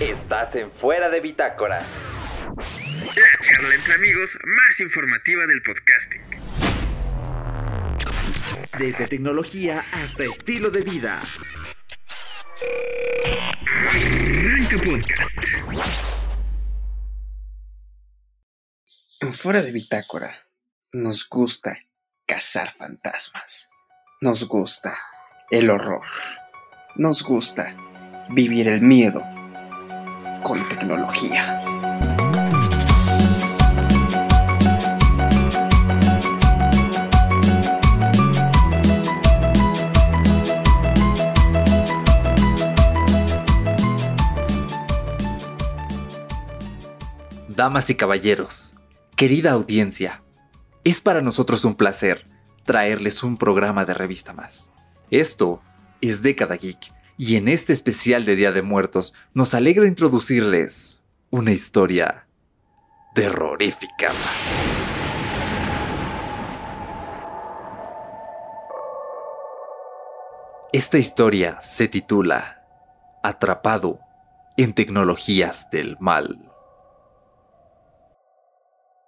Estás en Fuera de Bitácora. La charla entre amigos más informativa del podcasting. Desde tecnología hasta estilo de vida. Arranca Podcast. En Fuera de Bitácora nos gusta cazar fantasmas. Nos gusta el horror. Nos gusta vivir el miedo con tecnología. Damas y caballeros, querida audiencia, es para nosotros un placer traerles un programa de revista más. Esto es Década Geek y en este especial de Día de Muertos nos alegra introducirles una historia terrorífica. Esta historia se titula Atrapado en tecnologías del mal.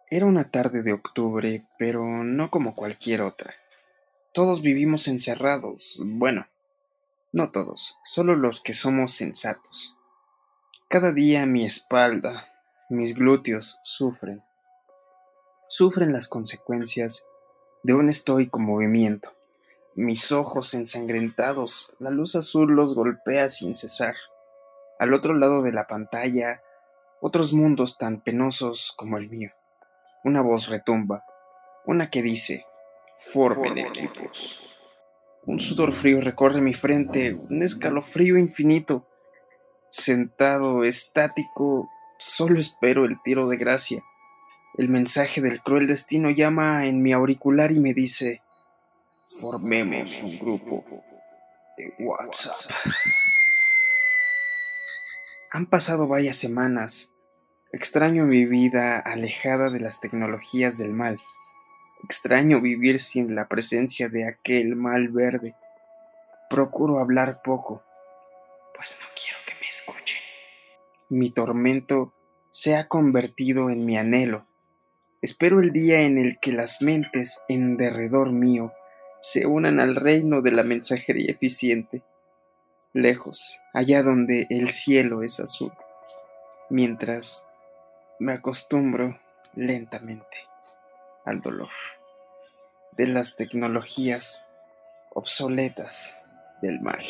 Era una tarde de octubre, pero no como cualquier otra. Todos vivimos encerrados. Bueno, no todos, solo los que somos sensatos. Cada día mi espalda, mis glúteos sufren. Sufren las consecuencias de un estoico movimiento. Mis ojos ensangrentados, la luz azul los golpea sin cesar. Al otro lado de la pantalla, otros mundos tan penosos como el mío. Una voz retumba, una que dice, formen equipos. Un sudor frío recorre mi frente, un escalofrío infinito. Sentado, estático, solo espero el tiro de gracia. El mensaje del cruel destino llama en mi auricular y me dice, formemos un grupo de WhatsApp. Han pasado varias semanas. Extraño mi vida alejada de las tecnologías del mal. Extraño vivir sin la presencia de aquel mal verde. Procuro hablar poco, pues no quiero que me escuchen. Mi tormento se ha convertido en mi anhelo. Espero el día en el que las mentes en derredor mío se unan al reino de la mensajería eficiente, lejos, allá donde el cielo es azul, mientras me acostumbro lentamente al dolor de las tecnologías obsoletas del mal.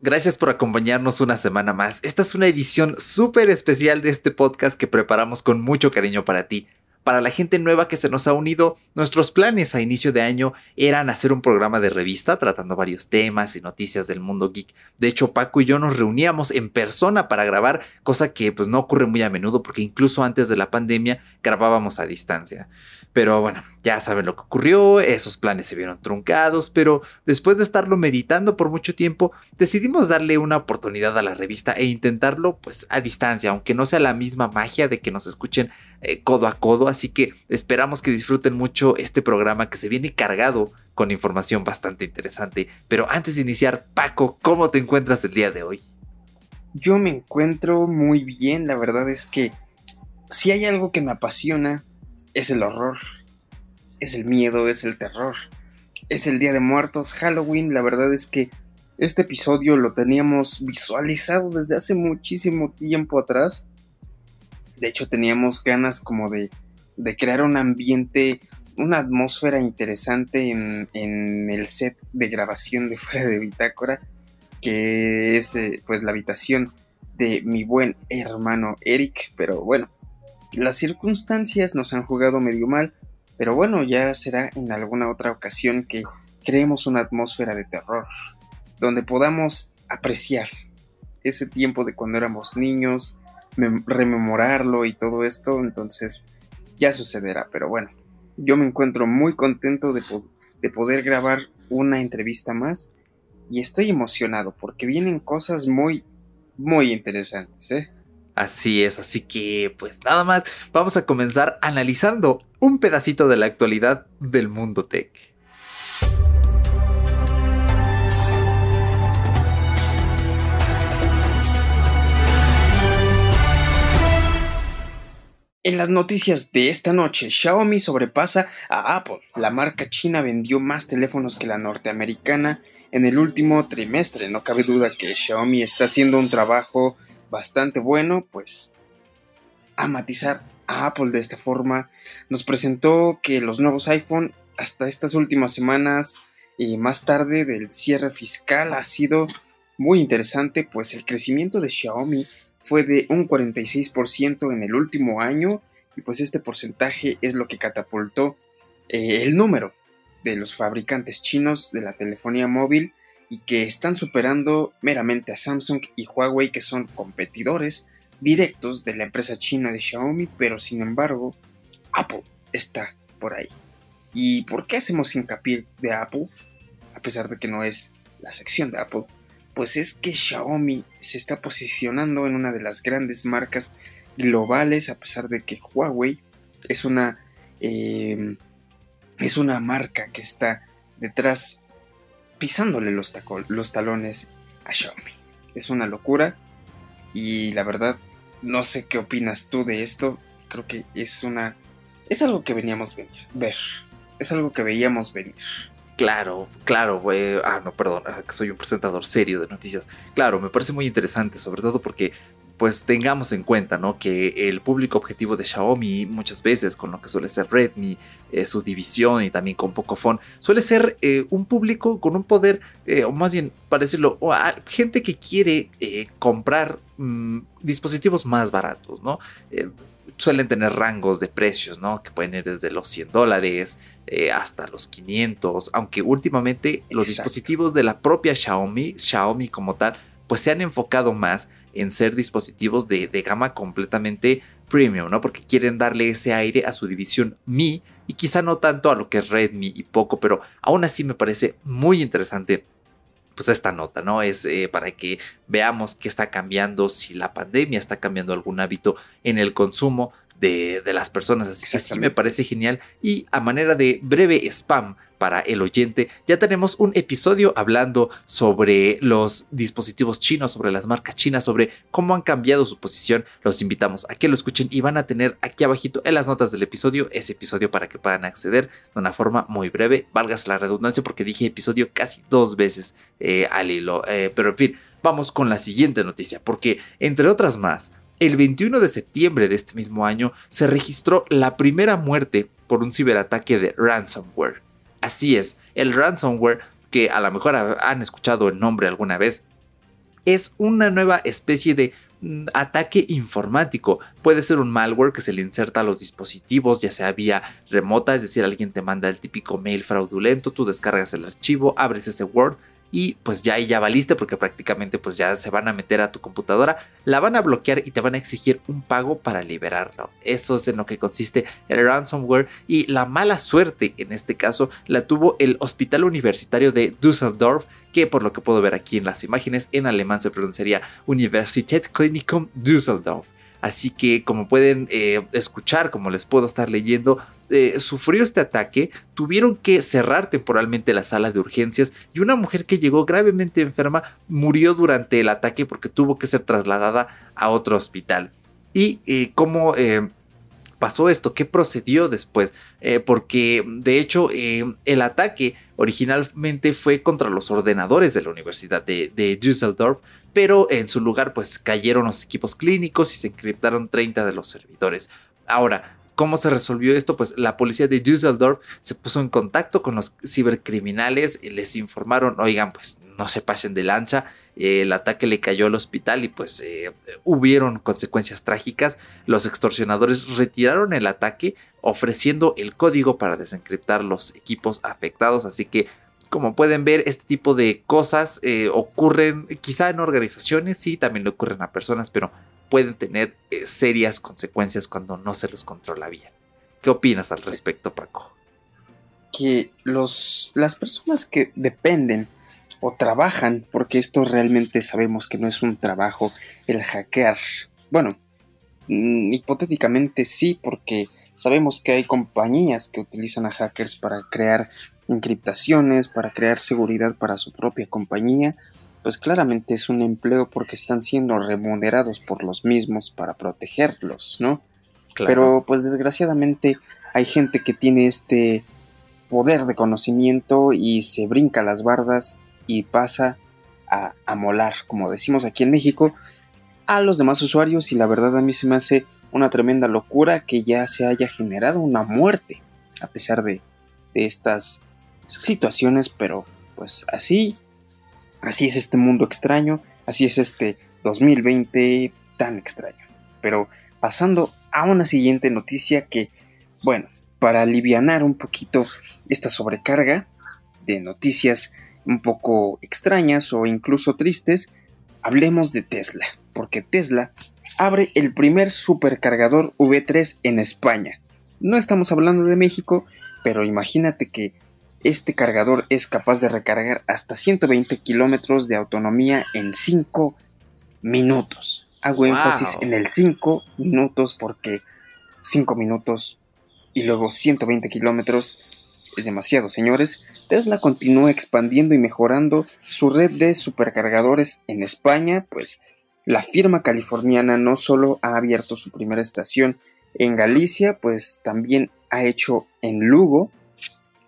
Gracias por acompañarnos una semana más. Esta es una edición súper especial de este podcast que preparamos con mucho cariño para ti. Para la gente nueva que se nos ha unido, nuestros planes a inicio de año eran hacer un programa de revista tratando varios temas y noticias del mundo geek. De hecho, Paco y yo nos reuníamos en persona para grabar, cosa que pues no ocurre muy a menudo porque incluso antes de la pandemia grabábamos a distancia. Pero bueno, ya saben lo que ocurrió, esos planes se vieron truncados, pero después de estarlo meditando por mucho tiempo, decidimos darle una oportunidad a la revista e intentarlo pues a distancia, aunque no sea la misma magia de que nos escuchen eh, codo a codo, así que esperamos que disfruten mucho este programa que se viene cargado con información bastante interesante. Pero antes de iniciar, Paco, ¿cómo te encuentras el día de hoy? Yo me encuentro muy bien, la verdad es que si hay algo que me apasiona, es el horror, es el miedo, es el terror, es el Día de Muertos, Halloween, la verdad es que este episodio lo teníamos visualizado desde hace muchísimo tiempo atrás. De hecho, teníamos ganas como de, de crear un ambiente, una atmósfera interesante en, en, el set de grabación de Fuera de Bitácora, que es eh, pues la habitación de mi buen hermano Eric. Pero bueno, las circunstancias nos han jugado medio mal, pero bueno, ya será en alguna otra ocasión que creemos una atmósfera de terror, donde podamos apreciar ese tiempo de cuando éramos niños, rememorarlo y todo esto, entonces ya sucederá, pero bueno, yo me encuentro muy contento de, de poder grabar una entrevista más y estoy emocionado porque vienen cosas muy, muy interesantes, ¿eh? Así es, así que pues nada más, vamos a comenzar analizando un pedacito de la actualidad del mundo tech. En las noticias de esta noche, Xiaomi sobrepasa a Apple. La marca china vendió más teléfonos que la norteamericana en el último trimestre. No cabe duda que Xiaomi está haciendo un trabajo bastante bueno, pues a matizar a Apple de esta forma. Nos presentó que los nuevos iPhone hasta estas últimas semanas y más tarde del cierre fiscal ha sido muy interesante, pues el crecimiento de Xiaomi fue de un 46% en el último año y pues este porcentaje es lo que catapultó eh, el número de los fabricantes chinos de la telefonía móvil y que están superando meramente a Samsung y Huawei que son competidores directos de la empresa china de Xiaomi, pero sin embargo Apple está por ahí. ¿Y por qué hacemos hincapié de Apple? A pesar de que no es la sección de Apple, pues es que Xiaomi se está posicionando en una de las grandes marcas globales, a pesar de que Huawei es una, em, es una marca que está detrás pisándole los, talones a Xiaomi. Es una locura y la verdad no sé qué opinas tú de esto. Creo que es una es algo que veníamos venir, ver. Es algo que veíamos venir. Claro, claro, güey. Ah, no, perdón, ah, soy un presentador serio de noticias. Claro, me parece muy interesante, sobre todo porque pues tengamos en cuenta, ¿no? Que el público objetivo de Xiaomi muchas veces con lo que suele ser Redmi, eh, su división y también con Pocophone, suele ser eh, un público con un poder, eh, o más bien, para decirlo, gente que quiere comprar mm, dispositivos más baratos, ¿no? suelen tener rangos de precios, ¿no? Que pueden ir desde los 100 dólares eh, hasta los 500, aunque últimamente los dispositivos de la propia Xiaomi, Xiaomi como tal, pues se han enfocado más en ser dispositivos de, de gama completamente premium, ¿no? Porque quieren darle ese aire a su división Mi y quizá no tanto a lo que es Redmi y poco, pero aún así me parece muy interesante pues esta nota, ¿no? Es eh, para que veamos qué está cambiando, si la pandemia está cambiando algún hábito en el consumo de, las personas. Así que sí me parece genial. Y a manera de breve spam, para el oyente. Ya tenemos un episodio hablando sobre los dispositivos chinos, sobre las marcas chinas, sobre cómo han cambiado su posición. Los invitamos a que lo escuchen y van a tener aquí abajito en las notas del episodio ese episodio para que puedan acceder de una forma muy breve. Valgas la redundancia porque dije episodio casi dos veces eh, al hilo. Eh, pero en fin, vamos con la siguiente noticia porque entre otras más, el 21 de septiembre de este mismo año se registró la primera muerte por un ciberataque de ransomware. Así es, el ransomware, que a lo mejor han escuchado el nombre alguna vez, es una nueva especie de mm, ataque informático. Puede ser un malware que se le inserta a los dispositivos, ya sea vía remota, es decir, alguien te manda el típico mail fraudulento, tú descargas el archivo, abres ese Word y pues ya ahí ya valiste porque prácticamente pues ya se van a meter a tu computadora, la van a bloquear y te van a exigir un pago para liberarlo. Eso es en lo que consiste el ransomware y la mala suerte en este caso la tuvo el Hospital Universitario de Düsseldorf que por lo que puedo ver aquí en las imágenes en alemán se pronunciaría Universität Klinikum Düsseldorf. Así que como pueden eh, escuchar, como les puedo estar leyendo, eh, sufrió este ataque, tuvieron que cerrar temporalmente la sala de urgencias y una mujer que llegó gravemente enferma murió durante el ataque porque tuvo que ser trasladada a otro hospital. Y eh, cómo pasó esto, qué procedió después, porque de hecho el ataque originalmente fue contra los ordenadores de la Universidad de, de Düsseldorf, pero en su lugar pues cayeron los equipos clínicos y se encriptaron 30 de los servidores. Ahora, ¿Cómo se resolvió esto? Pues la policía de Düsseldorf se puso en contacto con los cibercriminales y les informaron, oigan, pues no se pasen de lancha, el ataque le cayó al hospital y pues eh, hubieron consecuencias trágicas. Los extorsionadores retiraron el ataque ofreciendo el código para desencriptar los equipos afectados, así que como pueden ver, este tipo de cosas eh, ocurren quizá en organizaciones, sí, también le ocurren a personas, pero pueden tener eh, serias consecuencias cuando no se los controla bien. ¿Qué opinas al respecto, Paco? Que los, las personas que dependen o trabajan, porque esto realmente sabemos que no es un trabajo el hackear. Bueno, mm, hipotéticamente sí, porque sabemos que hay compañías que utilizan a hackers para crear encriptaciones, para crear seguridad para su propia compañía, pues claramente es un empleo porque están siendo remunerados por los mismos para protegerlos, ¿no? Pero pues desgraciadamente hay gente que tiene este poder de conocimiento y se brinca las bardas y pasa a, a molar, como decimos aquí en México, a los demás usuarios y la verdad a mí se me hace una tremenda locura que ya se haya generado una muerte a pesar de, de estas situaciones, pero pues así, así es este mundo extraño, así es este 2020 tan extraño. Pero pasando a una siguiente noticia que, bueno, para alivianar un poquito esta sobrecarga de noticias un poco extrañas o incluso tristes, hablemos de Tesla, porque Tesla abre el primer supercargador V3 en España. No estamos hablando de México, pero imagínate que este cargador es capaz de recargar hasta 120 kilómetros de autonomía en 5 minutos. Hago énfasis en el 5 minutos porque 5 minutos y luego 120 kilómetros es demasiado, señores. Tesla continúa expandiendo y mejorando su red de supercargadores en España, pues la firma californiana no solo ha abierto su primera estación en Galicia, pues también ha hecho en Lugo,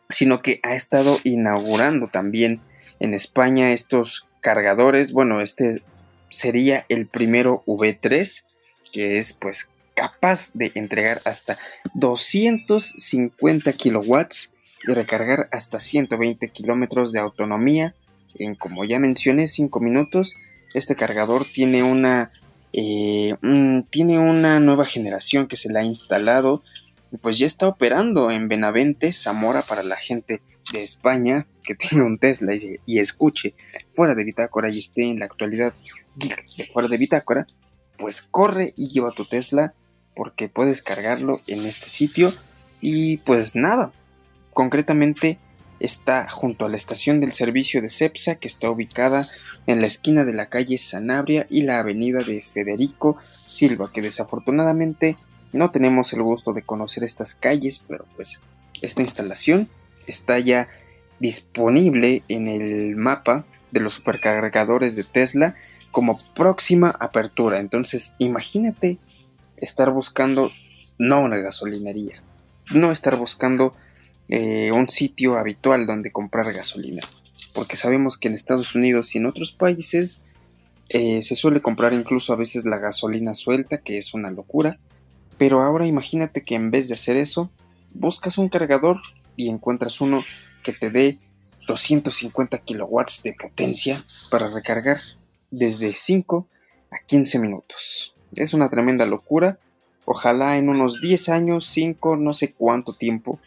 sino que ha estado inaugurando también en España estos cargadores. Bueno, este sería el primero V3, que es pues capaz de entregar hasta 250 kilowatts y recargar hasta 120 kilómetros de autonomía en, como ya mencioné, 5 minutos. Este cargador tiene una, eh, tiene una nueva generación que se le ha instalado pues ya está operando en Benavente, Zamora para la gente de España que tenga un Tesla y, escuche fuera de Bitácora y esté en la actualidad de fuera de Bitácora, pues corre y lleva tu Tesla porque puedes cargarlo en este sitio y pues nada, concretamente está junto a la estación del servicio de CEPSA que está ubicada en la esquina de la calle Sanabria y la avenida de Federico Silva que desafortunadamente no tenemos el gusto de conocer estas calles, pero pues esta instalación está ya disponible en el mapa de los supercargadores de Tesla como próxima apertura. Entonces, imagínate estar buscando no una gasolinería, no estar buscando eh, un sitio habitual donde comprar gasolina, porque sabemos que en Estados Unidos y en otros países eh, se suele comprar incluso a veces la gasolina suelta, que es una locura. Pero ahora imagínate que en vez de hacer eso, buscas un cargador y encuentras uno que te dé 250 kilowatts de potencia para recargar desde 5 a 15 minutos. Es una tremenda locura. Ojalá en unos 10 años, 5, no sé cuánto tiempo,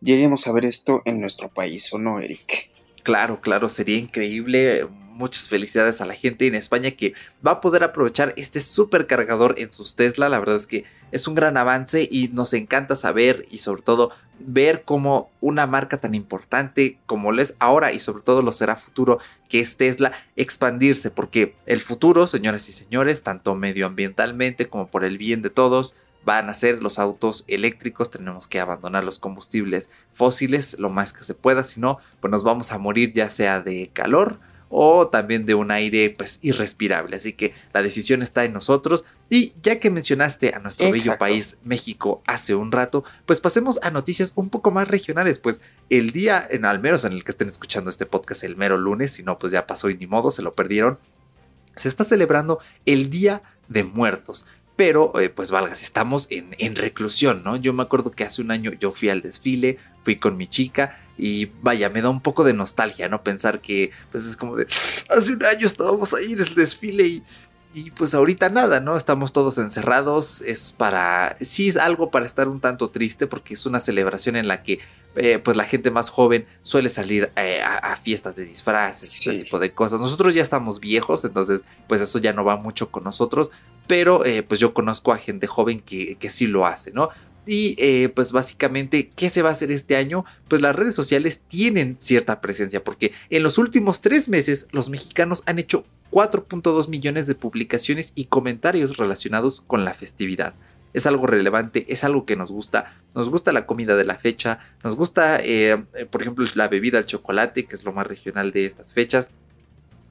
lleguemos a ver esto en nuestro país, ¿o no, Eric? Claro, claro, sería increíble muchas felicidades a la gente en España que va a poder aprovechar este supercargador en sus Tesla. La verdad es que es un gran avance y nos encanta saber y sobre todo ver cómo una marca tan importante como lo es ahora y sobre todo lo será futuro que es Tesla expandirse porque el futuro, señoras y señores, tanto medioambientalmente como por el bien de todos, van a ser los autos eléctricos, tenemos que abandonar los combustibles fósiles lo más que se pueda, si no, pues nos vamos a morir ya sea de calor o también de un aire pues irrespirable. Así que la decisión está en nosotros. Y ya que mencionaste a nuestro bello país México hace un rato, pues pasemos a noticias un poco más regionales. Pues el día, en al menos en el que estén escuchando este podcast, el mero lunes, si no, pues ya pasó y ni modo, se lo perdieron. Se está celebrando el Día de Muertos pero eh, pues valgas, estamos en, en, reclusión, ¿no? Yo me acuerdo que hace un año yo fui al desfile, fui con mi chica y vaya, me da un poco de nostalgia, ¿no? Pensar que pues es como de, hace un año estábamos ahí en el desfile y, y pues ahorita nada, ¿no? Estamos todos encerrados, es para, sí es algo para estar un tanto triste porque es una celebración en la que eh, pues la gente más joven suele salir eh, a, fiestas de disfraces, ese tipo de cosas. Nosotros ya estamos viejos, entonces pues eso ya no va mucho con nosotros, pero eh, pues yo conozco a gente joven que, que sí lo hace, ¿no? Y eh, pues básicamente, ¿qué se va a hacer este año? Pues las redes sociales tienen cierta presencia porque en los últimos tres meses los mexicanos han hecho 4.2 millones de publicaciones y comentarios relacionados con la festividad. Es algo relevante, es algo que nos gusta. Nos gusta la comida de la fecha, nos gusta, eh, por ejemplo, la bebida, el chocolate, que es lo más regional de estas fechas.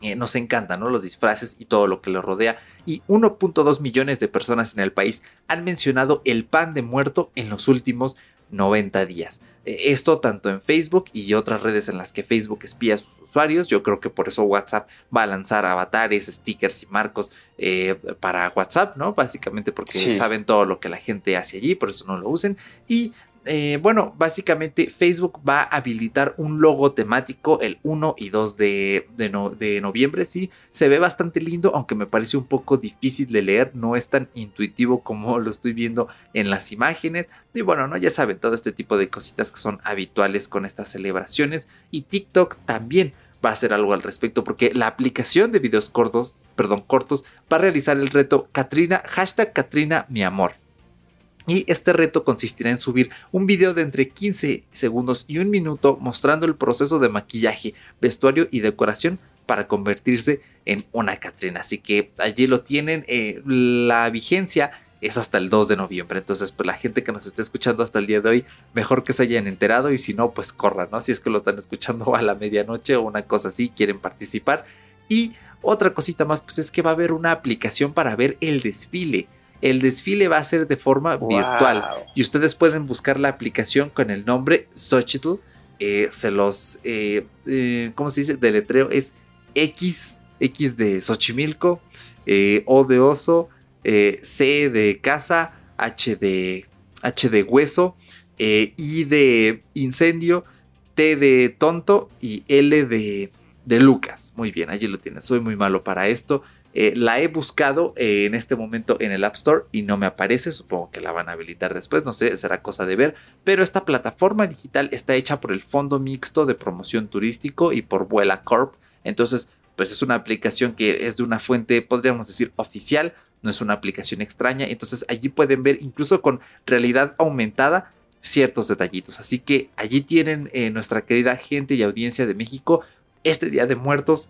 Eh, nos encantan ¿no? los disfraces y todo lo que lo rodea. Y 1.2 millones de personas en el país han mencionado el pan de muerto en los últimos 90 días. Eh, esto tanto en Facebook y otras redes en las que Facebook espía a sus usuarios. Yo creo que por eso WhatsApp va a lanzar avatares, stickers y marcos eh, para WhatsApp, ¿no? Básicamente porque saben todo lo que la gente hace allí, por eso no lo usen. Y eh, bueno, básicamente Facebook va a habilitar un logo temático el 1 y 2 de, noviembre. Sí, se ve bastante lindo, aunque me parece un poco difícil de leer. No es tan intuitivo como lo estoy viendo en las imágenes. Y bueno, ¿no? ya saben, todo este tipo de cositas que son habituales con estas celebraciones. Y TikTok también va a hacer algo al respecto porque la aplicación de videos cortos, perdón, cortos va a realizar el reto Katrina, hashtag Katrina mi amor. Y este reto consistirá en subir un video de entre 15 segundos y un minuto mostrando el proceso de maquillaje, vestuario y decoración para convertirse en una Catrina. Así que allí lo tienen. Eh, la vigencia es hasta el 2 de noviembre. Entonces, pues la gente que nos está escuchando hasta el día de hoy, mejor que se hayan enterado y si no, pues corran, ¿no? Si es que lo están escuchando a la medianoche o una cosa así, quieren participar. Y otra cosita más, pues es que va a haber una aplicación para ver el desfile. El desfile va a ser de forma virtual y ustedes pueden buscar la aplicación con el nombre Xochitl. Eh, se los, eh, eh, ¿cómo se dice? Deletreo es X, X de Xochimilco, O de oso, C de casa, H de, H de hueso, I de incendio, T de tonto y L de, de Lucas. Muy bien, allí lo tienen. Soy muy malo para esto. Eh, la he buscado eh, en este momento en el App Store y no me aparece. Supongo que la van a habilitar después, no sé, será cosa de ver. Pero esta plataforma digital está hecha por el Fondo Mixto de Promoción Turístico y por Vuela Corp. Entonces, pues es una aplicación que es de una fuente, podríamos decir, oficial. No es una aplicación extraña. Entonces allí pueden ver incluso con realidad aumentada ciertos detallitos. Así que allí tienen eh, nuestra querida gente y audiencia de México. Este Día de Muertos,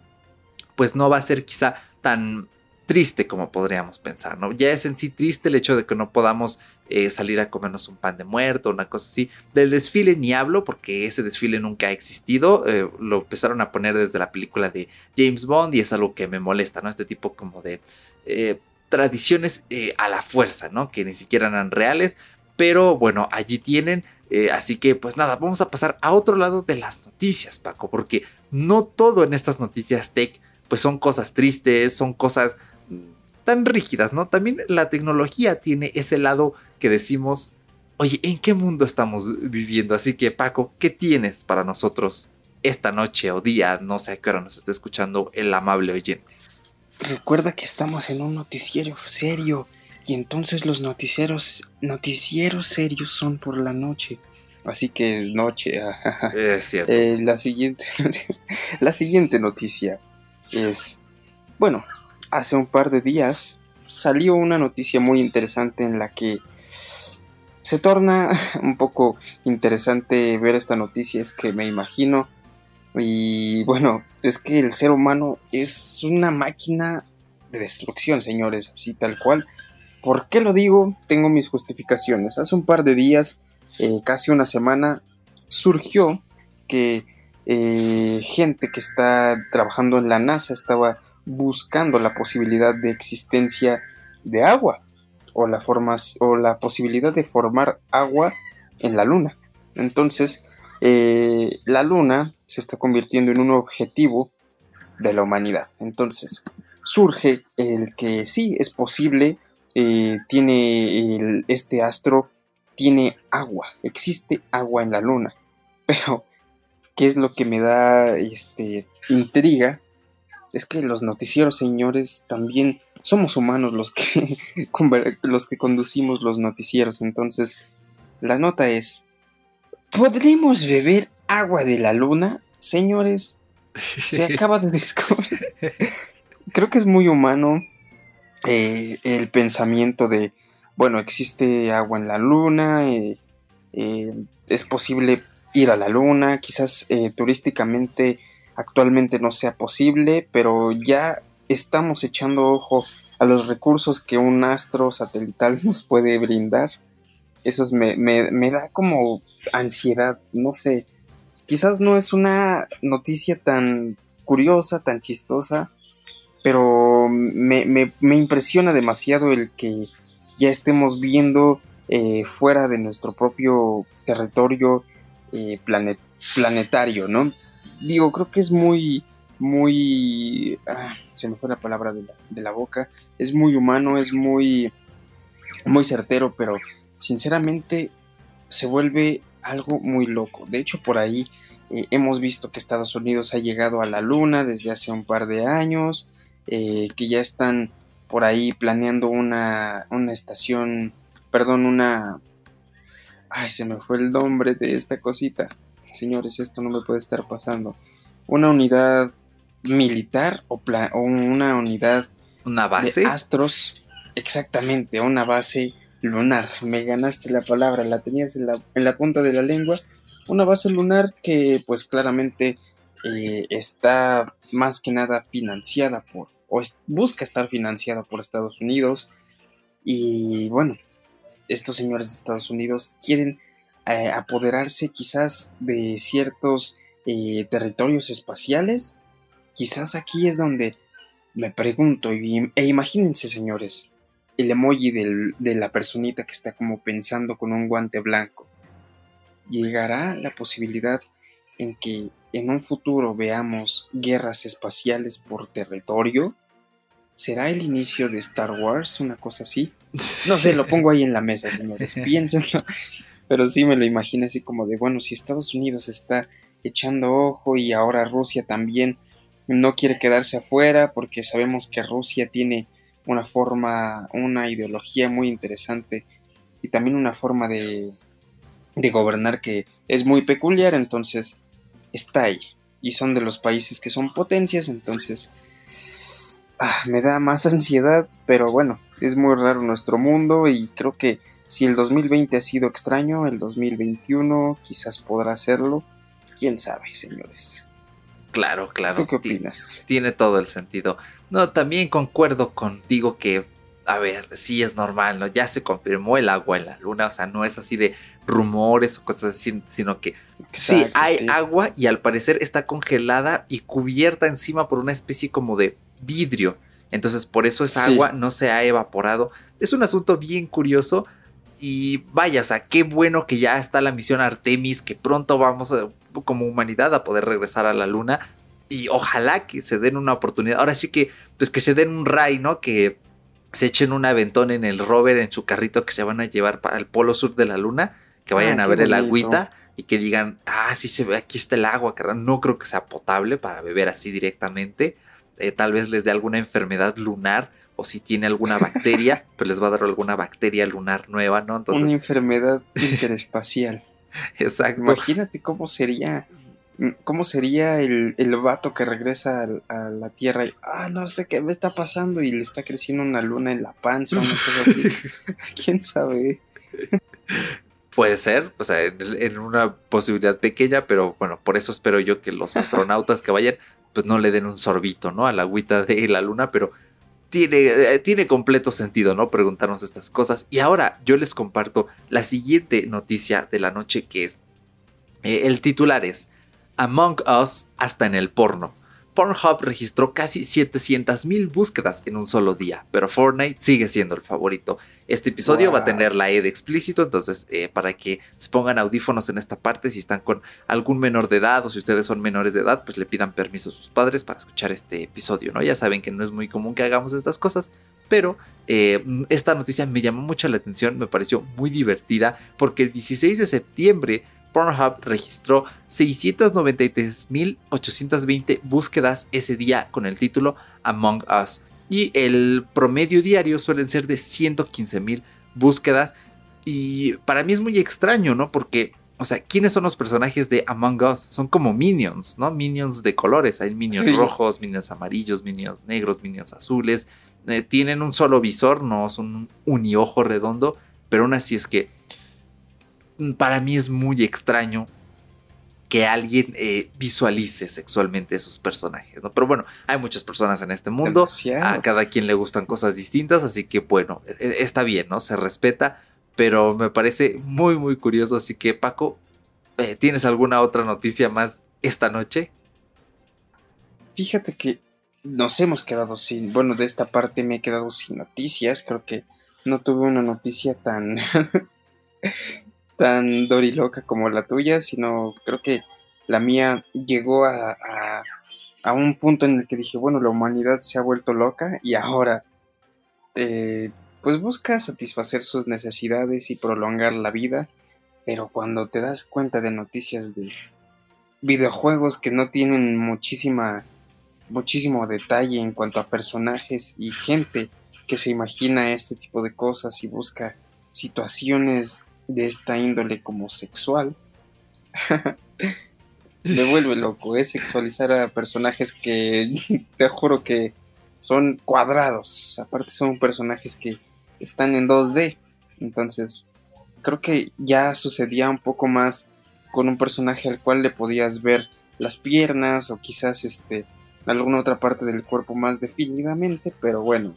pues no va a ser quizá tan triste como podríamos pensar, ¿no? Ya es en sí triste el hecho de que no podamos eh, salir a comernos un pan de muerto, una cosa así. Del desfile ni hablo porque ese desfile nunca ha existido, eh, lo empezaron a poner desde la película de James Bond y es algo que me molesta, ¿no? Este tipo como de eh, tradiciones a la fuerza, ¿no? Que ni siquiera eran reales, pero bueno, allí tienen. así que pues nada, vamos a pasar a otro lado de las noticias, Paco, porque no todo en estas noticias tech pues son cosas tristes, son cosas tan rígidas, ¿no? También la tecnología tiene ese lado que decimos, oye, ¿en qué mundo estamos viviendo? Así que Paco, ¿qué tienes para nosotros esta noche o día? No sé a qué hora nos está escuchando el amable oyente. Recuerda que estamos en un noticiero serio y entonces los noticieros, noticieros serios son por la noche. Así que es noche. es cierto. Eh, la, siguiente, la siguiente noticia es, bueno, hace un par de días salió una noticia muy interesante en la que se torna un poco interesante ver esta noticia, es que me imagino, y bueno, es que el ser humano es una máquina de destrucción, señores, así tal cual. ¿Por qué lo digo? Tengo mis justificaciones. Hace un par de días, eh, casi una semana, surgió que eh, gente que está trabajando en la NASA estaba buscando la posibilidad de existencia de agua o la, o la posibilidad de formar agua en la Luna. Entonces, eh, la Luna se está convirtiendo en un objetivo de la humanidad. Entonces, surge el que sí es posible, eh, tiene este astro, tiene agua, existe agua en la Luna, pero qué es lo que me da este, intriga, es que los noticieros, señores, también somos humanos los que, los que conducimos los noticieros. Entonces, la nota es, ¿podremos beber agua de la luna? Señores, se acaba de descubrir. Creo que es muy humano eh, el pensamiento de, bueno, existe agua en la luna, eh, es posible ir a la luna, quizás turísticamente actualmente no sea posible, pero ya estamos echando ojo a los recursos que un astro satelital nos puede brindar. Eso me, me, da como ansiedad, no sé. Quizás no es una noticia tan curiosa, tan chistosa, pero me, me impresiona demasiado el que ya estemos viendo eh, fuera de nuestro propio territorio eh, planetario, ¿no? Digo, creo que es muy, muy... Ah, se me fue la palabra de la, de la boca. Es muy humano, es muy, muy certero, pero sinceramente se vuelve algo muy loco. De hecho, por ahí eh, hemos visto que Estados Unidos ha llegado a la Luna desde hace un par de años, eh, que ya están por ahí planeando una, una estación, perdón, una... Ay, se me fue el nombre de esta cosita. Señores, esto no me puede estar pasando. Una unidad militar o, o una unidad... ¿Una base? De astros. Exactamente, una base lunar. Me ganaste la palabra, la tenías en la, en la punta de la lengua. Una base lunar que pues claramente eh, está más que nada financiada por, o busca estar financiada por Estados Unidos. Y bueno, estos señores de Estados Unidos quieren eh, apoderarse quizás de ciertos eh, territorios espaciales. Quizás aquí es donde me pregunto, e imagínense señores, el emoji de la personita que está como pensando con un guante blanco. ¿Llegará la posibilidad en que en un futuro veamos guerras espaciales por territorio? ¿Será el inicio de Star Wars? Una cosa así. No sé, lo pongo ahí en la mesa, señores. Piénsenlo. Pero sí me lo imagino así como de, bueno, si Estados Unidos está echando ojo y ahora Rusia también no quiere quedarse afuera porque sabemos que Rusia tiene una forma, una ideología muy interesante y también una forma de, de gobernar que es muy peculiar, entonces está ahí. Y son de los países que son potencias, entonces ah, me da más ansiedad, pero bueno, es muy raro nuestro mundo y creo que si el 2020 ha sido extraño, el 2021 quizás podrá serlo. Quién sabe, señores. Claro, claro. ¿Tú qué opinas? Tiene todo el sentido. No, también concuerdo contigo que, a ver, sí es normal, ¿no? Ya se confirmó el agua en la luna, o sea, no es así de rumores o cosas así, sino que sí hay agua y al parecer está congelada y cubierta encima por una especie como de vidrio. Entonces, por eso esa agua no se ha evaporado. Es un asunto bien curioso. Y vaya, o sea, qué bueno que ya está la misión Artemis, que pronto vamos como humanidad a poder regresar a la luna y ojalá que se den una oportunidad. Ahora sí que, pues que se den un ray, ¿no? Que se echen un aventón en el rover, en su carrito que se van a llevar para el polo sur de la luna, que vayan ah, a ver el agüita y que digan, ah, sí se ve, aquí está el agua, que no creo que sea potable para beber así directamente. Eh, tal vez les dé alguna enfermedad lunar o si tiene alguna bacteria, pues les va a dar alguna bacteria lunar nueva, ¿no? Entonces... Una enfermedad interespacial. Exacto. Imagínate cómo sería ¿Cómo sería el, el vato que regresa a, la Tierra y, ah, no sé qué me está pasando y le está creciendo una luna en la panza, una cosa así? ¿Quién sabe? Puede ser, o sea, en, una posibilidad pequeña, pero bueno, por eso espero yo que los astronautas que vayan, pues no le den un sorbito, ¿no? A la agüita de la luna, pero tiene, eh, tiene completo sentido, ¿no? Preguntarnos estas cosas. Y ahora yo les comparto la siguiente noticia de la noche que es, eh, el titular es, Among Us hasta en el porno. Pornhub registró casi 700.000 búsquedas en un solo día, pero Fortnite sigue siendo el favorito. Este episodio va a tener la E de explícito, entonces eh, para que se pongan audífonos en esta parte, si están con algún menor de edad o si ustedes son menores de edad, pues le pidan permiso a sus padres para escuchar este episodio, ¿no? Ya saben que no es muy común que hagamos estas cosas, pero eh, esta noticia me llamó mucho la atención, me pareció muy divertida, porque el 16 de septiembre Pornhub registró 693.820 búsquedas ese día con el título Among Us. Y el promedio diario suelen ser de 115.000 búsquedas. Y para mí es muy extraño, ¿no? Porque, o sea, ¿quiénes son los personajes de Among Us? Son como minions, ¿no? Minions de colores. Hay minions rojos, minions amarillos, minions negros, minions azules, eh, tienen un solo visor, no son un uniojo redondo, pero aún así es que para mí es muy extraño que alguien eh, visualice sexualmente esos personajes, ¿no? Pero bueno, hay muchas personas en este mundo, a cada quien le gustan cosas distintas, así que bueno, e, e, está bien, ¿no? Se respeta, pero me parece muy, muy curioso, así que Paco, eh, ¿tienes alguna otra noticia más esta noche? Fíjate que nos hemos quedado sin, bueno, de esta parte me he quedado sin noticias, creo que no tuve una noticia tan tan doriloca como la tuya, sino creo que la mía llegó a, a, un punto en el que dije, bueno, la humanidad se ha vuelto loca y ahora eh, pues busca satisfacer sus necesidades y prolongar la vida, pero cuando te das cuenta de noticias de videojuegos que no tienen muchísima muchísimo detalle en cuanto a personajes y gente que se imagina este tipo de cosas y busca situaciones de esta índole como sexual. Me vuelve loco, es sexualizar a personajes que te juro que son cuadrados. Aparte son personajes que están en 2D. Entonces, creo que ya sucedía un poco más con un personaje al cual le podías ver las piernas o quizás este alguna otra parte del cuerpo más definidamente, pero bueno,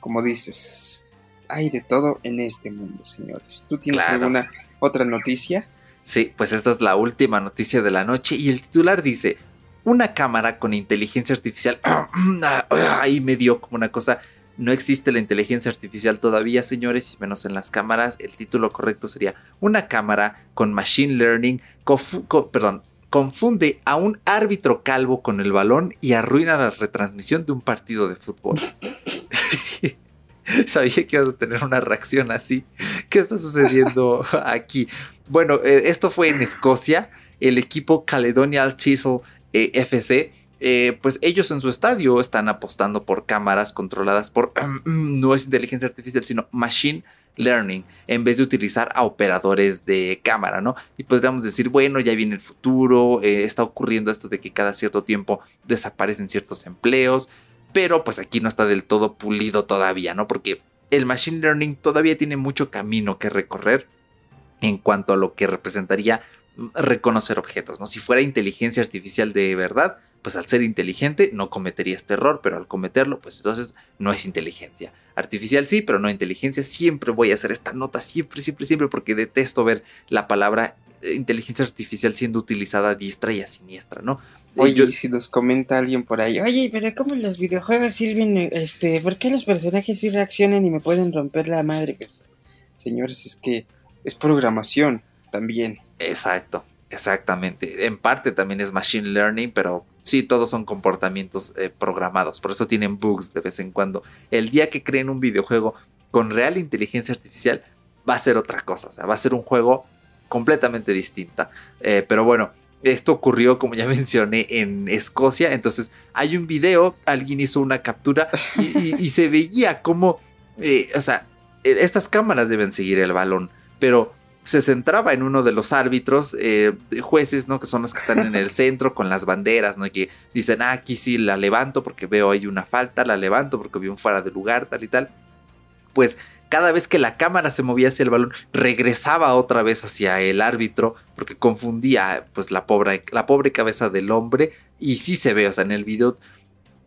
como dices, hay de todo en este mundo, señores. ¿Tú tienes alguna otra noticia? Sí, pues esta es la última noticia de la noche y el titular dice, una cámara con inteligencia artificial, ahí me dio como una cosa, no existe la inteligencia artificial todavía, señores, y menos en las cámaras, el título correcto sería, una cámara con machine learning, perdón, confunde a un árbitro calvo con el balón y arruina la retransmisión de un partido de fútbol. Sabía que ibas a tener una reacción así. ¿Qué está sucediendo aquí? Bueno, eh, esto fue en Escocia. El equipo Caledonial Chisel eh, FC. Eh, pues ellos en su estadio están apostando por cámaras controladas por no es inteligencia artificial, sino machine learning en vez de utilizar a operadores de cámara, ¿no? Y podríamos decir, bueno, ya viene el futuro, está ocurriendo esto de que cada cierto tiempo desaparecen ciertos empleos, pero pues aquí no está del todo pulido todavía, ¿no? Porque el Machine Learning todavía tiene mucho camino que recorrer en cuanto a lo que representaría reconocer objetos, ¿no? Si fuera inteligencia artificial de verdad, pues al ser inteligente no cometería este error, pero al cometerlo, pues entonces no es inteligencia. Artificial sí, pero no inteligencia. Siempre voy a hacer esta nota, siempre, siempre, siempre, porque detesto ver la palabra eh, inteligencia artificial siendo utilizada a diestra y a siniestra, ¿no? Oye, si nos comenta alguien por ahí, oye, pero ¿cómo los videojuegos sirven? Este, ¿por qué los personajes sí reaccionan y me pueden romper la madre? Señores, es que es programación también. Exacto, exactamente. En parte también es machine learning, pero sí, todos son comportamientos eh, programados. Por eso tienen bugs de vez en cuando. El día que creen un videojuego con real inteligencia artificial, va a ser otra cosa. O sea, va a ser un juego completamente distinta. Eh, pero bueno esto ocurrió, como ya mencioné, en Escocia. Entonces hay un video, alguien hizo una captura y, se veía como, eh, o sea, e, estas cámaras deben seguir el balón, pero se centraba en uno de los árbitros, eh, jueces, ¿no? Que son los que están en el centro con las banderas, ¿no? Y que dicen, ah, aquí sí la levanto porque veo ahí una falta, la levanto porque veo un fuera de lugar, tal y tal. Pues cada vez que la cámara se movía hacia el balón, regresaba otra vez hacia el árbitro, porque confundía pues la pobre, la pobre cabeza del hombre. Y sí se ve, o sea, en el video.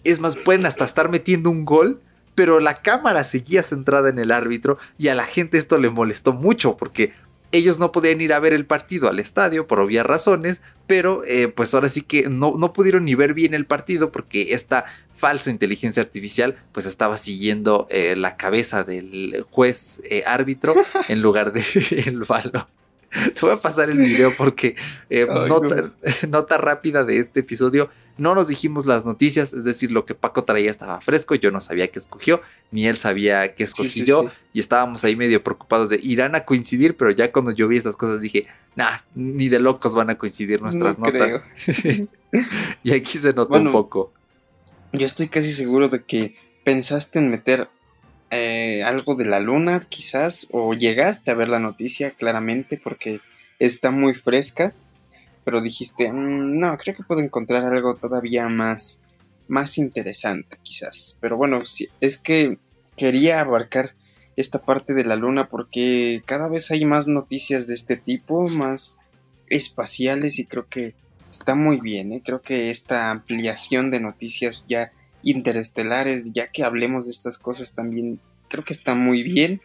Es más, pueden hasta estar metiendo un gol, pero la cámara seguía centrada en el árbitro y a la gente esto le molestó mucho porque ellos no podían ir a ver el partido al estadio por obvias razones, pero eh, pues ahora sí que no, no pudieron ni ver bien el partido porque esta falsa inteligencia artificial pues estaba siguiendo eh, la cabeza del juez eh, árbitro en lugar de el balón. Te voy a pasar el video porque nota, nota rápida de este episodio no nos dijimos las noticias, es decir, lo que Paco traía estaba fresco, yo no sabía que escogió, ni él sabía que escogió, y estábamos ahí medio preocupados de irán a coincidir, pero ya cuando yo vi estas cosas dije, nah, ni de locos van a coincidir nuestras notas. y aquí se notó un poco. Yo estoy casi seguro de que pensaste en meter eh, algo de la luna, quizás, o llegaste a ver la noticia claramente porque está muy fresca pero dijiste, mm, no, creo que puedo encontrar algo todavía más más interesante quizás. Pero bueno, es que quería abarcar esta parte de la luna porque cada vez hay más noticias de este tipo, más espaciales y creo que está muy bien, ¿eh? creo que esta ampliación de noticias ya interestelares, ya que hablemos de estas cosas también, creo que está muy bien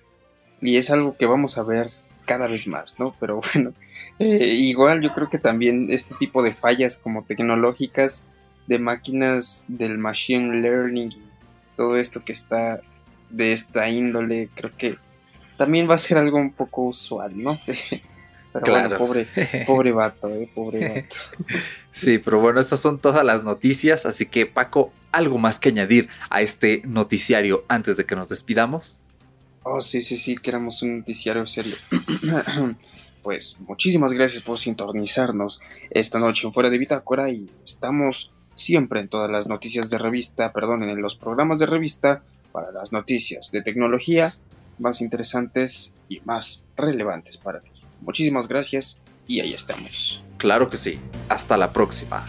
y es algo que vamos a ver cada vez más, ¿no? Pero bueno, eh, igual yo creo que también este tipo de fallas como tecnológicas de máquinas del machine learning todo esto que está de esta índole, creo que también va a ser algo un poco usual, no sé. Pero claro. pobre, pobre vato, eh, pobre vato. Sí, pero bueno, estas son todas las noticias, así que Paco, ¿algo más que añadir a este noticiario antes de que nos despidamos? Oh, sí, sí, sí, queremos un noticiario serio. pues muchísimas gracias por sintonizarnos esta noche en Fuera de Bitácora y estamos siempre en todas las noticias de revista, perdón, en los programas de revista para las noticias de tecnología más interesantes y más relevantes para ti. Muchísimas gracias y ahí estamos. Claro que sí. Hasta la próxima.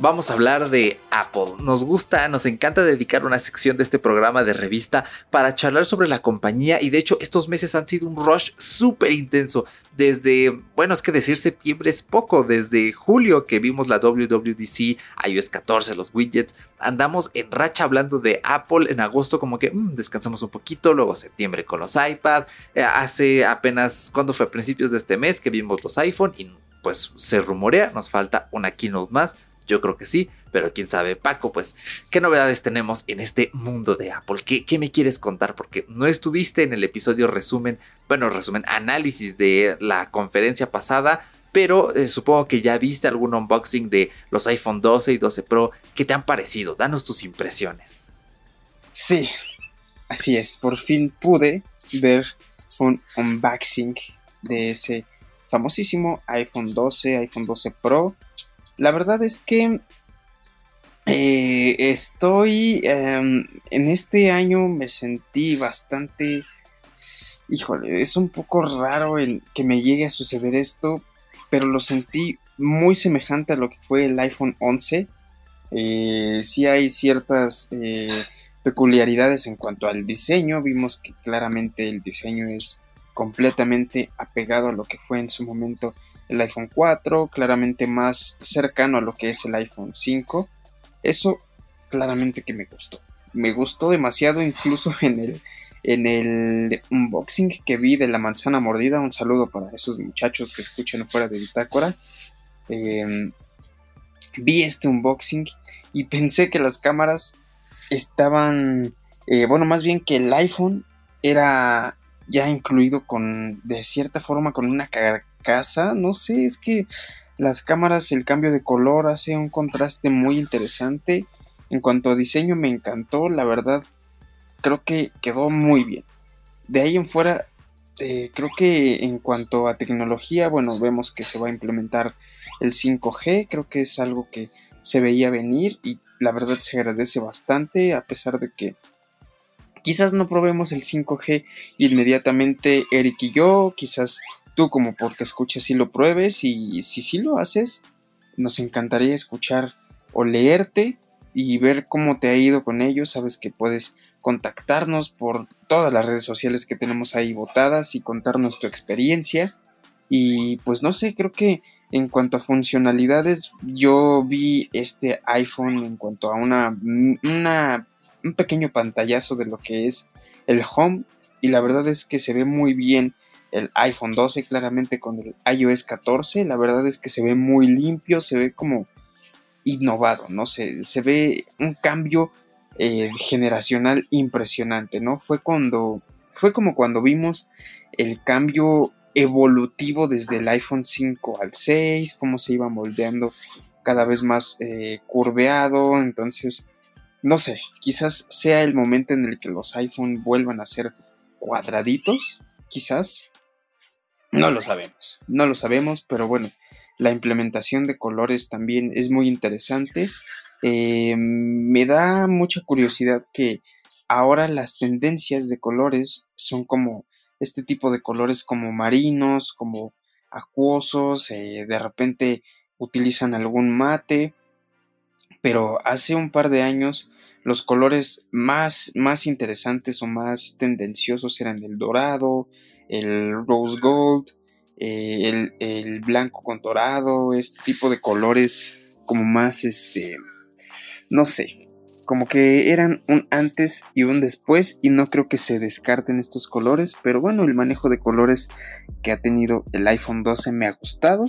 Vamos a hablar de Apple. Nos gusta, nos encanta dedicar una sección de este programa de revista para charlar sobre la compañía y de hecho estos meses han sido un rush súper intenso. Desde, bueno, es que decir septiembre es poco, desde julio que vimos la WWDC, iOS 14, los widgets, andamos en racha hablando de Apple, en agosto como que mm, descansamos un poquito, luego septiembre con los iPad, eh, hace apenas, cuando fue? A principios de este mes que vimos los iPhone y pues se rumorea, nos falta una keynote más yo creo que sí, pero quién sabe, Paco, pues, ¿qué novedades tenemos en este mundo de Apple? ¿Qué, me quieres contar? Porque no estuviste en el episodio resumen, bueno, resumen, análisis de la conferencia pasada, pero eh, supongo que ya viste algún unboxing de los iPhone 12 y 12 Pro. ¿Qué te han parecido? Danos tus impresiones. Sí, así es, por fin pude ver un unboxing de ese famosísimo iPhone 12, iPhone 12 Pro la verdad es que eh, estoy em, en este año me sentí bastante híjole es un poco raro el que me llegue a suceder esto pero lo sentí muy semejante a lo que fue el iPhone 11 eh, sí hay ciertas eh, peculiaridades en cuanto al diseño. Vimos que claramente el diseño es completamente apegado a lo que fue en su momento el iPhone 4, claramente más cercano a lo que es el iPhone 5. Eso claramente que me gustó. Me gustó demasiado incluso en el, en el unboxing que vi de la manzana mordida. Un saludo para esos muchachos que escuchan fuera de bitácora. Em, vi este unboxing y pensé que las cámaras estaban, eh, bueno, más bien que el iPhone era ya incluido con, de cierta forma, con una casa, no sé, es que las cámaras, el cambio de color hace un contraste muy interesante. En cuanto a diseño me encantó, la verdad creo que quedó muy bien. De ahí en fuera, eh, creo que en cuanto a tecnología, bueno, vemos que se va a implementar el 5G, creo que es algo que se veía venir y la verdad se agradece bastante a pesar de que quizás no probemos el 5G inmediatamente Eric y yo, quizás tú como porque escuchas si lo pruebes y si sí lo haces, nos encantaría escuchar o leerte y ver cómo te ha ido con ellos. Sabes que puedes contactarnos por todas las redes sociales que tenemos ahí votadas y contarnos tu experiencia. Y pues no sé, creo que en cuanto a funcionalidades, yo vi este iPhone en cuanto a una, una un pequeño pantallazo de lo que es el home y la verdad es que se ve muy bien el iPhone 12 claramente con el iOS 14. La verdad es que se ve muy limpio, se ve como innovado, ¿no? Se, se ve un cambio eh, generacional impresionante, ¿no? Fue cuando, fue como cuando vimos el cambio evolutivo desde el iPhone 5 al 6, cómo se iba moldeando cada vez más eh, curveado, entonces, no sé, quizás sea el momento en el que los iPhone vuelvan a ser cuadraditos, quizás, no lo sabemos, no lo sabemos, pero bueno, la implementación de colores también es muy interesante. eh, me da mucha curiosidad que ahora las tendencias de colores son como este tipo de colores como marinos, como acuosos, eh, de repente utilizan algún mate, pero hace un par de años los colores más, más interesantes o más tendenciosos eran el dorado, el rose gold, eh, el, el, blanco con dorado, este tipo de colores como más, este, no sé, como que eran un antes y un después y no creo que se descarten estos colores, pero bueno, el manejo de colores que ha tenido el iPhone 12 me ha gustado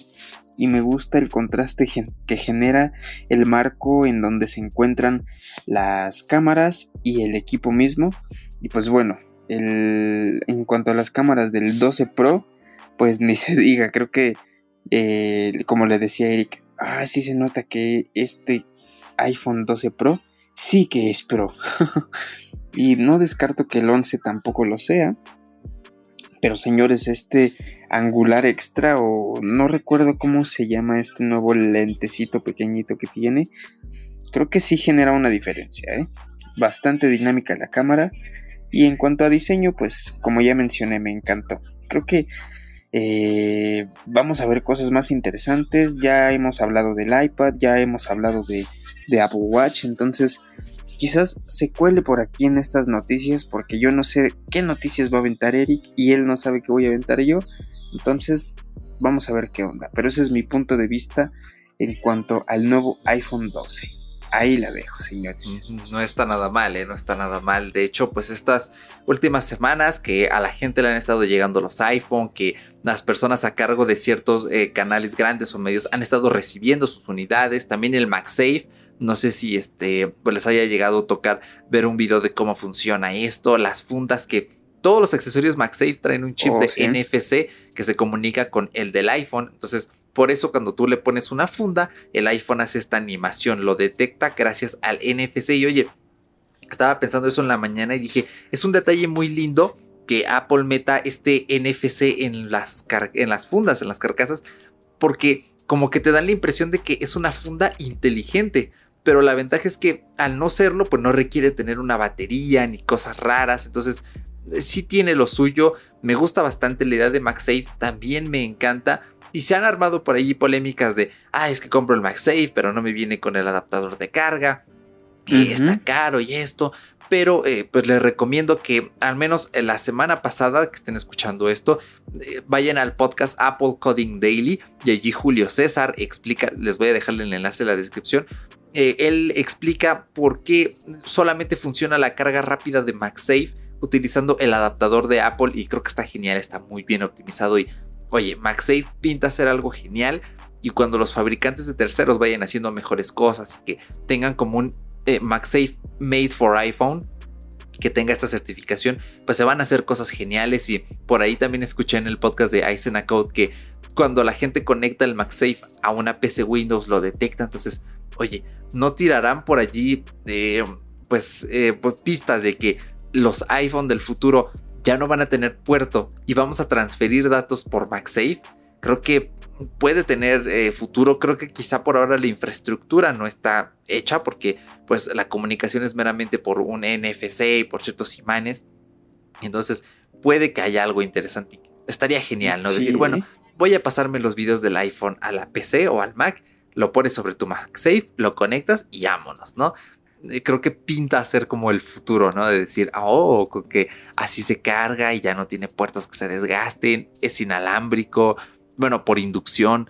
y me gusta el contraste que genera el marco en donde se encuentran las cámaras y el equipo mismo. Y pues bueno, en cuanto a las cámaras del 12 Pro, pues ni se diga, creo que eh, como le decía Eric, ah, sí se nota que este iPhone 12 Pro sí que es Pro. y no descarto que el 11 tampoco lo sea. Pero señores, este angular extra o no recuerdo cómo se llama este nuevo lentecito pequeñito que tiene, creo que sí genera una diferencia, ¿eh? Bastante dinámica la cámara y en cuanto a diseño, pues como ya mencioné, me encantó. Creo que eh, vamos a ver cosas más interesantes. Ya hemos hablado del iPad, ya hemos hablado de, de Apple Watch, entonces quizás se cuele por aquí en estas noticias porque yo no sé qué noticias va a aventar Eric y él no sabe qué voy a aventar yo. Entonces, vamos a ver qué onda. Pero ese es mi punto de vista en cuanto al nuevo iPhone 12. Ahí la dejo, señores. No está nada mal, ¿eh? No está nada mal. De hecho, pues estas últimas semanas que a la gente le han estado llegando los iPhone, que las personas a cargo de ciertos eh, canales grandes o medios han estado recibiendo sus unidades. También el MagSafe no sé si este, pues les haya llegado a tocar ver un video de cómo funciona esto, las fundas que todos los accesorios MagSafe traen un chip oh, de NFC que se comunica con el del iPhone. Entonces, por eso cuando tú le pones una funda, el iPhone hace esta animación, lo detecta gracias al NFC. Y oye, estaba pensando eso en la mañana y dije, es un detalle muy lindo que Apple meta este NFC en las, en las fundas, en las carcasas, porque como que te dan la impresión de que es una funda inteligente pero la ventaja es que al no serlo, pues no requiere tener una batería ni cosas raras, entonces eh, sí tiene lo suyo, me gusta bastante la idea de MagSafe, también me encanta. Y se han armado por ahí polémicas de, ah, es que compro el MagSafe, pero no me viene con el adaptador de carga. Y está caro y esto. Pero eh, pues les recomiendo que al menos la semana pasada que estén escuchando esto, eh, vayan al podcast Apple Coding Daily y allí Julio César explica, les voy a dejarle el enlace en la descripción, eh, él explica por qué solamente funciona la carga rápida de MagSafe utilizando el adaptador de Apple y creo que está genial, está muy bien optimizado y oye, MagSafe pinta ser algo genial y cuando los fabricantes de terceros vayan haciendo mejores cosas y que tengan como un eh, MagSafe made for iPhone que tenga esta certificación, pues se van a hacer cosas geniales y por ahí también escuché en el podcast de Aizen Code que cuando la gente conecta el MagSafe a una PC Windows lo detecta, entonces oye, no tirarán por allí eh, pues, eh, pues, pistas de que los iPhone del futuro ya no van a tener puerto y vamos a transferir datos por MagSafe. Creo que puede tener eh, futuro. Creo que quizá por ahora la infraestructura no está hecha porque pues la comunicación es meramente por un NFC y por ciertos imanes. Entonces puede que haya algo interesante. Estaría genial, ¿no? Decir, bueno, voy a pasarme los videos del iPhone a la PC o al Mac lo pones sobre tu MagSafe, lo conectas y vámonos, ¿no? Eh, creo que pinta a ser como el futuro, ¿no? De decir, oh, que así se carga y ya no tiene puertos que se desgasten, es inalámbrico, bueno, por inducción,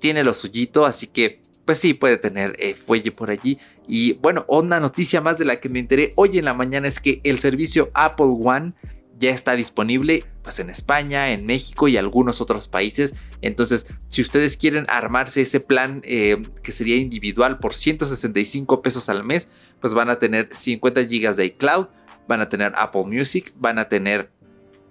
tiene lo suyito, así que, pues sí, puede tener eh, fuelle por allí. Y bueno, una noticia más de la que me enteré hoy en la mañana es que el servicio Apple One ya está disponible pues en España, en México y algunos otros países. Entonces, si ustedes quieren armarse ese plan eh, que sería individual por 165 pesos al mes, pues van a tener 50 gigas de iCloud, van a tener Apple Music, van a tener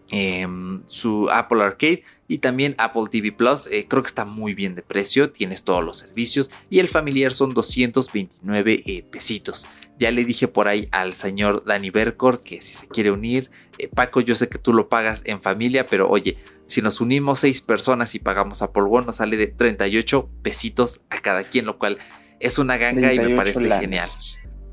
em, su Apple Arcade y también Apple TV Plus. Eh, creo que está muy bien de precio, tienes todos los servicios y el familiar son 229 eh, pesitos. Ya le dije por ahí al señor Dani Bercor que si se quiere unir, eh, Paco, yo sé que tú lo pagas en familia, pero oye, si nos unimos seis personas y pagamos a One, nos sale de 38 pesitos a cada quien, lo cual Es una ganga y me parece genial.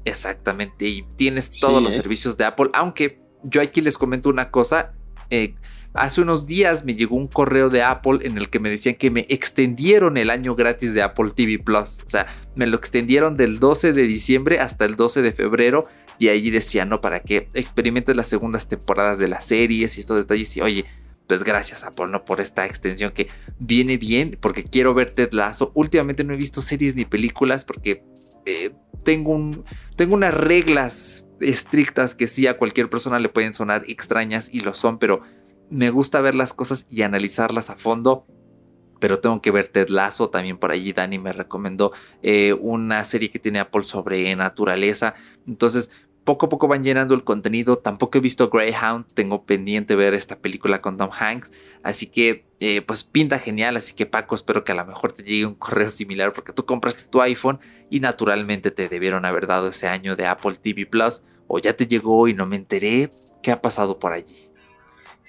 Exactamente, y tienes todos los servicios de Apple, aunque yo aquí les comento una cosa. Eh, hace unos días me llegó un correo de Apple en el que me decían que me extendieron el año gratis de Apple TV Plus. O sea, me lo extendieron del 12 de diciembre hasta el 12 de febrero. Y allí decía, no, para que experimentes las segundas temporadas de las series y estos detalles. Y oye, pues gracias Apple, ¿no? Por esta extensión que viene bien, porque quiero ver Ted Lasso. Últimamente no he visto series ni películas porque eh, tengo, un, tengo unas reglas estrictas que sí a cualquier persona le pueden sonar extrañas y lo son, pero me gusta ver las cosas y analizarlas a fondo. Pero tengo que ver Ted Lasso, también por allí Dani me recomendó eh, una serie que tiene Apple sobre naturaleza. Entonces, poco a poco van llenando el contenido. Tampoco he visto Greyhound, tengo pendiente ver esta película con Tom Hanks. Así que, eh, pues pinta genial. Así que, Paco, espero que a lo mejor te llegue un correo similar porque tú compraste tu iPhone y naturalmente te debieron haber dado ese año de Apple TV Plus. O ya te llegó y no me enteré. ¿Qué ha pasado por allí?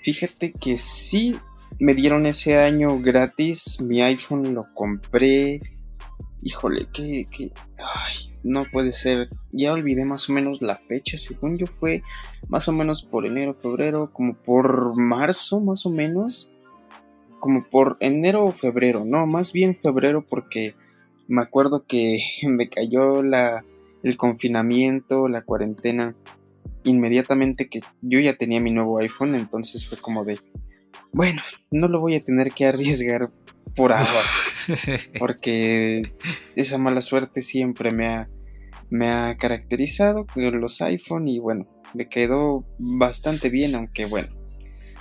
Fíjate que sí me dieron ese año gratis. Mi iPhone lo compré. Híjole, que, que. Ay, no puede ser. Ya olvidé más o menos la fecha. Según yo fue más o menos por enero, febrero, como por marzo, más o menos. Como por enero o febrero. No, más bien febrero porque me acuerdo que me cayó la, el confinamiento, la cuarentena inmediatamente que yo ya tenía mi nuevo iPhone, entonces fue como de, bueno, no lo voy a tener que arriesgar por ahora. porque esa mala suerte siempre me ha, me ha caracterizado con los iPhone y bueno, me quedó bastante bien, aunque bueno,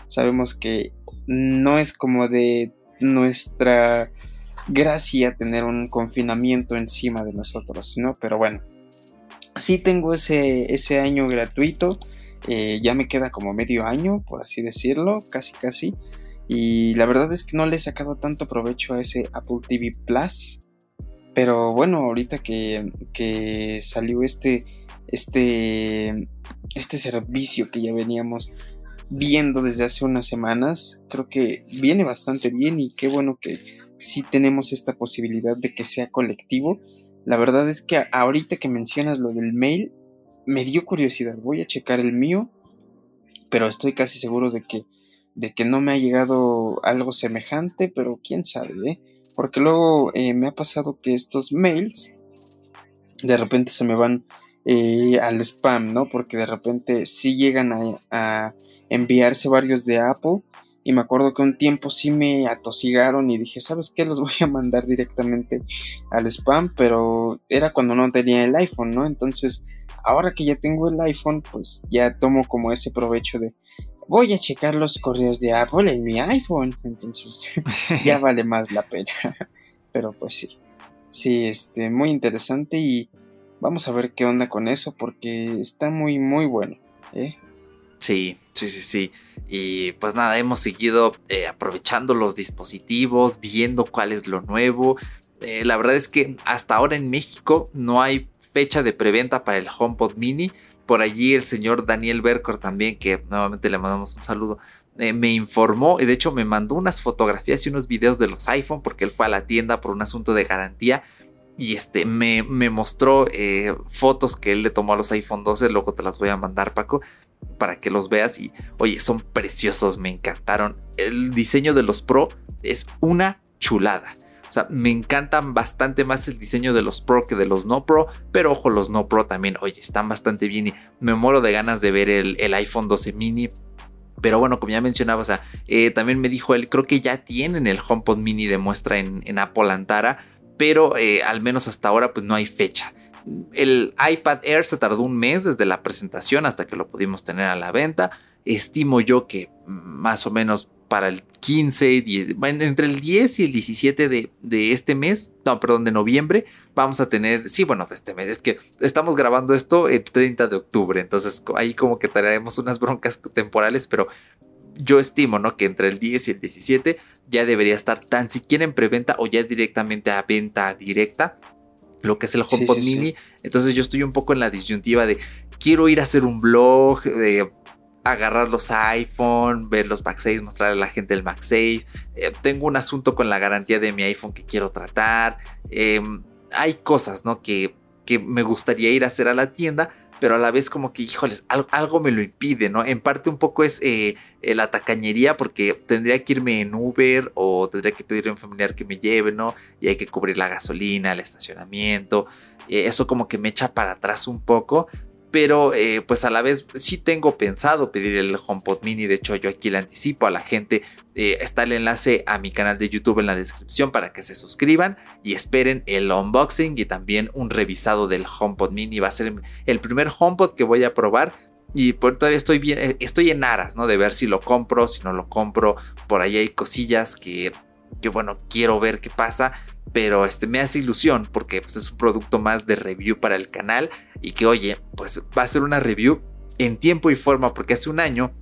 sabemos que no es como de nuestra gracia tener un confinamiento encima de nosotros, ¿no? Pero bueno, sí tengo ese, ese año gratuito. Eh, ya me queda como medio año, por así decirlo, casi casi. Y la verdad es que no le he sacado tanto provecho a ese Apple TV Plus. Pero bueno, ahorita que, que salió este, este, este servicio que ya veníamos viendo desde hace unas semanas, creo que viene bastante bien y qué bueno que sí tenemos esta posibilidad de que sea colectivo la verdad es que ahorita que mencionas lo del mail, me dio curiosidad. Voy a checar el mío, pero estoy casi seguro de que, de que no me ha llegado algo semejante, pero quién sabe, ¿eh? Porque luego eh, me ha pasado que estos mails de repente se me van eh, al spam, ¿no? Porque de repente sí llegan a, a enviarse varios de Apple y me acuerdo que un tiempo sí me atosigaron y dije, ¿sabes qué? Los voy a mandar directamente al spam, pero era cuando no tenía el iPhone, ¿no? Entonces, ahora que ya tengo el iPhone, pues ya tomo como ese provecho de, voy a checar los correos de Apple en mi iPhone. Entonces, ya vale más la pena. pero pues sí, sí, este, muy interesante y vamos a ver qué onda con eso porque está muy, muy bueno, ¿eh? Sí, sí, sí, sí. Y pues nada, hemos seguido eh, aprovechando los dispositivos, viendo cuál es lo nuevo. Eh, la verdad es que hasta ahora en México no hay fecha de preventa para el HomePod Mini. Por allí el señor Daniel Bercor también, que nuevamente le mandamos un saludo, eh, me informó y de hecho me mandó unas fotografías y unos videos de los iPhone porque él fue a la tienda por un asunto de garantía y este me, me mostró fotos que él le tomó a los iPhone 12, luego te las voy a mandar Paco, para que los veas y oye, son preciosos, me encantaron. El diseño de los Pro es una chulada. O sea, me encantan bastante más el diseño de los Pro que de los no Pro, pero ojo, los no Pro también, oye, están bastante bien y me muero de ganas de ver el, iPhone 12 mini. Pero bueno, como ya mencionaba, o sea, eh, también me dijo él, creo que ya tienen el HomePod mini de muestra en, Apple Antara, pero eh, al menos hasta ahora pues no hay fecha el iPad Air se tardó un mes desde la presentación hasta que lo pudimos tener a la venta. Estimo yo que más o menos para el 15, entre el 10 y el 17 de, de, este mes, no, perdón, de noviembre, vamos a tener, sí, bueno, de este mes, es que estamos grabando esto el 30 de octubre, entonces ahí como que traeremos unas broncas temporales, pero yo estimo, ¿no? Que entre el 10 y el 17 ya debería estar tan siquiera en preventa o ya directamente a venta directa lo que es el HomePod Mini. Entonces yo estoy un poco en la disyuntiva de quiero ir a hacer un blog, de agarrar los iPhone, ver los MagSafe, mostrarle a la gente el MagSafe. Eh, tengo un asunto con la garantía de mi iPhone que quiero tratar. Em, hay cosas, ¿no? Que, que me gustaría ir a hacer a la tienda, pero a la vez como que, híjoles, algo, me lo impide, ¿no? En parte un poco es eh, la tacañería porque tendría que irme en Uber o tendría que pedirle a un familiar que me lleve, ¿no? Y hay que cubrir la gasolina, el estacionamiento. Eh, eso como que me echa para atrás un poco, pero eh, pues a la vez sí tengo pensado pedir el HomePod mini, de hecho yo aquí le anticipo a la gente, eh, está el enlace a mi canal de YouTube en la descripción para que se suscriban y esperen el unboxing y también un revisado del HomePod mini, va a ser el primer HomePod que voy a probar y por todavía estoy bien, eh, estoy en aras, ¿no? De ver si lo compro, si no lo compro, por ahí hay cosillas que, que bueno, quiero ver qué pasa pero este me hace ilusión porque pues, es un producto más de review para el canal y que oye, pues va a ser una review en tiempo y forma porque hace un año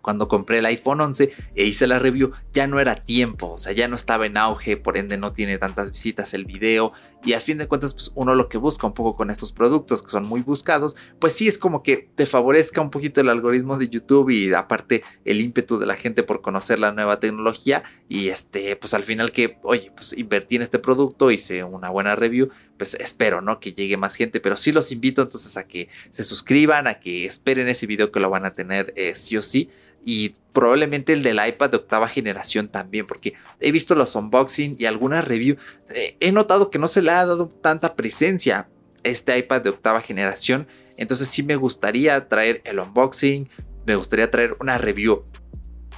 cuando compré el iPhone 11 e hice la review, ya no era tiempo, o sea, ya no estaba en auge, por ende no tiene tantas visitas el video y a fin de cuentas, pues uno lo que busca un poco con estos productos que son muy buscados, pues sí es como que te favorezca un poquito el algoritmo de YouTube y aparte el ímpetu de la gente por conocer la nueva tecnología y este, pues al final que, oye, pues invertí en este producto, hice una buena review, pues espero, ¿no? Que llegue más gente, pero sí los invito entonces a que se suscriban, a que esperen ese video que lo van a tener eh, sí o sí y probablemente el del iPad de octava generación también, porque he visto los unboxing y algunas review. Eh, he notado que no se le ha dado tanta presencia a este iPad de octava generación, entonces sí me gustaría traer el unboxing, me gustaría traer una review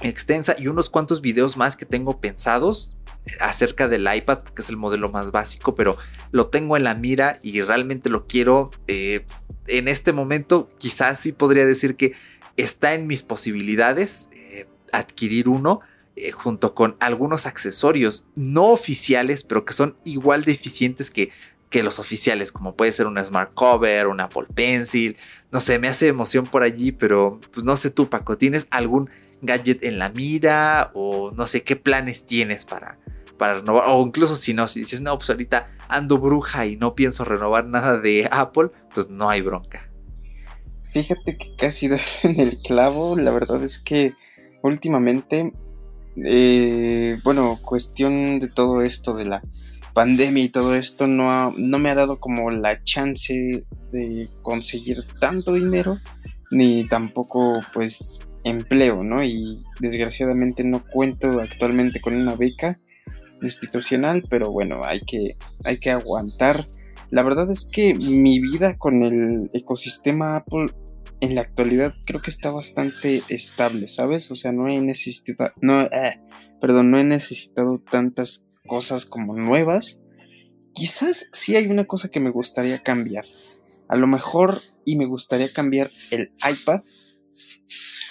extensa y unos cuantos videos más que tengo pensados acerca del iPad, que es el modelo más básico, pero lo tengo en la mira y realmente lo quiero. Eh, en este momento, quizás sí podría decir que está en mis posibilidades eh, adquirir uno eh, junto con algunos accesorios no oficiales, pero que son igual de eficientes que, los oficiales, como puede ser un Smart Cover, un Apple Pencil. No sé, me hace emoción por allí, pero pues, no sé tú, Paco, ¿tienes algún gadget en la mira o no sé qué planes tienes para, para renovar? O incluso si no, si dices, no, pues ahorita ando bruja y no pienso renovar nada de Apple, pues no hay bronca. Fíjate que casi en el clavo. La verdad es que últimamente, eh, bueno, cuestión de todo esto de la pandemia y todo esto no, no me ha dado como la chance de conseguir tanto dinero ni tampoco pues empleo, ¿no? Y desgraciadamente no cuento actualmente con una beca institucional, pero bueno, hay que, hay que aguantar la verdad es que mi vida con el ecosistema Apple en la actualidad creo que está bastante estable, ¿sabes? O sea, no he necesitado, no, eh, perdón, no he necesitado tantas cosas como nuevas. Quizás sí hay una cosa que me gustaría cambiar. A lo mejor y me gustaría cambiar el iPad.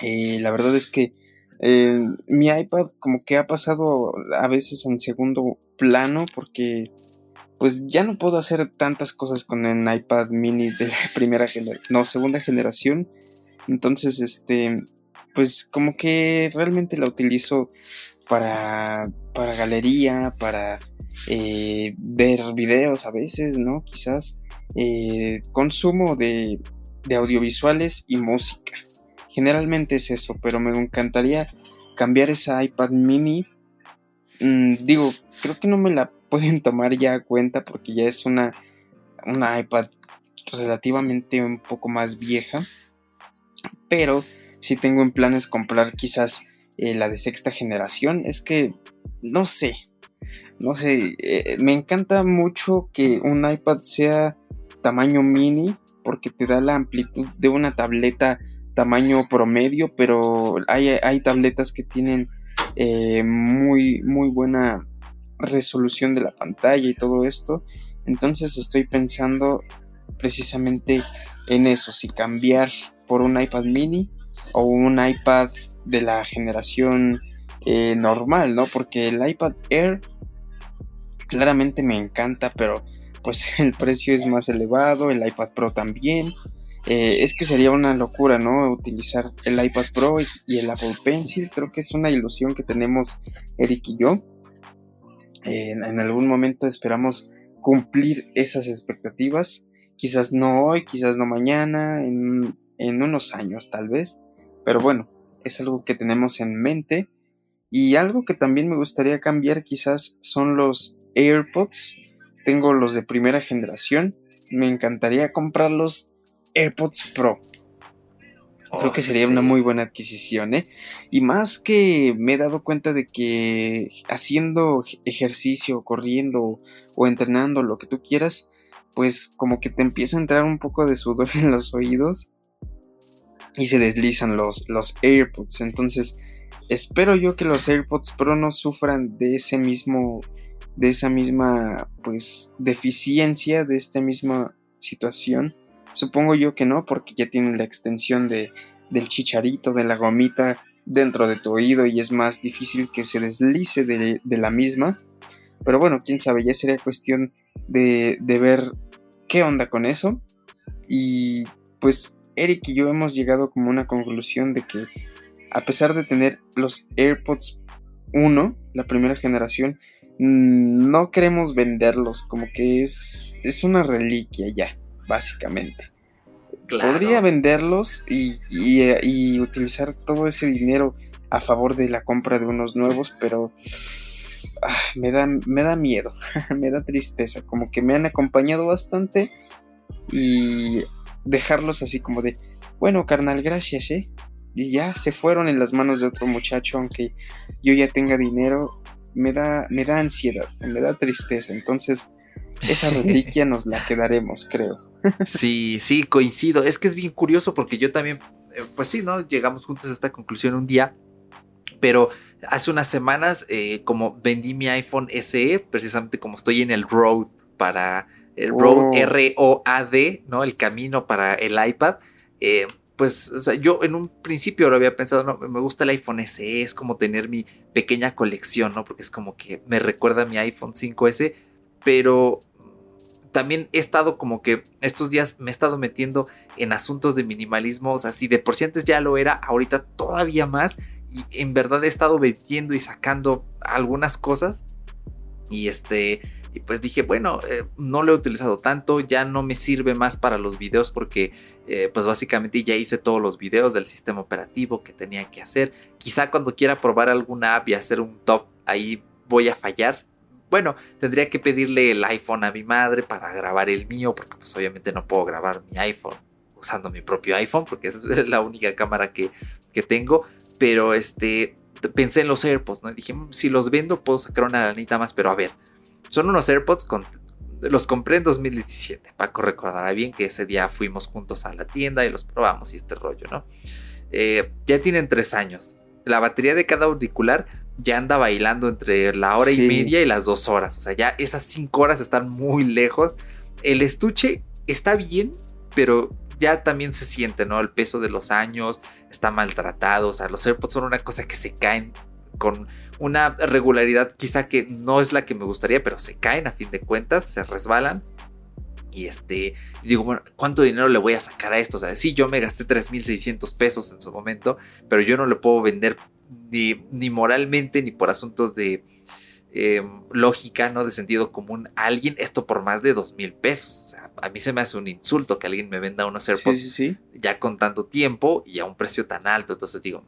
Eh, la verdad es que eh, mi iPad como que ha pasado a veces en segundo plano porque pues ya no puedo hacer tantas cosas con el iPad mini de primera generación, no, segunda generación. Entonces, este, pues como que realmente la utilizo para, para galería, para eh, ver videos a veces, ¿no? Quizás eh, consumo de, de audiovisuales y música. Generalmente es eso, pero me encantaría cambiar esa iPad mini. Mm, digo, creo que no me la pueden tomar ya cuenta porque ya es una, una iPad relativamente un poco más vieja. Pero si tengo en planes comprar quizás eh, la de sexta generación. Es que no sé. No sé. Eh, me encanta mucho que un iPad sea tamaño mini. Porque te da la amplitud de una tableta tamaño promedio. Pero hay, hay tabletas que tienen eh, muy, muy buena resolución de la pantalla y todo esto. Entonces estoy pensando precisamente en eso, si cambiar por un iPad mini o un iPad de la generación eh, normal, ¿no? Porque el iPad Air claramente me encanta, pero pues el precio es más elevado, el iPad Pro también. Eh, es que sería una locura, ¿no? Utilizar el iPad Pro y el Apple Pencil. Creo que es una ilusión que tenemos Eric y yo en, algún momento esperamos cumplir esas expectativas. Quizás no hoy, quizás no mañana, en, en unos años tal vez. Pero bueno, es algo que tenemos en mente. Y algo que también me gustaría cambiar quizás son los AirPods. tengo los de primera generación. Me encantaría comprar los AirPods Pro. Creo que sería una muy buena adquisición, ¿eh? Y más que me he dado cuenta de que haciendo ejercicio, corriendo o entrenando, lo que tú quieras, pues como que te empieza a entrar un poco de sudor en los oídos y se deslizan los, los AirPods. Entonces, espero yo que los AirPods Pro no sufran de ese mismo, de esa misma, pues, deficiencia, de esta misma situación Supongo yo que no, porque ya tienen la extensión de, del chicharito, de la gomita dentro de tu oído y es más difícil que se deslice de, la misma. Pero bueno, quién sabe, ya sería cuestión de, de ver qué onda con eso. Y pues Eric y yo hemos llegado como a una conclusión de que a pesar de tener los AirPods 1, la primera generación, no queremos venderlos, como que es, es una reliquia ya básicamente. Podría venderlos y, y, utilizar todo ese dinero a favor de la compra de unos nuevos, pero ah, me, da, me da miedo, me da tristeza, como que me han acompañado bastante y dejarlos así como de, bueno, carnal, gracias, ¿eh? Y ya se fueron en las manos de otro muchacho, aunque yo ya tenga dinero, me da, me da ansiedad, me da tristeza, entonces esa reliquia nos la quedaremos, creo. Sí, sí, coincido. Es que es bien curioso porque yo también, eh, pues sí, ¿no? Llegamos juntos a esta conclusión un día, pero hace unas semanas, eh, como vendí mi iPhone SE, precisamente como estoy en el road para el road oh. R-O-A-D, ¿no? El camino para el iPad. Eh, pues o sea, yo en un principio lo había pensado, no, me gusta el iPhone SE, es como tener mi pequeña colección, ¿no? Porque es como que me recuerda a mi iPhone 5S, pero también he estado como que estos días me he estado metiendo en asuntos de minimalismo, o sea, si de por sí antes ya lo era, ahorita todavía más, y en verdad he estado vendiendo y sacando algunas cosas, y este, y pues dije, bueno, eh, no lo he utilizado tanto, ya no me sirve más para los videos porque eh, pues básicamente ya hice todos los videos del sistema operativo que tenía que hacer, quizá cuando quiera probar alguna app y hacer un top, ahí voy a fallar, bueno, tendría que pedirle el iPhone a mi madre para grabar el mío, porque pues obviamente no puedo grabar mi iPhone usando mi propio iPhone, porque es la única cámara que, que tengo. Pero este, pensé en los AirPods, ¿no? dije, mm, si los vendo puedo sacar una lanita más, pero a ver, son unos AirPods con... Los compré en 2017. Paco recordará bien que ese día fuimos juntos a la tienda y los probamos y este rollo, ¿no? Eh, ya tienen tres años. La batería de cada auricular ya anda bailando entre la hora y media y las dos horas. O sea, ya esas cinco horas están muy lejos. El estuche está bien, pero ya también se siente, ¿no? El peso de los años está maltratado. O sea, los AirPods son una cosa que se caen con una regularidad quizá que no es la que me gustaría, pero se caen a fin de cuentas, se resbalan. Y este, digo, bueno, ¿cuánto dinero le voy a sacar a esto? O sea, sí, yo me gasté 3.600 pesos en su momento, pero yo no le puedo vender ni, moralmente ni por asuntos de em, lógica, ¿no? De sentido común a alguien esto por más de dos mil pesos. O sea, a mí se me hace un insulto que alguien me venda unos AirPods ya con tanto tiempo y a un precio tan alto. Entonces digo,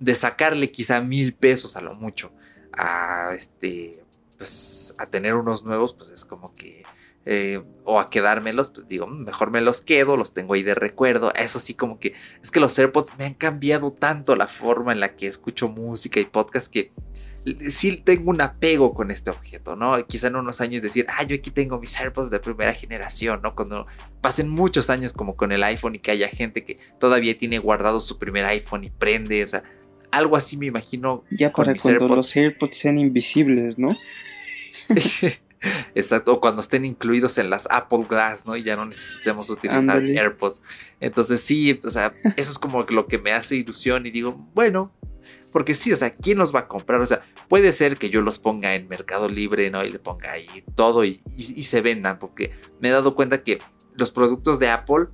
de sacarle quizá mil pesos a lo mucho a este, pues a tener unos nuevos, pues es como que eh, o a quedármelos, pues digo, mejor me los quedo, los tengo ahí de recuerdo. Eso sí, como que es que los AirPods me han cambiado tanto la forma en la que escucho música y podcast que sí tengo un apego con este objeto, ¿no? Quizá en unos años decir, ah, yo aquí tengo mis AirPods de primera generación, ¿no? Cuando pasen muchos años como con el iPhone y que haya gente que todavía tiene guardado su primer iPhone y prende, o sea, algo así me imagino. Ya para cuando los AirPods sean invisibles, ¿no? Exacto, o cuando estén incluidos en las Apple Glass, ¿no? Y ya no necesitemos utilizar AirPods. Entonces sí, o sea, eso es como lo que me hace ilusión y digo, bueno, porque sí, o sea, ¿quién los va a comprar? O sea, puede ser que yo los ponga en Mercado Libre, ¿no? Y le ponga ahí todo y, y se vendan, porque me he dado cuenta que los productos de Apple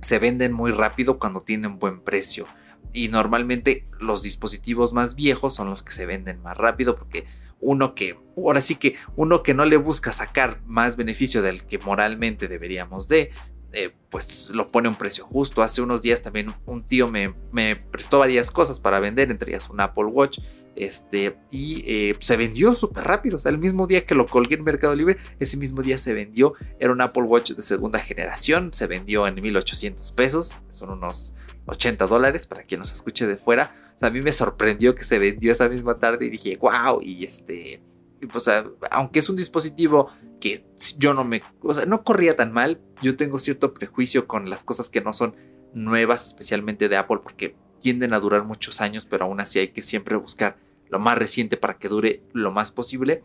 se venden muy rápido cuando tienen buen precio. Y normalmente los dispositivos más viejos son los que se venden más rápido porque uno que, ahora sí que uno que no le busca sacar más beneficio del que moralmente deberíamos de, eh, pues lo pone a un precio justo. Hace unos días también un tío me, me, prestó varias cosas para vender, entre ellas un Apple Watch, Este, y eh, se vendió súper rápido. O sea, el mismo día que lo colgué en Mercado Libre, ese mismo día se vendió. Era un Apple Watch de segunda generación. Se vendió en 1800 pesos. Son unos 80 dólares para quien nos escuche de fuera. A mí me sorprendió que se vendió esa misma tarde y dije, wow. Y este, pues, aunque es un dispositivo que yo no me, o sea, no corría tan mal. Yo tengo cierto prejuicio con las cosas que no son nuevas, especialmente de Apple, porque tienden a durar muchos años, pero aún así hay que siempre buscar lo más reciente para que dure lo más posible.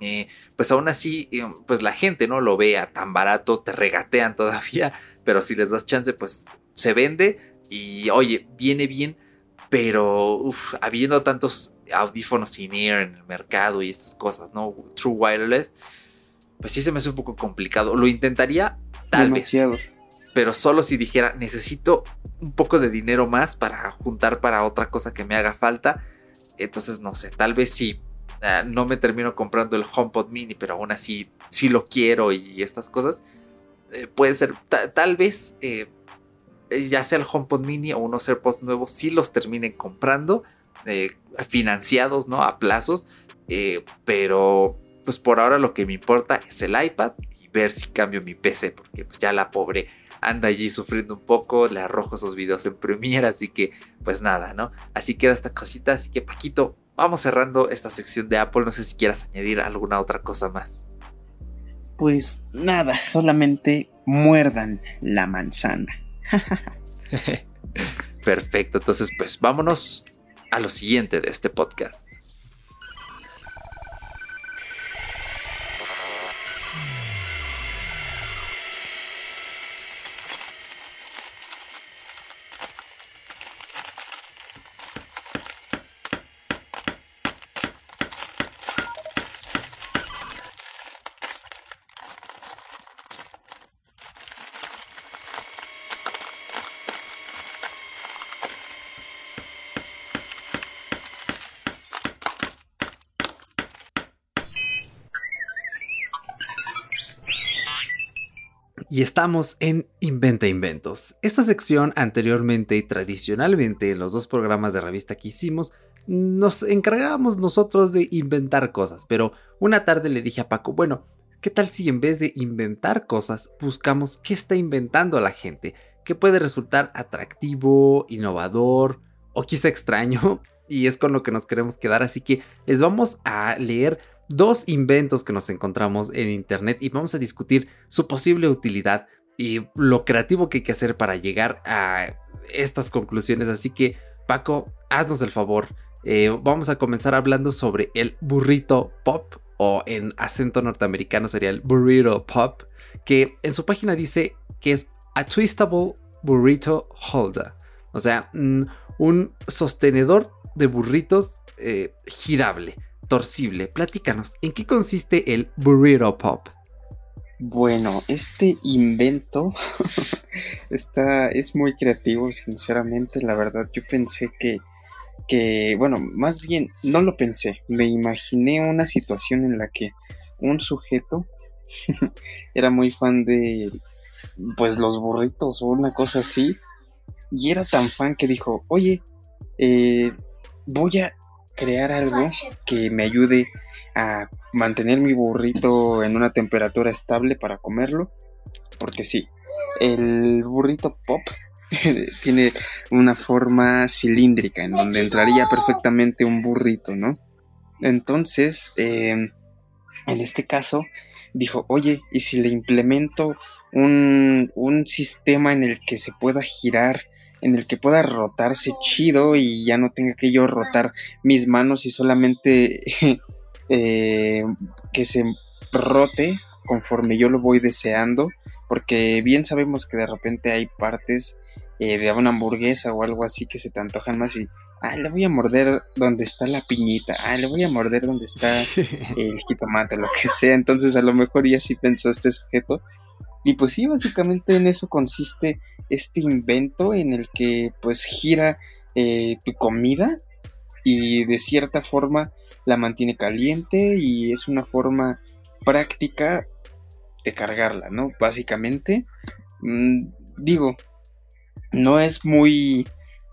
Eh, pues aún así, eh, pues la gente no lo vea tan barato, te regatean todavía, pero si les das chance, pues se vende y oye, viene bien, pero habiendo tantos audífonos in-ear en el mercado y estas cosas, ¿no? True Wireless, pues sí se me hace un poco complicado. Lo intentaría, tal vez. Pero solo si dijera, necesito un poco de dinero más para juntar para otra cosa que me haga falta entonces, no sé, tal vez sí. Ah, no me termino comprando el HomePod mini, pero aún así sí lo quiero y estas cosas. Eh, puede ser, tal vez, eh, ya sea el HomePod mini o unos AirPods nuevos, sí los terminen comprando, eh, financiados, ¿no? A plazos. pero, pues por ahora lo que me importa es el iPad y ver si cambio mi PC, porque pues, ya la pobre anda allí sufriendo un poco, le arrojo esos videos en Premiere, así que pues nada, ¿no? Así queda esta cosita, así que Paquito, vamos cerrando esta sección de Apple, no sé si quieras añadir alguna otra cosa más. Pues nada, solamente muerdan la manzana. Perfecto, entonces pues vámonos a lo siguiente de este podcast. Y estamos en Inventa Inventos. Esta sección anteriormente y tradicionalmente en los dos programas de revista que hicimos, nos encargábamos nosotros de inventar cosas, pero una tarde le dije a Paco, bueno, ¿qué tal si en vez de inventar cosas buscamos qué está inventando la gente? ¿Qué puede resultar atractivo, innovador o quizá extraño? Y es con lo que nos queremos quedar, así que les vamos a leer dos inventos que nos encontramos en Internet y vamos a discutir su posible utilidad y lo creativo que hay que hacer para llegar a estas conclusiones. Así que, Paco, haznos el favor. Eh, vamos a comenzar hablando sobre el burrito pop o en acento norteamericano sería el burrito pop, que en su página dice que es a twistable burrito holder. O sea, mm, un sostenedor de burritos eh, girable torcible. Platícanos, ¿en qué consiste el Burrito Pop? Bueno, este invento está, es muy creativo, sinceramente. La verdad, yo pensé que, que, bueno, más bien, no lo pensé. Me imaginé una situación en la que un sujeto era muy fan de, pues, los burritos o una cosa así. Y era tan fan que dijo, oye, eh, voy a crear algo que me ayude a mantener mi burrito en una temperatura estable para comerlo. Porque sí, el burrito pop tiene una forma cilíndrica en donde entraría perfectamente un burrito, ¿no? Entonces, em, en este caso, dijo, oye, ¿y si le implemento un, un sistema en el que se pueda girar en el que pueda rotarse chido y ya no tenga que yo rotar mis manos y solamente eh, que se rote conforme yo lo voy deseando, porque bien sabemos que de repente hay partes eh, de una hamburguesa o algo así que se te antojan más y, ah, le voy a morder donde está la piñita, ah, le voy a morder donde está el jitomate, lo que sea, entonces a lo mejor ya sí pensó este sujeto. Y pues sí, básicamente en eso consiste este invento en el que pues gira eh, tu comida y de cierta forma la mantiene caliente y es una forma práctica de cargarla, ¿no? Básicamente, mm, digo, no es muy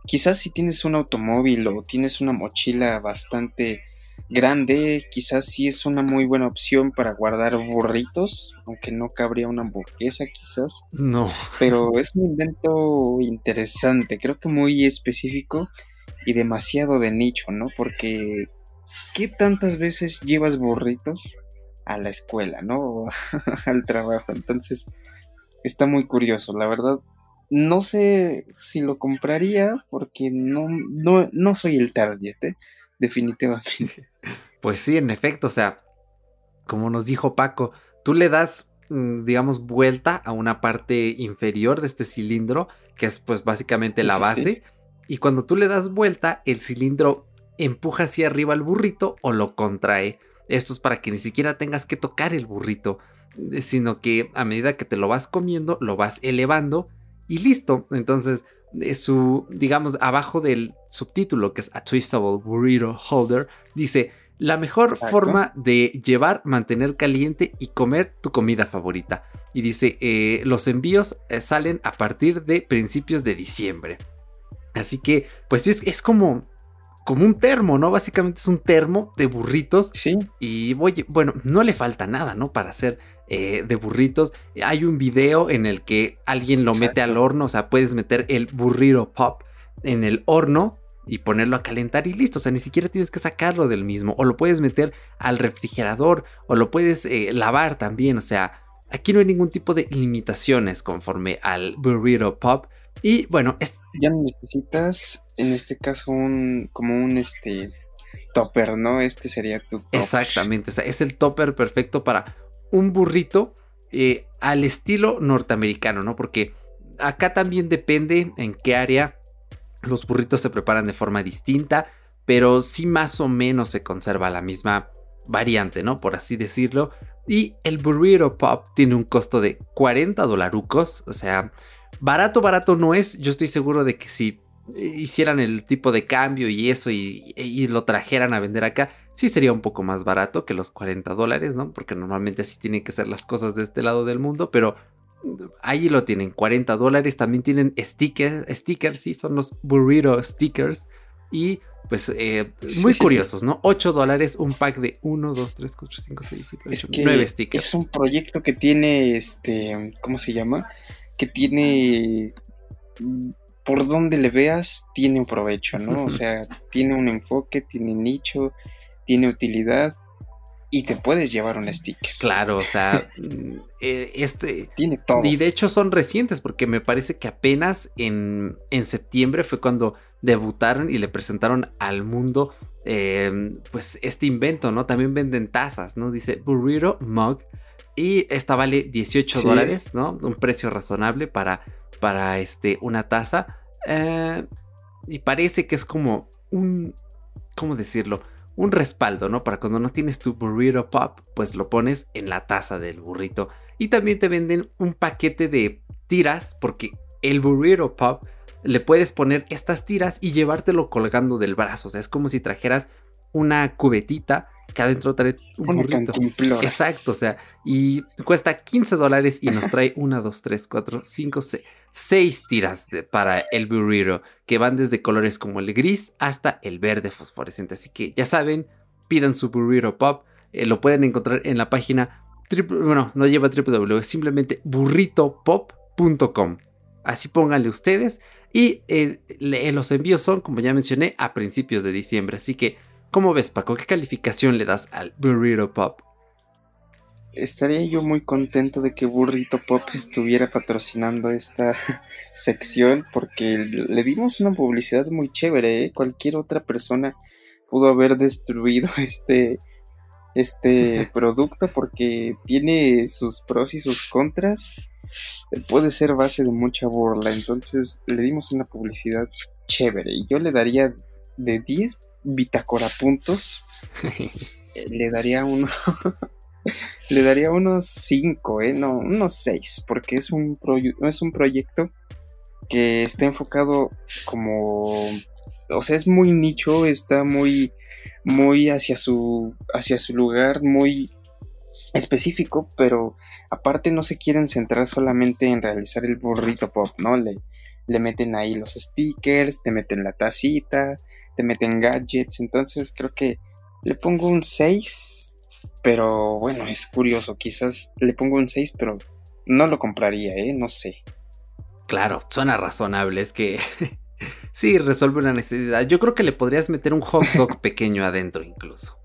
quizás si tienes un automóvil o tienes una mochila bastante grande, quizás sí es una muy buena opción para guardar burritos, aunque no cabría una hamburguesa quizás. No. Pero es un invento interesante, creo que muy específico y demasiado de nicho, ¿no? Porque ¿qué tantas veces llevas burritos a la escuela, ¿no? al trabajo. Entonces, está muy curioso, la verdad. No sé si lo compraría porque no, no, no soy el target, ¿eh? Definitivamente. Pues sí, en efecto, o sea, como nos dijo Paco, tú le das, mm, digamos, vuelta a una parte inferior de este cilindro, que es pues básicamente la base, y cuando tú le das vuelta, el cilindro empuja hacia arriba el burrito o lo contrae. Esto es para que ni siquiera tengas que tocar el burrito, eh, sino que a medida que te lo vas comiendo, lo vas elevando y listo. Entonces, su, digamos, abajo del subtítulo, que es A Twistable Burrito Holder, dice, la mejor forma de llevar, mantener caliente y comer tu comida favorita. Y dice, eh, los envíos eh, salen a partir de principios de diciembre. Así que, pues es, es como, como un termo, ¿no? Básicamente es un termo de burritos. Sí. Y oye, bueno, no le falta nada, ¿no? Para hacer eh, de burritos. Hay un video en el que alguien lo mete al horno, o sea, puedes meter el burrito pop en el horno y ponerlo a calentar y listo, o sea, ni siquiera tienes que sacarlo del mismo, o lo puedes meter al refrigerador, o lo puedes eh, lavar también, o sea, aquí no hay ningún tipo de limitaciones conforme al burrito pop. Y bueno, es... ya necesitas en este caso un como un este topper, ¿no? Este sería tu topper. Exactamente, es el topper perfecto para un burrito eh, al estilo norteamericano, ¿no? Porque acá también depende en qué área los burritos se preparan de forma distinta, pero sí más o menos se conserva la misma variante, ¿no? Por así decirlo. Y el burrito pop tiene un costo de 40 dolarucos, o sea, barato, barato no es. Yo estoy seguro de que si hicieran el tipo de cambio y eso y, lo trajeran a vender acá, sí sería un poco más barato que los 40 dólares, ¿no? Porque normalmente así tienen que ser las cosas de este lado del mundo, pero ahí lo tienen, 40 dólares. También tienen stickers, stickers, sí, son los burrito stickers. Y pues eh, muy curiosos, ¿no? 8 dólares, un pack de 1, 2, 3, 4, 5, 6, 7, 8, 9 stickers. Es un proyecto que tiene, este, ¿cómo se llama? Que tiene por donde le veas, tiene un provecho, ¿no? O sea, tiene un enfoque, tiene nicho, tiene utilidad y te puedes llevar un sticker. Claro, o sea, mm, eh, este... Tiene todo. Y de hecho son recientes porque me parece que apenas en, en septiembre fue cuando debutaron y le presentaron al mundo em, pues este invento, ¿no? También venden tazas, ¿no? Dice Burrito Mug y esta vale 18 dólares, ¿no? Un precio razonable para para este, una taza. Eh, y parece que es como un, ¿cómo decirlo? Un respaldo, ¿no? Para cuando no tienes tu burrito pop, pues lo pones en la taza del burrito. Y también te venden un paquete de tiras, porque el burrito pop le puedes poner estas tiras y llevártelo colgando del brazo. O sea, es como si trajeras una cubetita que adentro trae un burrito. Exacto, o sea, y cuesta 15 dólares y nos trae 1, 2, 3, 4, 5, 6 seis tiras para el burrito que van desde colores como el gris hasta el verde fosforescente. Así que ya saben, pidan su burrito pop. Eh, lo pueden encontrar en la página, bueno, no lleva www, simplemente burritopop.com. Así pónganle ustedes. Y eh, los envíos son, como ya mencioné, a principios de diciembre. Así que, ¿cómo ves, Paco? ¿Qué calificación le das al burrito pop? estaría yo muy contento de que Burrito Pop estuviera patrocinando esta sección porque le dimos una publicidad muy chévere. ¿eh? Cualquier otra persona pudo haber destruido este, este producto porque tiene sus pros y sus contras. Puede ser base de mucha burla. Entonces le dimos una publicidad chévere. Y yo le daría de 10 bitácora puntos. le daría uno. Le daría unos 5, ¿eh? No, unos 6, porque es un, es un proyecto que está enfocado como... O sea, es muy nicho, está muy, muy hacia su, hacia su lugar, muy específico, pero aparte no se quieren centrar solamente en realizar el burrito pop, ¿no? Le, le meten ahí los stickers, te meten la tacita, te meten gadgets, entonces creo que le pongo un 6, pero bueno, es curioso, quizás le pongo un 6, pero no lo compraría, ¿eh? No sé. Claro, suena razonable, es que sí, resuelve una necesidad. Yo creo que le podrías meter un hot dog pequeño adentro incluso.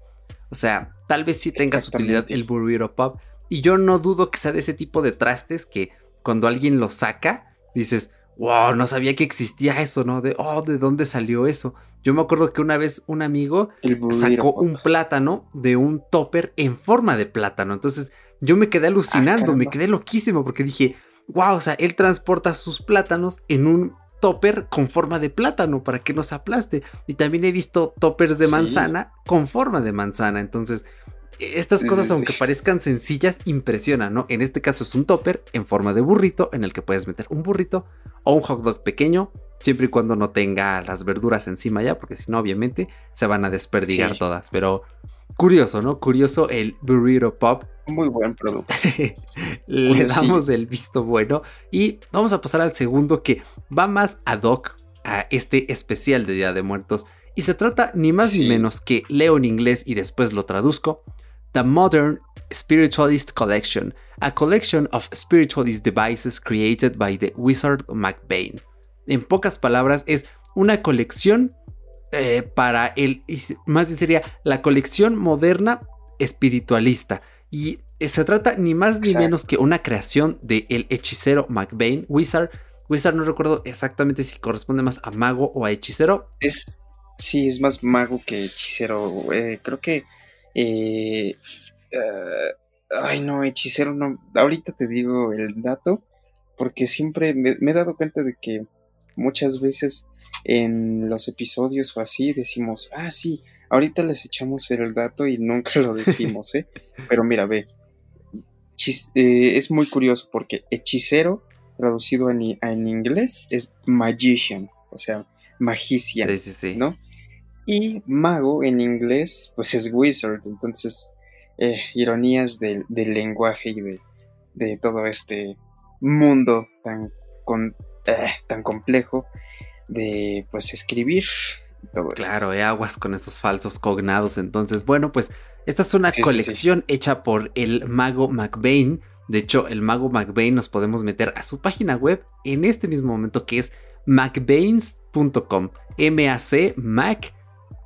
O sea, tal vez sí tenga su utilidad el burrito pop. Y yo no dudo que sea de ese tipo de trastes que cuando alguien lo saca, dices, wow, no sabía que existía eso, ¿no? De, oh, ¿de dónde salió eso? Yo me acuerdo que una vez un amigo sacó un plátano de un topper en forma de plátano. Entonces yo me quedé alucinando, me quedé loquísimo porque dije, wow, o sea, él transporta sus plátanos en un topper con forma de plátano para que no se aplaste. Y también he visto toppers de manzana con forma de manzana. Entonces, estas cosas, aunque parezcan sencillas, impresionan, ¿no? En este caso es un topper en forma de burrito en el que puedes meter un burrito o un hot dog pequeño, siempre y cuando no tenga las verduras encima ya, porque si no, obviamente se van a desperdigar todas. Pero curioso, ¿no? Curioso el burrito pop. Muy buen producto. Le damos el visto bueno y vamos a pasar al segundo que va más ad hoc a este especial de Día de Muertos. Y se trata ni más ni menos que leo en inglés y después lo traduzco The Modern Spiritualist Collection, a collection of spiritualist devices created by the wizard McBain. En pocas palabras, es una colección eh, para el, más bien sería la colección moderna espiritualista. Y eh, se trata ni más ni menos que una creación del el hechicero McBain, Wizard. Wizard no recuerdo exactamente si corresponde más a mago o a hechicero. Es, sí, es más mago que hechicero. Eh, creo que eh, eh, ay, no, hechicero, no. Ahorita te digo el dato, porque siempre me, he dado cuenta de que muchas veces en los episodios o así decimos, ah, sí, ahorita les echamos el dato y nunca lo decimos, ¿eh? Pero mira, ve, eh, es muy curioso porque hechicero, traducido en, en, inglés, es magician, o sea, magician, sí, sí, sí. ¿no? Y mago en inglés, pues es wizard. Entonces, eh, ironías del, lenguaje y de, todo este mundo tan, eh, tan complejo de pues escribir y todo Claro, hay aguas con esos falsos cognados. Entonces, bueno, pues esta es una colección hecha por el mago McBain. De hecho, el mago McBain nos podemos meter a su página web en este mismo momento que es macbains.com. M-A-C, Mac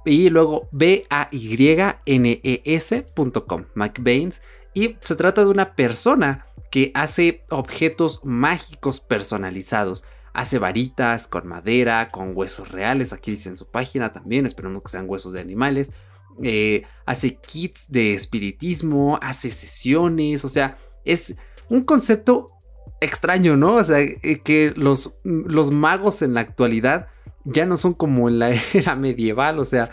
y luego B-A-Y-N-E-S.com, McBains. Y se trata de una persona que hace objetos mágicos personalizados. Hace varitas con madera, con huesos reales. Aquí dice en su página también. Esperemos que sean huesos de animales. Eh, hace kits de espiritismo. Hace sesiones. O sea, es un concepto extraño, ¿no? O sea, eh, que los, los magos en la actualidad ya no son como en la era medieval, o sea,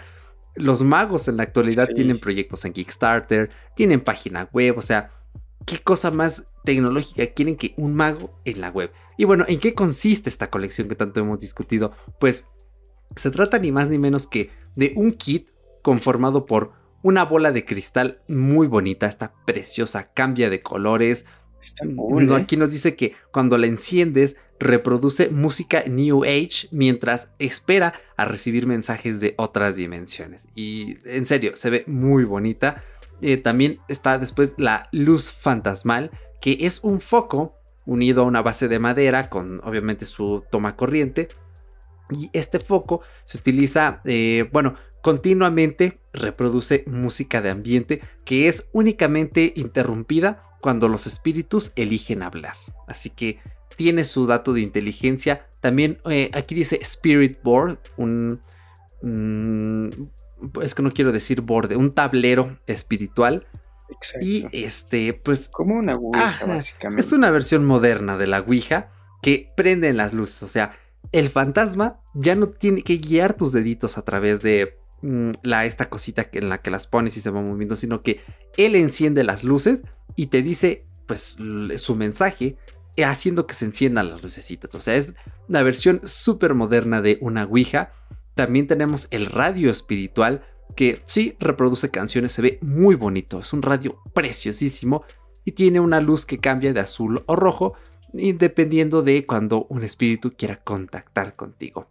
los magos en la actualidad tienen proyectos en Kickstarter, tienen página web, o sea, ¿qué cosa más tecnológica quieren que un mago en la web? Y bueno, ¿en qué consiste esta colección que tanto hemos discutido? Pues se trata ni más ni menos que de un kit conformado por una bola de cristal muy bonita, está preciosa, cambia de colores. ¿Eh? Aquí nos dice que cuando la enciendes reproduce música New Age mientras espera a recibir mensajes de otras dimensiones. Y en serio, se ve muy bonita. Eh, también está después la luz fantasmal, que es un foco unido a una base de madera con obviamente su toma corriente. Y este foco se utiliza, eh, bueno, continuamente reproduce música de ambiente que es únicamente interrumpida cuando los espíritus eligen hablar. Así que tiene su dato de inteligencia. También eh, aquí dice Spirit Board, un... Mm, es que no quiero decir borde, un tablero espiritual. Exacto. Y este, pues... Como una Ouija, básicamente. Es una versión moderna de la Ouija que prende en las luces. O sea, el fantasma ya no tiene que guiar tus deditos a través de mm, la, esta cosita en la que las pones y se va moviendo, sino que él enciende las luces y te dice pues su mensaje haciendo que se enciendan las lucecitas. O sea, es una versión súper moderna de una Ouija. También tenemos el radio espiritual, que sí reproduce canciones, se ve muy bonito. Es un radio preciosísimo y tiene una luz que cambia de azul o rojo dependiendo de cuando un espíritu quiera contactar contigo.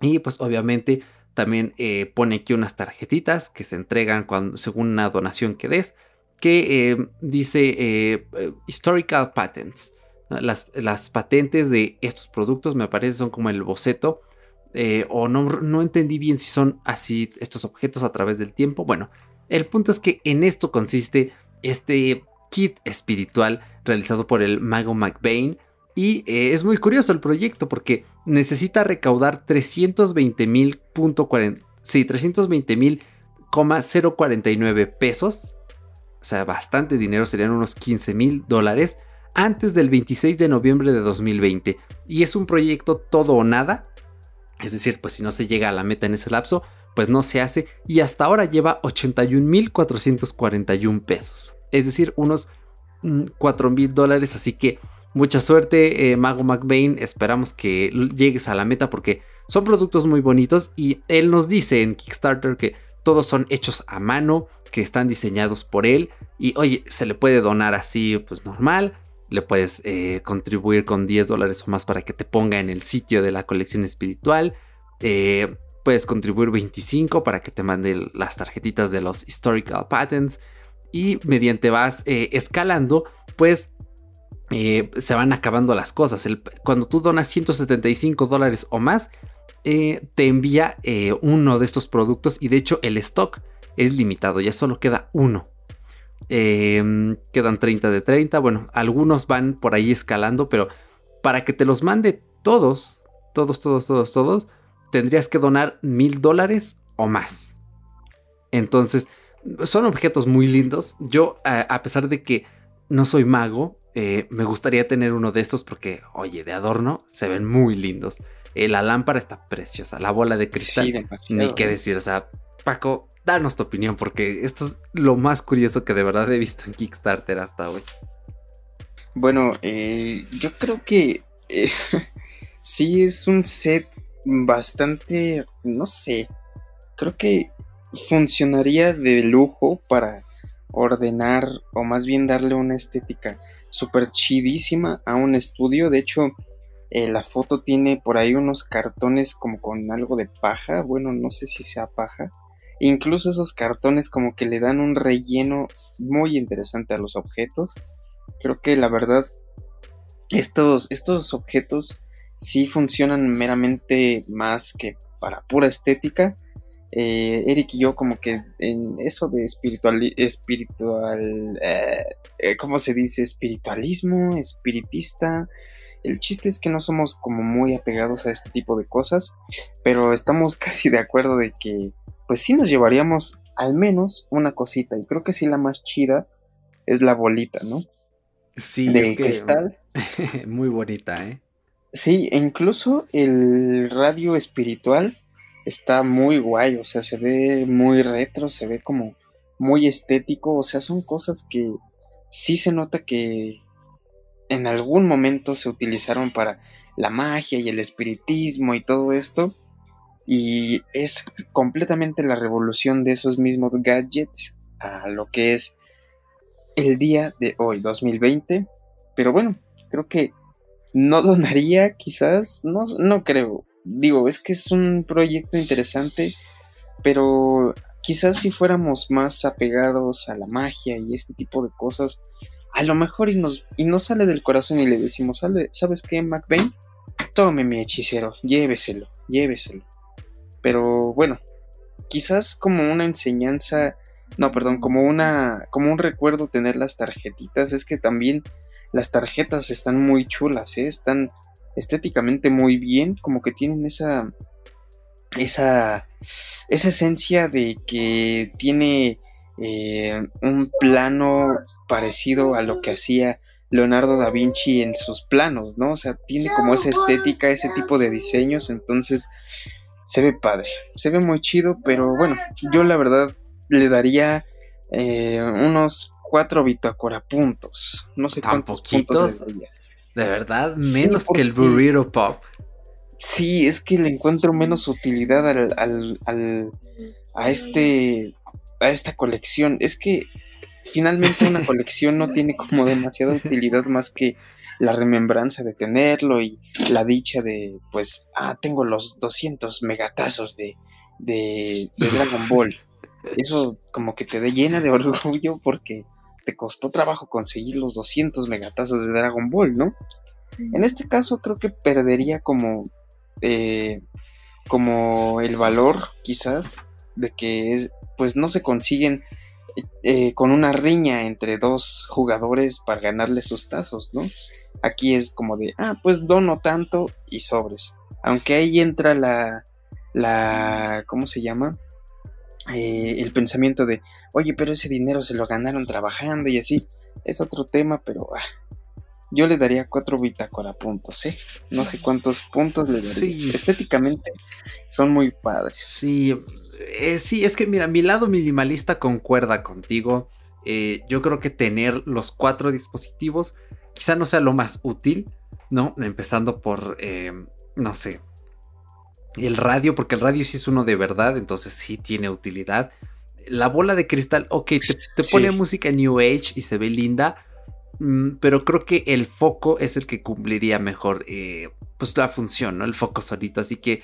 Y pues obviamente también eh, pone aquí unas tarjetitas que se entregan cuando, según una donación que des, que eh, dice eh, Historical Patents. Las, las, patentes de estos productos me parece son como el boceto. o no, no entendí bien si son así estos objetos a través del tiempo. Bueno, el punto es que en esto consiste este kit espiritual realizado por el mago McBain. Y es muy curioso el proyecto porque necesita recaudar 320 mil sí, 320 mil 049 pesos. O sea, bastante dinero, serían unos 15 mil dólares antes del 26 de noviembre de 2020. Y es un proyecto todo o nada. Es decir, pues si no se llega a la meta en ese lapso, pues no se hace. Y hasta ahora lleva 81 mil 441 pesos. Es decir, unos 4 mm, mil dólares. Así que Mucha suerte, eh, Mago McBain. Esperamos que llegues a la meta porque son productos muy bonitos y él nos dice en Kickstarter que todos son hechos a mano, que están diseñados por él y oye, se le puede donar así pues normal. Le puedes eh, contribuir con 10 dólares o más para que te ponga en el sitio de la colección espiritual. Eh, puedes contribuir 25 para que te mande las tarjetitas de los historical patents. Y mediante vas escalando, pues eh, se van acabando las cosas. cuando tú donas 175 dólares o más, eh, te envía eh, uno de estos productos y de hecho el stock es limitado, ya solo queda uno. Em, quedan 30 de 30, bueno, algunos van por ahí escalando, pero para que te los mande todos, todos, todos, todos, todos, tendrías que donar mil dólares o más. Entonces, son objetos muy lindos. Yo, a pesar de que no soy mago, eh, me gustaría tener uno de estos porque, oye, de adorno se ven muy lindos. Eh, la lámpara está preciosa, la bola de cristal, ni qué decir. O sea, Paco, danos tu opinión porque esto es lo más curioso que de verdad he visto en Kickstarter hasta hoy. Bueno, eh, yo creo que sí es un set bastante, no sé, creo que funcionaría de lujo para ordenar o más bien darle una estética súper chidísima a un estudio. De hecho, eh, la foto tiene por ahí unos cartones como con algo de paja. Bueno, no sé si sea paja. Incluso esos cartones como que le dan un relleno muy interesante a los objetos. Creo que la verdad, estos, estos objetos sí funcionan meramente más que para pura estética. Eh, Eric y yo como que en eso de espiritual, espiritual, eh, eh, ¿cómo se dice? Espiritualismo, espiritista. El chiste es que no somos como muy apegados a este tipo de cosas, pero estamos casi de acuerdo de que pues sí nos llevaríamos al menos una cosita y creo que sí la más chida es la bolita, ¿no? Sí, de cristal. muy bonita, ¿eh? Sí, e incluso el radio espiritual está muy guay, o sea, se ve muy retro, se ve como muy estético, o sea, son cosas que sí se nota que en algún momento se utilizaron para la magia y el espiritismo y todo esto. Y es completamente la revolución de esos mismos gadgets a lo que es el día de hoy, 2020. Pero bueno, creo que no donaría, quizás, no, no creo digo, es que es un proyecto interesante, pero quizás si fuéramos más apegados a la magia y este tipo de cosas, a lo mejor y nos, y nos sale del corazón y le decimos, ¿sabes qué, McBain? Tome mi hechicero, lléveselo, lléveselo. Pero bueno, quizás como una enseñanza, no, perdón, como una, como un recuerdo tener las tarjetitas, es que también las tarjetas están muy chulas, ¿eh? están estéticamente muy bien, como que tienen esa esa esa esencia de que tiene eh, un plano parecido a lo que hacía Leonardo da Vinci en sus planos, ¿no? O sea, tiene como esa estética, ese tipo de diseños, entonces se ve padre, se ve muy chido, pero bueno, yo la verdad le daría eh, unos cuatro bitácora puntos, no sé cuántos puntos le de verdad, menos que el Burrito Pop. Sí, es que le encuentro menos utilidad al, al, a este a esta colección. Es que finalmente una colección no tiene como demasiada utilidad más que la remembranza de tenerlo y la dicha de, pues, ah, tengo los 200 megatazos de, de, de Dragon Ball. Eso como que te llena de orgullo porque te costó trabajo conseguir los 200 megatazos de Dragon Ball, ¿no? En este caso creo que perdería como, eh, como el valor quizás de que pues no se consiguen eh, con una riña entre dos jugadores para ganarle sus tazos, ¿no? Aquí es como de, ah, pues dono tanto y sobres. Aunque ahí entra la, la, ¿cómo se llama? Eh, el pensamiento de, oye, pero ese dinero se lo ganaron trabajando y así. Es otro tema, pero ah, yo le daría cuatro bitácora puntos, ¿eh? No sé cuántos puntos le daría. Estéticamente son muy padres. Sí, eh, sí, es que mira, mi lado minimalista concuerda contigo. Eh, yo creo que tener los cuatro dispositivos quizá no sea lo más útil, ¿no? Empezando por, no sé, el radio, porque el radio sí es uno de verdad, entonces sí tiene utilidad. La bola de cristal, ok, te, pone música New Age y se ve linda, mm, pero creo que el foco es el que cumpliría mejor eh, pues la función, ¿no? El foco solito, así que,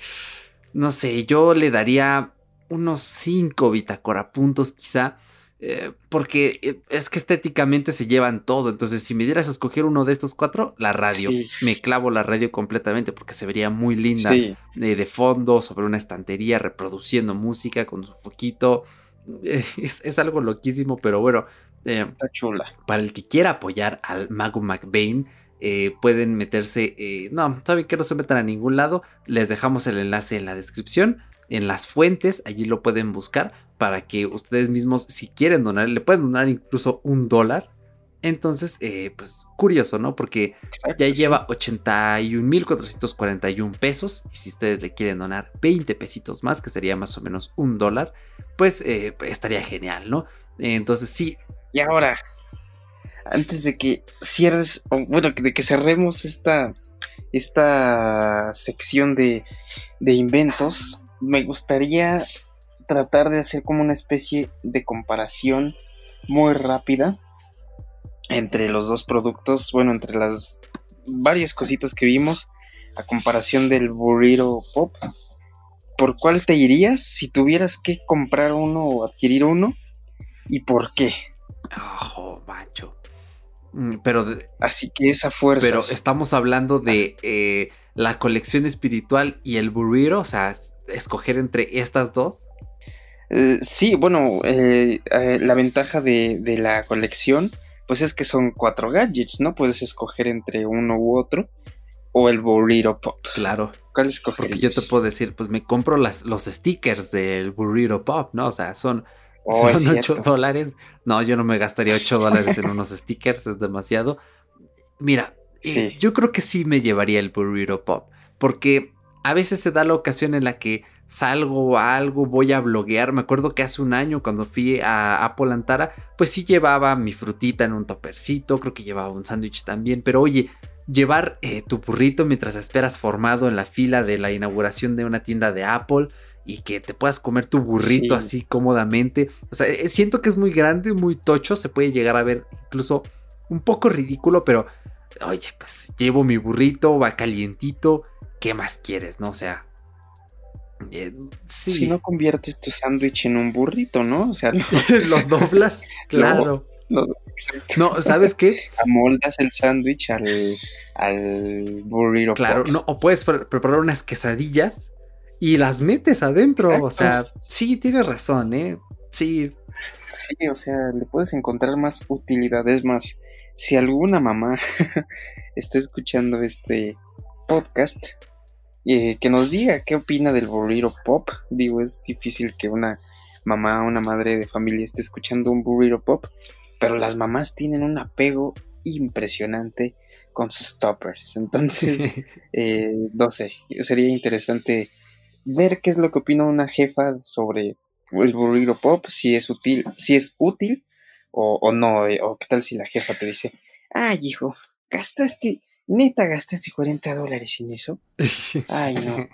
no sé, yo le daría unos 5 bitácora puntos quizá. Eh, porque eh, es que estéticamente se llevan todo. Entonces, si me dieras a escoger uno de estos cuatro, la radio. Me clavo la radio completamente porque se vería muy linda eh, de fondo, sobre una estantería, reproduciendo música con su foquito. Es, algo loquísimo, pero bueno. Está chula. Para el que quiera apoyar al Mago McBain, pueden meterse. no, saben que no se metan a ningún lado. Les dejamos el enlace en la descripción en las fuentes, allí lo pueden buscar para que ustedes mismos, si quieren donar, le pueden donar incluso un dólar. Entonces, eh, pues curioso, ¿no? Porque ya lleva 81.441 pesos. Y si ustedes le quieren donar 20 pesitos más, que sería más o menos un dólar, pues eh, estaría genial, ¿no? Entonces, sí. Y ahora, antes de que cierres, bueno, de que cerremos esta, esta sección de, de inventos, me gustaría tratar de hacer como una especie de comparación muy rápida entre los dos productos, bueno, entre las varias cositas que vimos, a comparación del burrito pop. ¿Por cuál te irías si tuvieras que comprar uno o adquirir uno? ¿Y por qué? Ojo, macho. Mm, pero. Así que esa fuerza. Pero estamos hablando de eh, la colección espiritual y el burrito, o sea, escoger entre estas dos? Eh, sí, bueno, eh, eh, la ventaja de, la colección, pues es que son cuatro gadgets, ¿no? Puedes escoger entre uno u otro. O el Burrito Pop. Claro. ¿Cuál escogerías? Porque yo te puedo decir, pues me compro las, los stickers del Burrito Pop, ¿no? O sea, son, oh, son 8 dólares. No, yo no me gastaría 8 dólares en unos stickers, es demasiado. Mira, yo creo que sí me llevaría el Burrito Pop. Porque a veces se da la ocasión en la que salgo a algo, voy a bloguear. Me acuerdo que hace un año cuando fui a Apple Antara, pues sí llevaba mi frutita en un topercito, creo que llevaba un sándwich también, pero oye, llevar eh, tu burrito mientras esperas formado en la fila de la inauguración de una tienda de Apple y que te puedas comer tu burrito así cómodamente. O sea, eh, siento que es muy grande, muy tocho, se puede llegar a ver incluso un poco ridículo, pero oye, pues llevo mi burrito, va calientito, ¿qué más quieres, no? O sea, eh, Si no conviertes tu sándwich en un burrito, ¿no? O sea, lo, doblas, claro. no, ¿sabes qué? Amoldas el sándwich al, al burrito. Claro, no, o puedes preparar unas quesadillas y las metes adentro. O sea, sí, tienes razón, ¿eh? Sí. Sí, o sea, le puedes encontrar más utilidades más. Si alguna mamá está escuchando este podcast, eh, que nos diga qué opina del burrito pop. Digo, es difícil que una mamá, una madre de familia esté escuchando un burrito pop, pero las mamás tienen un apego impresionante con sus toppers. Entonces, eh, no sé, sería interesante ver qué es lo que opina una jefa sobre el burrito pop, si es útil, si es útil o, o no, eh, o qué tal si la jefa te dice, ay hijo, gastaste Neta, gastaste 40 dólares en eso. Ay, no.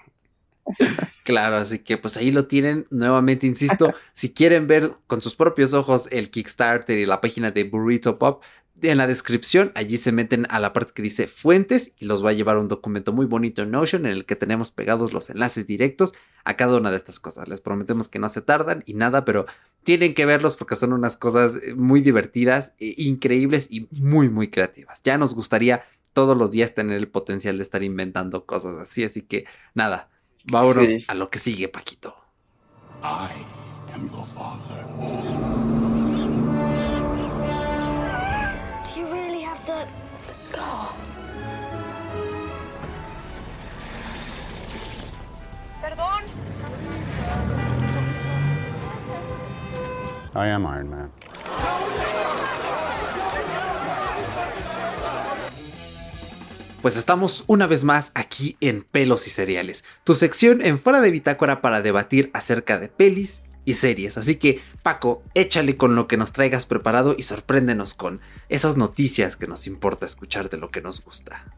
Claro, así que pues ahí lo tienen. Nuevamente, insisto, si quieren ver con sus propios ojos el Kickstarter y la página de Burrito Pop, en la descripción, allí se meten a la parte que dice fuentes y los va a llevar un documento muy bonito en Notion en el que tenemos pegados los enlaces directos a cada una de estas cosas. Les prometemos que no se tardan y nada, pero tienen que verlos porque son unas cosas eh, muy divertidas, e increíbles y muy, muy creativas. Ya nos gustaría todos los días tener el potencial de estar inventando cosas así, así que nada, vámonos a lo que sigue, Paquito. I am your father. I am Iron Man. Pues estamos una vez más aquí en Pelos y Cereales, tu sección en fuera de bitácora para debatir acerca de pelis y series. Así que, Paco, échale con lo que nos traigas preparado y sorpréndenos con esas noticias que nos importa escuchar de lo que nos gusta.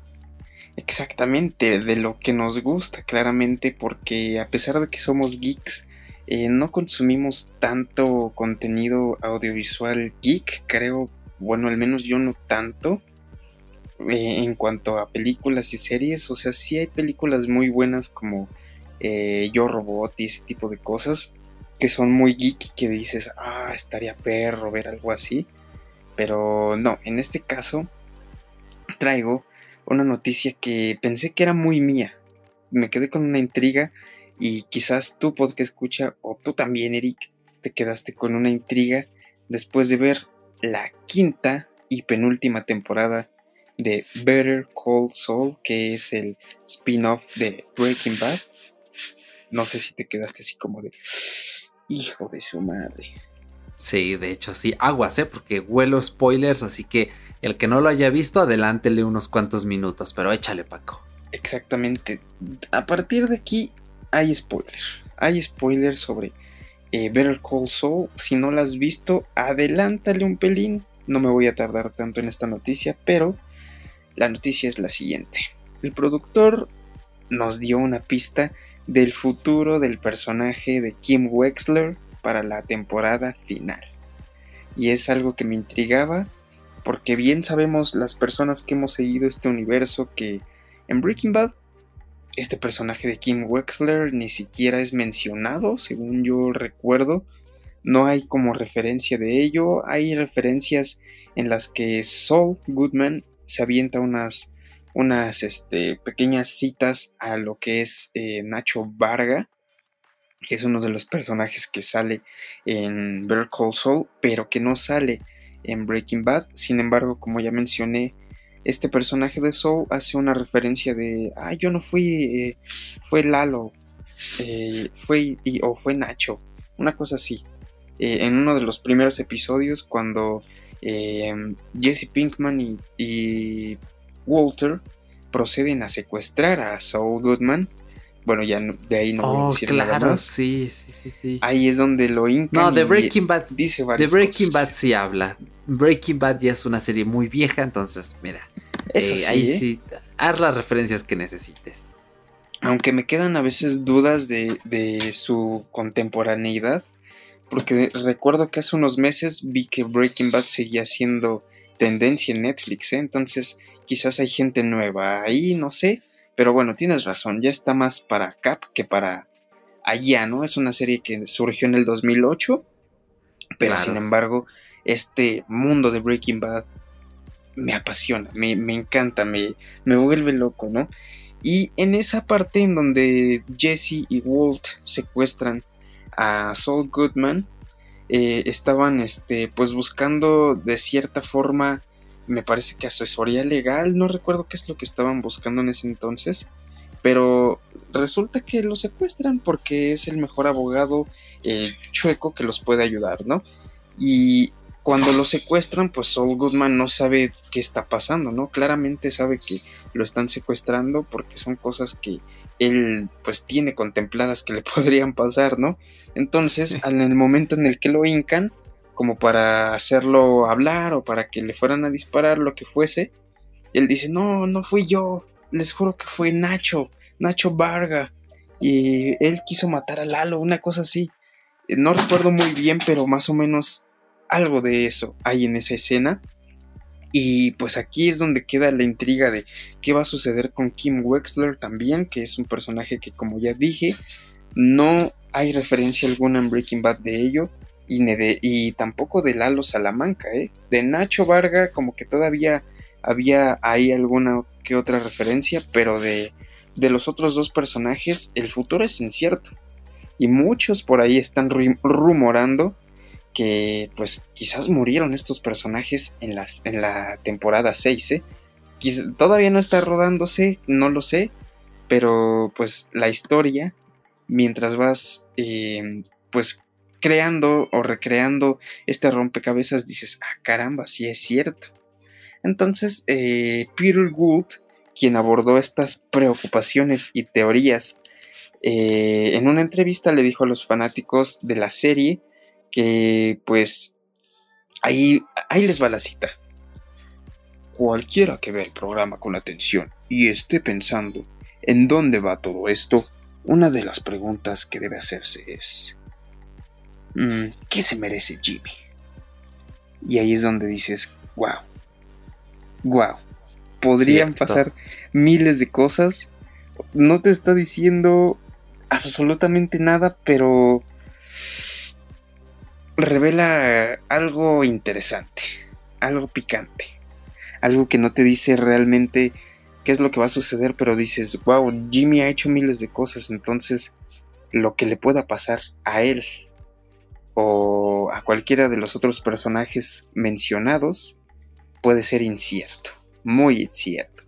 Exactamente, de lo que nos gusta, claramente, porque a pesar de que somos geeks, eh, no consumimos tanto contenido audiovisual geek, creo, bueno, al menos yo no tanto. Eh, en cuanto a películas y series, o sea, sí hay películas muy buenas como eh, Yo Robot y ese tipo de cosas que son muy geek y que dices, ah, estaría perro ver algo así. Pero no, en este caso traigo una noticia que pensé que era muy mía. Me quedé con una intriga y quizás tú, podcast escucha, o tú también, Eric, te quedaste con una intriga después de ver la quinta y penúltima temporada de Better Call Saul, que es el spin-off de Breaking Bad. No sé si te quedaste así como de hijo de su madre. Sí, de hecho sí, aguas, ¿eh? Porque huelo spoilers, así que el que no lo haya visto, adelántele unos cuantos minutos, pero échale Paco. Exactamente. A partir de aquí hay spoiler. Hay spoiler sobre eh, Better Call Saul. Si no la has visto, adelántale un pelín. No me voy a tardar tanto en esta noticia, pero la noticia es la siguiente. El productor nos dio una pista del futuro del personaje de Kim Wexler para la temporada final. Y es algo que me intrigaba porque bien sabemos las personas que hemos seguido este universo que en Breaking Bad este personaje de Kim Wexler ni siquiera es mencionado, según yo recuerdo. No hay como referencia de ello. Hay referencias en las que Saul Goodman se avienta unas, unas este, pequeñas citas a lo que es eh, Nacho Varga, que es uno de los personajes que sale en Better Call Saul, pero que no sale en Breaking Bad. Sin embargo, como ya mencioné, este personaje de Soul hace una referencia de, ah, yo no fui, eh, fue Lalo, eh, fue, o fue Nacho, una cosa así. En uno de los primeros episodios, cuando Jesse Pinkman y, y, Walter proceden a secuestrar a Saul Goodman, bueno, ya de ahí no voy a oh, decir claro, nada más. Sí, sí, sí, sí. Ahí es donde lo incan No, de Breaking Bad. Dice De Breaking Bad sí habla. Breaking Bad ya es una serie muy vieja, entonces, mira. Eh, ahí ¿eh? sí, haz las referencias que necesites. Aunque me quedan a veces dudas de, de su contemporaneidad, porque recuerdo que hace unos meses vi que Breaking Bad seguía siendo tendencia en Netflix, ¿eh? entonces quizás hay gente nueva ahí, no sé, pero bueno, tienes razón, ya está más para Cap que para allá, ¿no? Es una serie que surgió en el 2008, pero sin embargo, este mundo de Breaking Bad me apasiona, me, encanta, me, me vuelve loco, ¿no? Y en esa parte en donde Jesse y Walt secuestran a Saul Goodman, eh, estaban este, pues buscando de cierta forma me parece que asesoría legal, no recuerdo qué es lo que estaban buscando en ese entonces, pero resulta que lo secuestran porque es el mejor abogado eh, chueco que los puede ayudar, ¿no? Y cuando lo secuestran, pues Saul Goodman no sabe qué está pasando, ¿no? Claramente sabe que lo están secuestrando porque son cosas que él pues tiene contempladas que le podrían pasar, ¿no? Entonces, en el momento en el que lo hincan, como para hacerlo hablar o para que le fueran a disparar, lo que fuese. él dice, no, no fui yo, les juro que fue Nacho, Nacho Varga. y él quiso matar a Lalo, una cosa así. No recuerdo muy bien, pero más o menos algo de eso hay en esa escena. Y pues aquí es donde queda la intriga de qué va a suceder con Kim Wexler también, que es un personaje que como ya dije, no hay referencia alguna en Breaking Bad de ello. Y, y tampoco de Lalo Salamanca, ¿eh? De Nacho Varga como que todavía había ahí alguna que otra referencia, pero de, de los otros dos personajes el futuro es incierto. Y muchos por ahí están rumorando que pues quizás murieron estos personajes en, las, en la temporada 6, ¿eh? todavía no está rodándose, no lo sé, pero pues la historia, mientras vas eh, pues creando o recreando este rompecabezas, dices, ah caramba, sí es cierto. Entonces, eh, Peter Gould, quien abordó estas preocupaciones y teorías, eh, en una entrevista le dijo a los fanáticos de la serie que pues ahí, ahí les va la cita. Cualquiera que vea el programa con atención y esté pensando en dónde va todo esto, una de las preguntas que debe hacerse es, mm, ¿qué se merece Jimmy? Y ahí es donde dices, wow, wow, podrían pasar miles de cosas. No te está diciendo absolutamente nada, pero revela algo interesante, algo picante, algo que no te dice realmente qué es lo que va a suceder, pero dices, wow, Jimmy ha hecho miles de cosas, entonces lo que le pueda pasar a él o a cualquiera de los otros personajes mencionados puede ser incierto, muy incierto.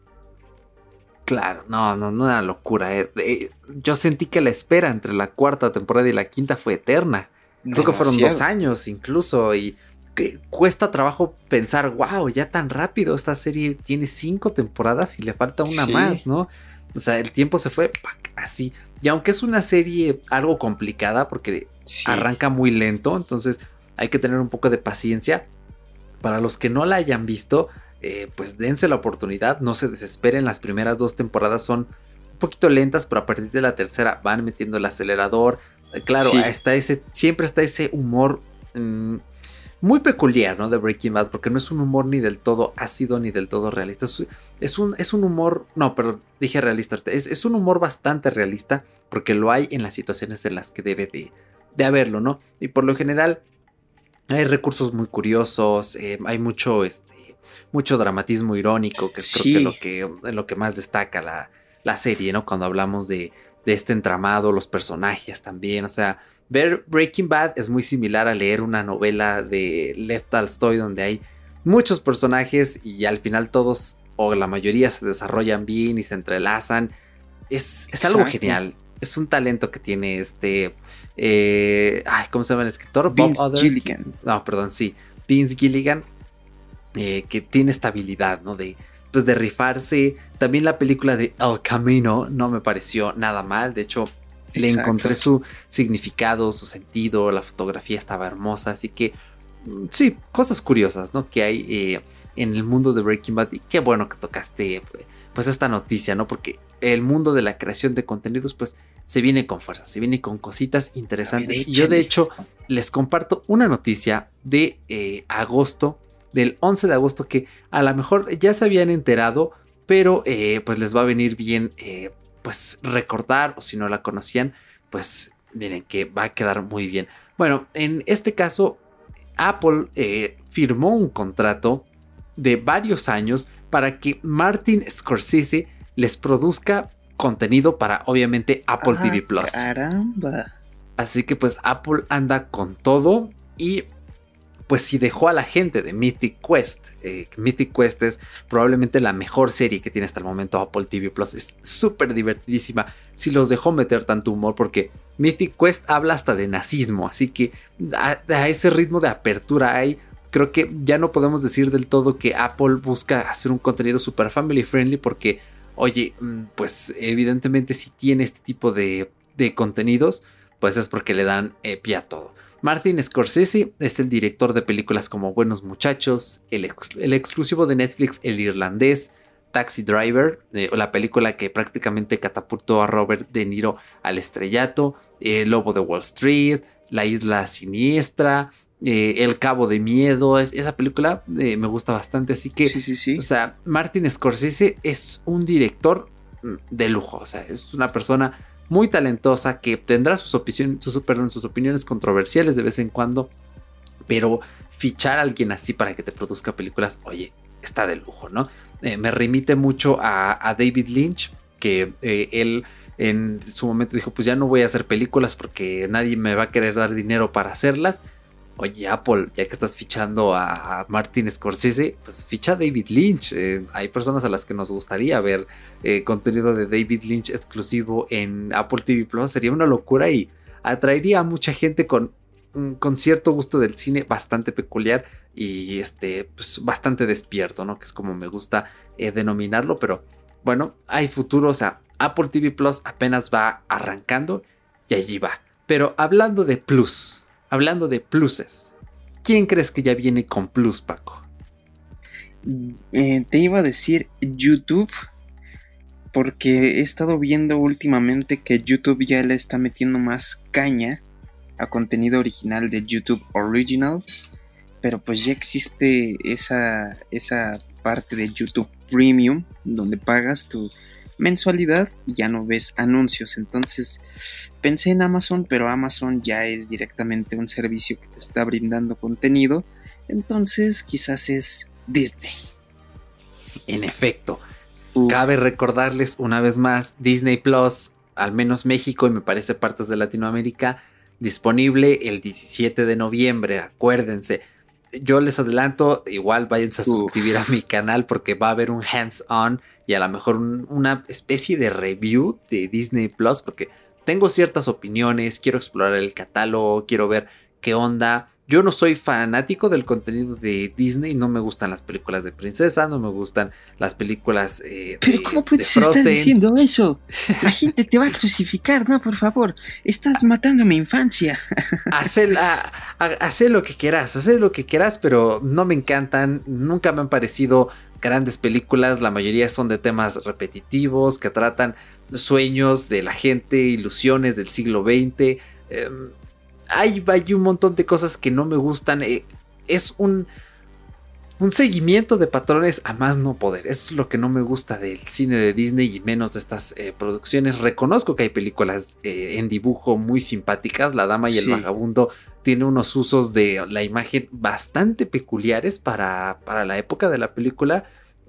Claro, no, no, no una locura. Eh. Eh, yo sentí que la espera entre la cuarta temporada y la quinta fue eterna. Creo que fueron dos años incluso y que cuesta trabajo pensar, wow, ya tan rápido esta serie tiene cinco temporadas y le falta una más, ¿no? O sea, el tiempo se fue así. Y aunque es una serie algo complicada porque arranca muy lento, entonces hay que tener un poco de paciencia. Para los que no la hayan visto, eh, pues dense la oportunidad, no se desesperen. Las primeras dos temporadas son un poquito lentas, pero a partir de la tercera van metiendo el acelerador, Claro, está ese, siempre está ese humor mm, muy peculiar, ¿no? De Breaking Bad, porque no es un humor ni del todo ácido ni del todo realista. Es, un, es un, humor, no, pero dije realista, es, es, un humor bastante realista, porque lo hay en las situaciones en las que debe de, de haberlo, ¿no? Y por lo general hay recursos muy curiosos, eh, hay mucho, este, mucho dramatismo irónico, que es creo que lo que, lo que más destaca la, la serie, ¿no? Cuando hablamos de de este entramado, los personajes también. O sea, ver Breaking Bad es muy similar a leer una novela de Lev Tolstoy donde hay muchos personajes y al final todos o la mayoría se desarrollan bien y se entrelazan. Es, algo genial. Es un talento que tiene este. Eh, ay, ¿cómo se llama el escritor? Vince Gilligan. No, perdón, sí. Vince Gilligan. Eh, que tiene estabilidad, ¿no? De, pues de rifarse. También la película de El Camino no me pareció nada mal. De hecho, le encontré su significado, su sentido. La fotografía estaba hermosa. Así que, mm, sí, cosas curiosas, ¿no? Que hay eh, en el mundo de Breaking Bad. Y qué bueno que tocaste, pues, esta noticia, ¿no? Porque el mundo de la creación de contenidos, pues, se viene con fuerza, se viene con cositas interesantes. y yo, de hecho, les comparto una noticia de eh, agosto del 11 de agosto que a lo mejor ya se habían enterado, pero eh, pues les va a venir bien eh, pues recordar o si no la conocían, pues miren que va a quedar muy bien. Bueno, en este caso, Apple eh, firmó un contrato de varios años para que Martin Scorsese les produzca contenido para obviamente Apple TV ah, Plus. Caramba. Así que pues Apple anda con todo y pues si dejó a la gente de Mythic Quest. Eh, Mythic Quest es probablemente la mejor serie que tiene hasta el momento Apple TV Plus. Es súper divertidísima. Si los dejó meter tanto humor, porque Mythic Quest habla hasta de nazismo. Así que a, ese ritmo de apertura hay. Creo que ya no podemos decir del todo que Apple busca hacer un contenido super family friendly porque, oye, mm, pues evidentemente si tiene este tipo de, contenidos, pues es porque le dan eh, pie a todo. Martin Scorsese es el director de películas como Buenos Muchachos, el, exclusivo de Netflix El Irlandés, Taxi Driver, eh, la película que prácticamente catapultó a Robert De Niro al estrellato, El Lobo de Wall Street, La Isla Siniestra, eh, El Cabo de Miedo. esa película eh, me gusta bastante, así que, Sí, sí, sí. o sea, Martin Scorsese es un director de lujo, o sea, es una persona muy talentosa que tendrá sus, sus, perdón, sus opiniones controversiales de vez en cuando, pero fichar a alguien así para que te produzca películas, oye, está de lujo, ¿no? Eh, me remite mucho a, a David Lynch, que eh, él en su momento dijo, pues ya no voy a hacer películas porque nadie me va a querer dar dinero para hacerlas. Oye, Apple, ya que estás fichando a Martin Scorsese, pues ficha a David Lynch. Eh, hay personas a las que nos gustaría ver eh, contenido de David Lynch exclusivo en Apple TV Plus. Sería una locura y atraería a mucha gente con, con cierto gusto del cine bastante peculiar y este, pues bastante despierto, ¿no? Que es como me gusta eh, denominarlo, pero bueno, hay futuro, o sea, Apple TV Plus apenas va arrancando y allí va. Pero hablando de plus, hablando de pluses, ¿quién crees que ya viene con plus, Paco? Eh, te iba a decir YouTube, porque he estado viendo últimamente que YouTube ya le está metiendo más caña a contenido original de YouTube Originals, pero pues ya existe esa, esa parte de YouTube Premium, donde pagas tu mensualidad y ya no ves anuncios. Entonces pensé en Amazon, pero Amazon ya es directamente un servicio que te está brindando contenido. Entonces quizás es Disney. En efecto, Cabe recordarles una vez más, Disney Plus, al menos México y me parece partes de Latinoamérica, disponible el 17 de noviembre, acuérdense. Yo les adelanto, igual váyanse a Uf. suscribir a mi canal porque va a haber un hands-on y a lo mejor un- una especie de review de Disney Plus porque tengo ciertas opiniones, quiero explorar el catálogo, quiero ver qué onda. Yo no soy fanático del contenido de Disney, no me gustan las películas de princesa, no me gustan las películas eh, Pero de- ¿cómo de puedes estar diciendo eso? La gente te va a crucificar, no, por favor. Estás matando mi infancia. Hacer, a- a- hacer lo que quieras, hacer lo que quieras, pero no me encantan, nunca me han parecido grandes películas, la mayoría son de temas repetitivos que tratan sueños de la gente, ilusiones del siglo XX. Hay, hay un montón de cosas que no me gustan. eh, es un, un seguimiento de patrones a más no poder. Eso es lo que no me gusta del cine de Disney y menos de estas eh, producciones. Reconozco que hay películas eh, en dibujo muy simpáticas. La Dama y el. Vagabundo tiene unos usos de la imagen bastante peculiares para, para la época de la película.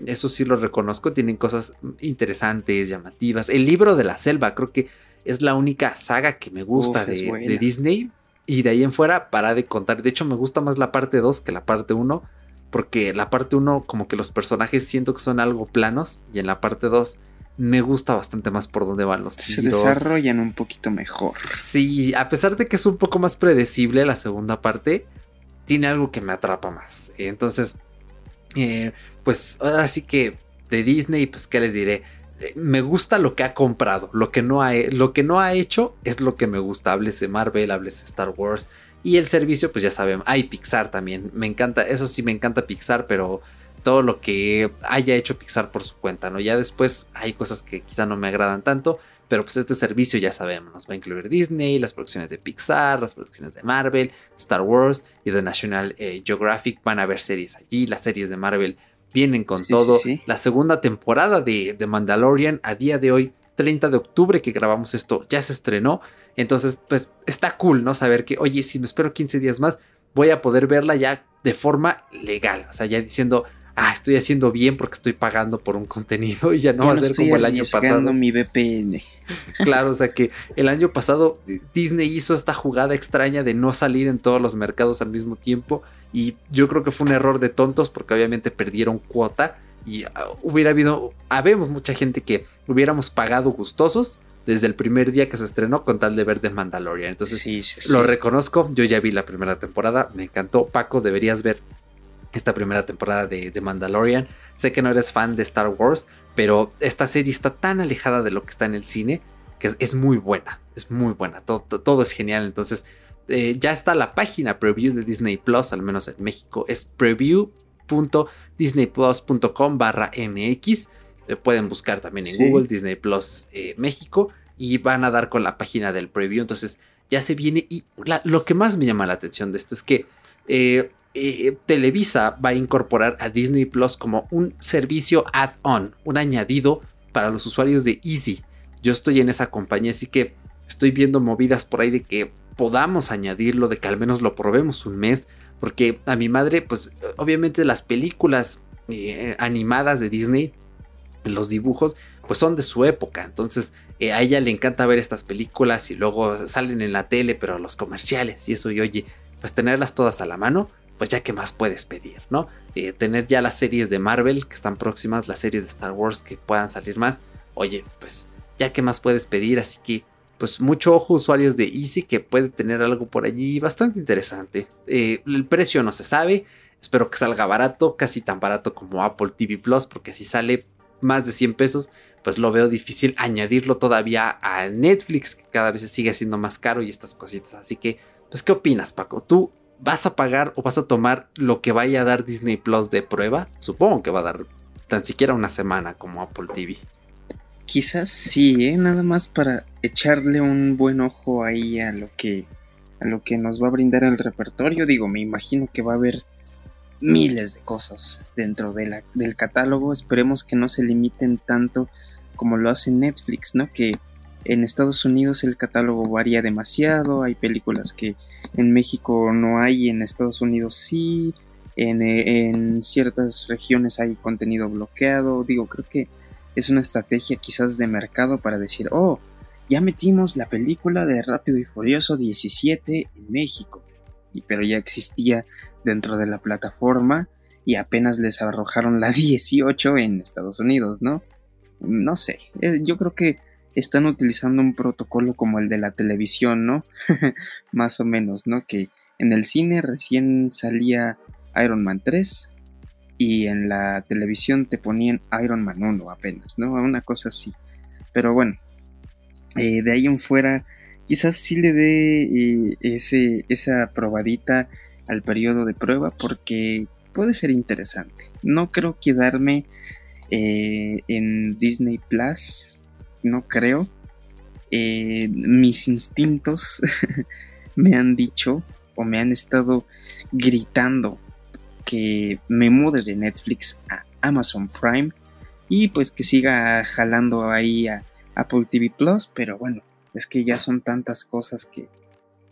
Eso sí lo reconozco. Tienen cosas interesantes, llamativas. El libro de la selva creo que es la única saga que me gusta Uf, de Disney. Y de ahí en fuera, para de contar. De hecho, me gusta más la parte 2 que la parte 1. Porque la parte 1, como que los personajes siento que son algo planos. Y en la parte 2, me gusta bastante más por dónde van los Se tiros. desarrollan un poquito mejor. Sí, a pesar de que es un poco más predecible la segunda parte, tiene algo que me atrapa más. Entonces, eh, pues ahora sí que de Disney, pues qué les diré. Me gusta lo que ha comprado, lo que no ha, lo que no ha hecho es lo que me gusta. Háblese Marvel, háblese Star Wars. Y el servicio, pues ya saben, hay Pixar también. Me encanta, eso sí me encanta Pixar, pero todo lo que haya hecho Pixar por su cuenta, ¿no? Ya después hay cosas que quizá no me agradan tanto, pero pues este servicio ya sabemos, nos va a incluir Disney, las producciones de Pixar, las producciones de Marvel, Star Wars y de National eh, Geographic. Van a haber series allí, las series de Marvel vienen con Sí, todo. sí, sí. La segunda temporada de, de Mandalorian a día de hoy, 30 de octubre que grabamos esto, ya se estrenó. Entonces, pues está cool, ¿no? Saber que, oye, si me espero 15 días más, voy a poder verla ya de forma legal. O sea, ya diciendo, ah, estoy haciendo bien porque estoy pagando por un contenido y ya no Ya va a ser como el año pasado. mi VPN. Claro, o sea que el año pasado eh, Disney hizo esta jugada extraña de no salir en todos los mercados al mismo tiempo y yo creo que fue un error de tontos porque obviamente perdieron cuota y ah, hubiera habido, habemos mucha gente que hubiéramos pagado gustosos desde el primer día que se estrenó con tal de ver The Mandalorian. Entonces sí, sí, sí. lo reconozco, yo ya vi la primera temporada, me encantó. Paco, deberías ver esta primera temporada de, de Mandalorian. Sé que no eres fan de Star Wars, pero esta serie está tan alejada de lo que está en el cine que es, es muy buena, es muy buena, todo, todo- todo es genial. Entonces, eh, ya está la página preview de Disney Plus, al menos en México, es preview.disneyplus.com barra mx. eh, pueden buscar también en Sí. Google Disney Plus eh, México y van a dar con la página del preview. Entonces ya se viene y la- lo que más me llama la atención de esto es que Televisa va a incorporar a Disney Plus como un servicio add-on, un añadido para los usuarios de Easy. Yo estoy en esa compañía, así que estoy viendo movidas por ahí de que podamos añadirlo, de que al menos lo probemos un mes, porque a mi madre, pues obviamente las películas eh, animadas de Disney, los dibujos, pues son de su época, entonces eh, a ella le encanta ver estas películas y luego salen en la tele, pero los comerciales y eso, y oye, pues tenerlas todas a la mano, pues ya que más puedes pedir, ¿no? Eh, tener ya las series de Marvel que están próximas, las series de Star Wars que puedan salir más, oye, pues ya que más puedes pedir, así que pues mucho ojo usuarios de Easy que puede tener algo por allí bastante interesante. Eh, el precio no se sabe, espero que salga barato, casi tan barato como Apple TV Plus, porque si sale más de 100 pesos, pues lo veo difícil añadirlo todavía a Netflix, que cada vez sigue siendo más caro y estas cositas. Así que, pues, ¿qué opinas, Paco? ¿Tú vas a pagar o vas a tomar lo que vaya a dar Disney Plus de prueba? Supongo que va a dar tan siquiera una semana como Apple TV. Quizás sí, ¿eh? nada más para echarle un buen ojo ahí a lo que a lo que nos va a brindar el repertorio. Digo, me imagino que va a haber miles de cosas dentro de la- del catálogo. Esperemos que no se limiten tanto como lo hace Netflix, ¿no? Que en Estados Unidos el catálogo varía demasiado. Hay películas que en México no hay, en Estados Unidos sí. En, en ciertas regiones hay contenido bloqueado. Digo, creo que es una estrategia quizás de mercado para decir, oh, ya metimos la película de Rápido y Furioso 17 en México. Y, pero ya existía dentro de la plataforma y apenas les arrojaron la 18 en Estados Unidos, ¿no? No sé, eh, yo creo que están utilizando un protocolo como el de la televisión, ¿no? Más o menos, ¿no? Que en el cine recién salía Iron Man 3 y en la televisión te ponían Iron Man 1 apenas, ¿no? Una cosa así. Pero bueno, eh, de ahí en fuera, quizás sí le dé eh, ese, esa probadita al periodo de prueba porque puede ser interesante. No creo quedarme eh, en Disney Plus, no creo. Mis instintos me han dicho o me han estado gritando que me mude de Netflix a Amazon Prime y pues que siga jalando ahí a Apple TV Plus, pero bueno, es que ya son tantas cosas que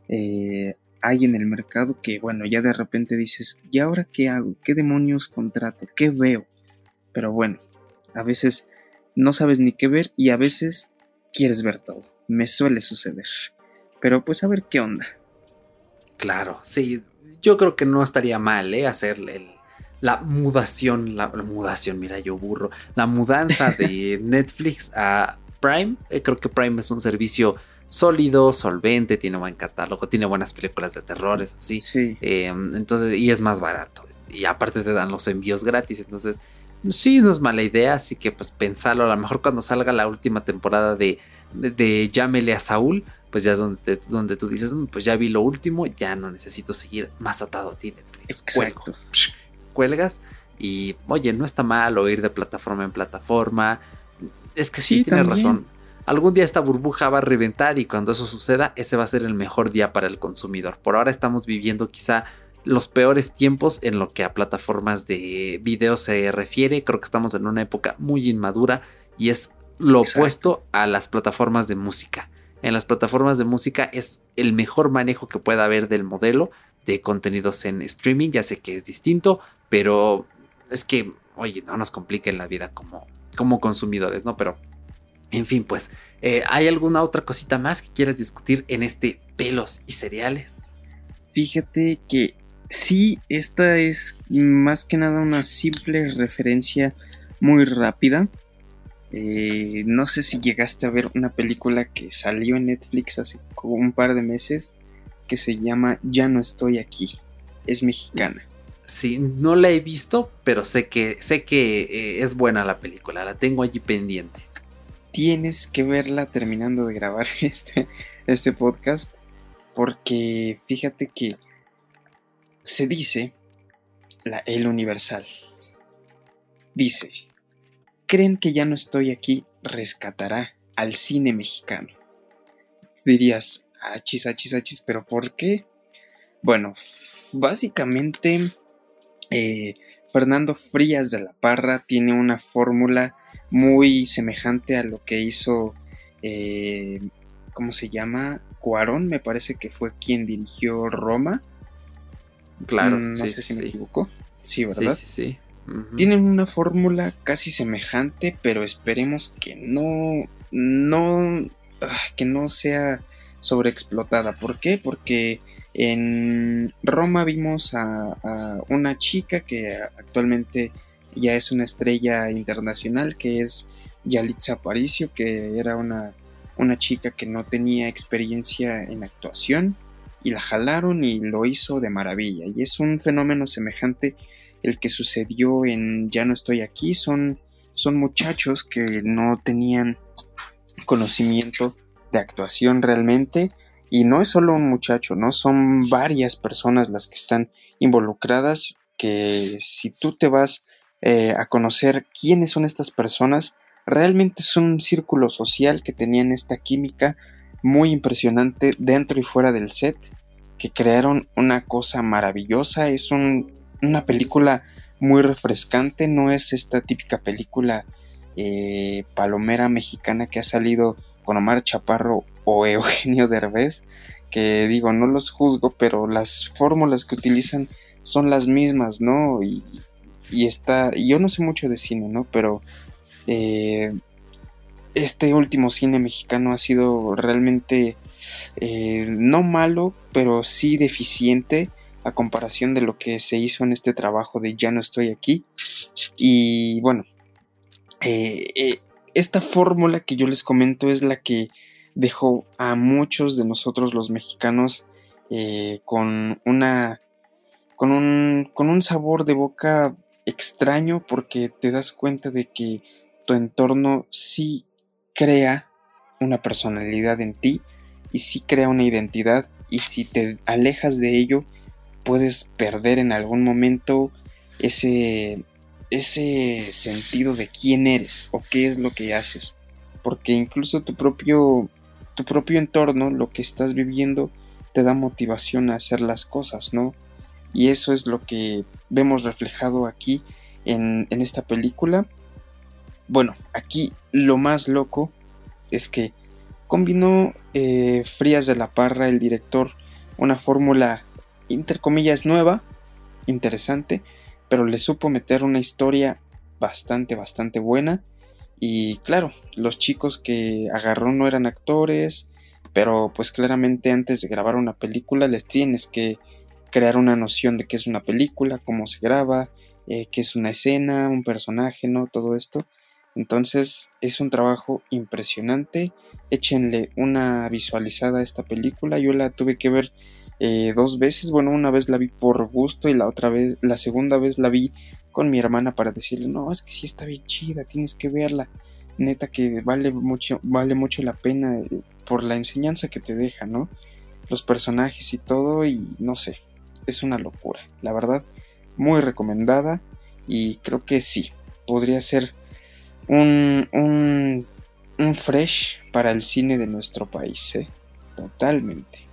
eh, hay en el mercado que bueno, ya de repente dices, ¿y ahora qué hago? ¿Qué demonios contrato? ¿Qué veo? Pero bueno, a veces no sabes ni qué ver y a veces quieres ver todo. Me suele suceder. Pero pues a ver qué onda. Claro, sí. Yo creo que no estaría mal, ¿eh? Hacerle el- la mudación, la, la mudación, mira, yo burro. La mudanza de Netflix a Prime. Eh, creo que Prime es un servicio sólido, solvente, tiene buen catálogo, tiene buenas películas de terror, eso sí. Sí. Eh, entonces, y es más barato. Y aparte te dan los envíos gratis. Entonces, sí, no es mala idea. Así que, pues, pensalo. A lo mejor cuando salga la última temporada de, de, de Llámele a Saúl, pues ya es donde, te- donde tú dices, "Mm, pues ya vi lo último, ya no necesito seguir más atado a ti, Netflix. Exacto. Psh, Cuelgas. Y, oye, no está mal o ir de plataforma en plataforma. Es que sí, Sí, tienes también. razón. Algún día esta burbuja va a reventar y cuando eso suceda, ese va a ser el mejor día para el consumidor. Por ahora estamos viviendo quizá los peores tiempos en lo que a plataformas de video se refiere. Creo que estamos en una época muy inmadura y es lo Exacto. opuesto a las plataformas de música. En las plataformas de música es el mejor manejo que pueda haber del modelo de contenidos en streaming. Ya sé que es distinto, pero es que, oye, no nos compliquen la vida como, como consumidores, ¿no? Pero, en fin, pues, eh, ¿hay alguna otra cosita más que quieras discutir en este pelos y cereales? Fíjate que sí, esta es más que nada una simple referencia muy rápida. Eh, no sé si llegaste a ver una película que salió en Netflix hace como un par de meses que se llama Ya no estoy aquí. Es mexicana. Sí, no la he visto, pero sé que, sé que eh, es buena la película, la tengo allí pendiente. Tienes que verla terminando de grabar este, este podcast porque fíjate que se dice la, el universal. Dice creen que ya no estoy aquí rescatará al cine mexicano? Dirías, achis, achis, achis, pero ¿por qué? Bueno, básicamente eh, Fernando Frías de la Parra tiene una fórmula muy semejante a lo que hizo, eh, ¿cómo se llama? Cuarón, me parece que fue quien dirigió Roma. Claro, Mm, no sí, sé sí, si me equivoco. Sí, ¿verdad? Sí, sí, sí. Tienen una fórmula casi semejante, pero esperemos que no, no, ah, que no sea sobreexplotada. ¿Por qué? Porque en Roma vimos a, a una chica que actualmente ya es una estrella internacional, que es Yalitza Aparicio, que era una, una chica que no tenía experiencia en actuación y la jalaron y lo hizo de maravilla. Y es un fenómeno semejante el que sucedió en Ya no estoy aquí. Son, son muchachos que no tenían conocimiento de actuación realmente. Y no es solo un muchacho, ¿no? Son varias personas las que están involucradas. Que si tú te vas eh, a conocer quiénes son estas personas, realmente es un círculo social que tenían esta química muy impresionante dentro y fuera del set, que crearon una cosa maravillosa. Es un, una película muy refrescante, no es esta típica película eh, palomera mexicana que ha salido con Omar Chaparro o Eugenio Derbez, que digo, no los juzgo, pero las fórmulas que utilizan son las mismas, ¿no? Y, y está, yo no sé mucho de cine, ¿no? Pero eh, este último cine mexicano ha sido realmente eh, no malo, pero sí deficiente a comparación de lo que se hizo en este trabajo de Ya no estoy aquí. Y bueno, eh, eh, esta fórmula que yo les comento es la que dejó a muchos de nosotros los mexicanos eh, con una con un, con un sabor de boca extraño porque te das cuenta de que tu entorno sí crea una personalidad en ti y sí crea una identidad y si te alejas de ello puedes perder en algún momento ese ese sentido de quién eres o qué es lo que haces. Porque incluso tu propio tu propio entorno lo que estás viviendo te da motivación a hacer las cosas no y eso es lo que vemos reflejado aquí en, en esta película. Bueno aquí lo más loco es que combinó eh, Frías de la Parra, el director, una fórmula intercomillas nueva, interesante, pero le supo meter una historia bastante, bastante buena. Y claro, los chicos que agarró no eran actores, pero pues claramente antes de grabar una película les tienes que crear una noción de qué es una película, cómo se graba, eh, qué es una escena, un personaje, ¿no? Todo esto. Entonces es un trabajo impresionante. Échenle una visualizada a esta película. Yo la tuve que ver eh, dos veces. Bueno, una vez la vi por gusto y la otra vez, la segunda vez la vi con mi hermana para decirle, no, es que sí está bien chida, tienes que verla. Neta que vale mucho, vale mucho la pena eh, por la enseñanza que te deja, ¿no? Los personajes y todo y no sé, es una locura. La verdad, muy recomendada y creo que sí, podría ser un, un, un fresh para el cine de nuestro país, ¿eh? Totalmente.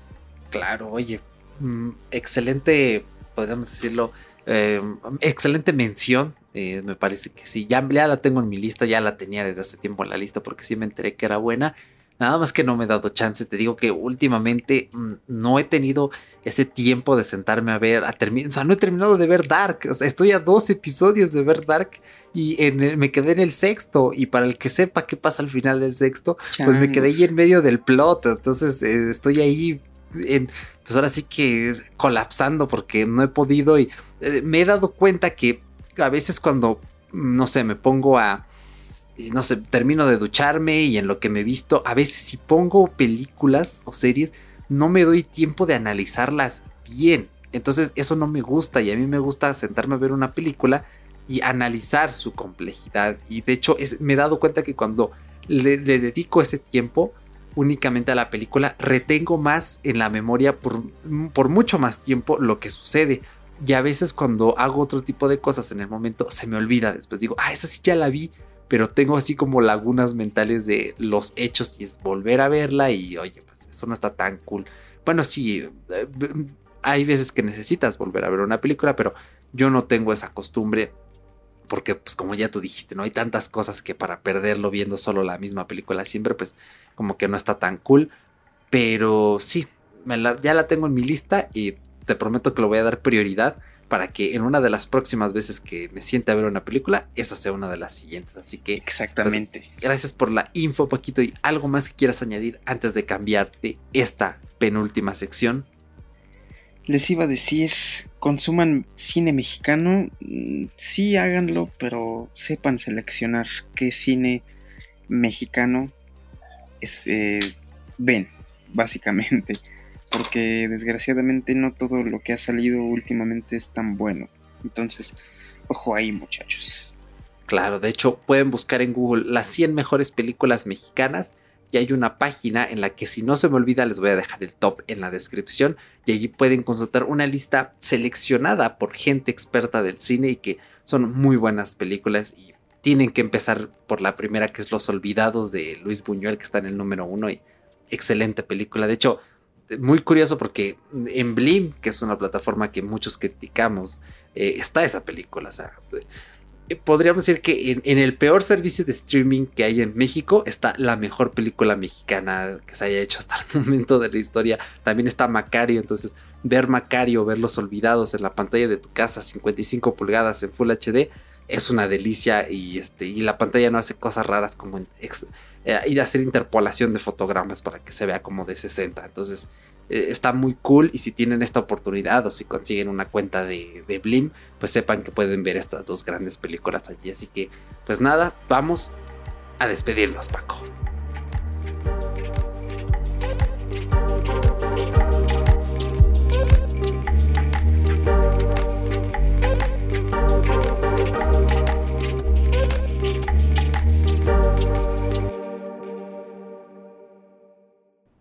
Claro, oye, mm, excelente, podemos decirlo, eh, excelente mención. eh, me parece que sí, ya, ya la tengo en mi lista, ya la tenía desde hace tiempo en la lista porque sí me enteré que era buena. Nada más que no me he dado chance. Te digo que últimamente mm, no he tenido ese tiempo de sentarme a ver, a terminar. O sea, no he terminado de ver Dark. O sea, estoy a dos episodios de ver Dark y en el- me quedé en el sexto. Y para el que sepa qué pasa al final del sexto, pues me quedé ahí en medio del plot. Entonces eh, estoy ahí en, pues ahora sí que colapsando porque no he podido y eh, me he dado cuenta que a veces cuando, no sé, me pongo a, no sé, termino de ducharme y en lo que me visto, a veces si pongo películas o series, no me doy tiempo de analizarlas bien. Entonces eso no me gusta y a mí me gusta sentarme a ver una película y analizar su complejidad. Y de hecho me he dado cuenta que cuando le dedico ese tiempo únicamente a la película, retengo más en la memoria por, por mucho más tiempo lo que sucede. Y a veces cuando hago otro tipo de cosas en el momento se me olvida. Después digo, ah, esa sí ya la vi. pero tengo así como lagunas mentales de los hechos y es volver a verla y oye, pues eso no está tan cool. Bueno, sí, eh, hay veces que necesitas volver a ver una película, pero yo no tengo esa costumbre porque pues como ya tú dijiste, no hay tantas cosas que para perderlo viendo solo la misma película siempre pues como que no está tan cool, pero sí, ya la tengo en mi lista y te prometo que lo voy a dar prioridad para que en una de las próximas veces que me siente a ver una película, esa sea una de las siguientes. Así que. Pues, Exactamente. gracias por la info, Paquito. ¿Y algo más que quieras añadir antes de cambiar de esta penúltima sección? Les iba a decir, consuman cine mexicano, mm, sí háganlo, pero sepan seleccionar qué cine mexicano es, eh, ven, básicamente porque desgraciadamente no todo lo que ha salido últimamente es tan bueno. Entonces, ojo ahí muchachos. Claro, de hecho pueden buscar en Google las 100 mejores películas mexicanas y hay una página en la que si no se me olvida les voy a dejar el top en la descripción y allí pueden consultar una lista seleccionada por gente experta del cine y que son muy buenas películas y tienen que empezar por la primera que es Los Olvidados de Luis Buñuel que está en el número uno y excelente película. De hecho, muy curioso porque en Blim, que es una plataforma que muchos criticamos, eh, está esa película. O sea, podríamos decir que en, el peor servicio de streaming que hay en México está la mejor película mexicana que se haya hecho hasta el momento de la historia. También está Macario, entonces ver Macario, ver los olvidados en la pantalla de tu casa, 55 pulgadas en Full HD, es una delicia y, este, y la pantalla no hace cosas raras como eh, ir a hacer interpolación de fotogramas para que se vea como de 60. Entonces eh, está muy cool y si tienen esta oportunidad o si consiguen una cuenta de, de Blim, pues sepan que pueden ver estas dos grandes películas allí. Así que pues nada, vamos a despedirnos Paco.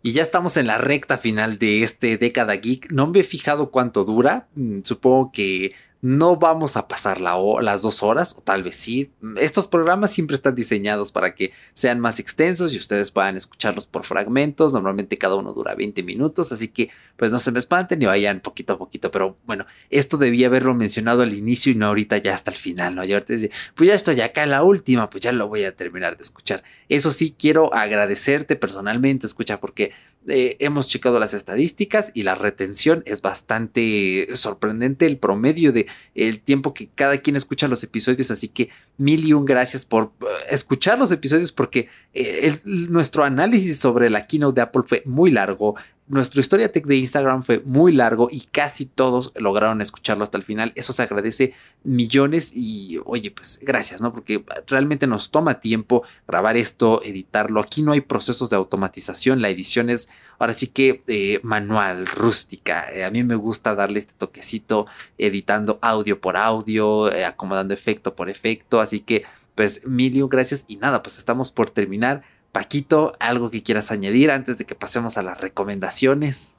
Y ya estamos en la recta final de este década geek. No me he fijado cuánto dura. Mm, supongo que no vamos a pasar las dos horas, o tal vez sí. Estos programas siempre están diseñados para que sean más extensos y ustedes puedan escucharlos por fragmentos. Normalmente cada uno dura 20 minutos, así que pues no se me espanten y vayan poquito a poquito. Pero bueno, esto debía haberlo mencionado al inicio y no ahorita ya hasta el final, ¿no? Y ahorita dice, pues ya estoy acá en la última, pues ya lo voy a terminar de escuchar. Eso sí, quiero agradecerte personalmente, escucha, porque eh, hemos checado las estadísticas y la retención es bastante sorprendente el promedio de el tiempo que cada quien escucha los episodios así que mil y un gracias por eh, escuchar los episodios porque eh, nuestro análisis sobre la keynote de Apple fue muy largo nuestro historia tech de Instagram fue muy largo y casi todos lograron escucharlo hasta el final. Eso se agradece millones y oye, pues gracias, ¿no? Porque realmente nos toma tiempo grabar esto, editarlo. Aquí no hay procesos de automatización. La edición es ahora sí que eh, manual, rústica. Eh, a mí me gusta darle este toquecito editando audio por audio, eh, acomodando efecto por efecto. Así que pues mil gracias y nada, pues estamos por terminar Paquito, ¿algo que quieras añadir antes de que pasemos a las recomendaciones?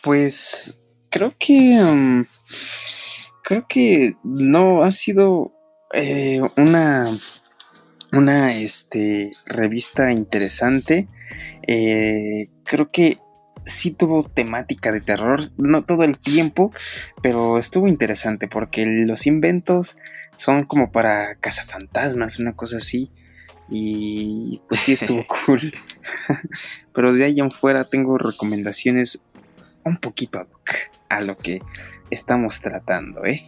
Pues creo que... Um, creo que no ha sido eh, una... Una este, revista interesante. Eh, creo que sí tuvo temática de terror, no todo el tiempo, pero estuvo interesante porque los inventos son como para cazafantasmas, una cosa así. Y pues sí estuvo cool. Pero de ahí en fuera tengo recomendaciones un poquito a lo que estamos tratando, ¿eh?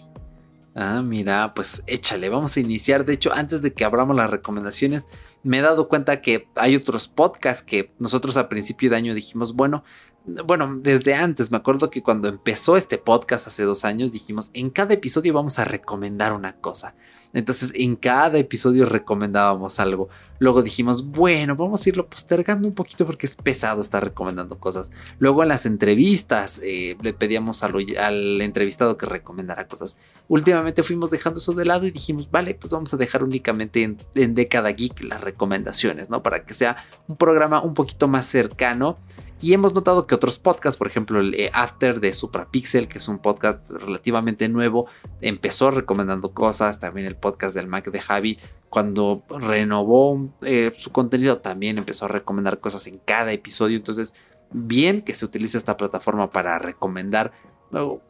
Ah, mira, pues échale, vamos a iniciar. De hecho, antes de que abramos las recomendaciones, me he dado cuenta que hay otros podcasts que nosotros a principio de año dijimos, bueno, bueno, desde antes, me acuerdo que cuando empezó este podcast hace dos años dijimos, en cada episodio vamos a recomendar una cosa. Entonces en cada episodio recomendábamos algo. Luego dijimos, bueno, vamos a irlo postergando un poquito porque es pesado estar recomendando cosas. Luego en las entrevistas eh, le pedíamos al, entrevistado que recomendara cosas. Últimamente fuimos dejando eso de lado y dijimos, vale, pues vamos a dejar únicamente en, en Década Geek las recomendaciones, ¿no? Para que sea un programa un poquito más cercano y hemos notado que otros podcasts, por ejemplo el eh, After de Suprapixel, que es un podcast relativamente nuevo, empezó recomendando cosas, también el podcast del Mac de Javi cuando renovó eh, su contenido también empezó a recomendar cosas en cada episodio. Entonces, bien que se utilice esta plataforma para recomendar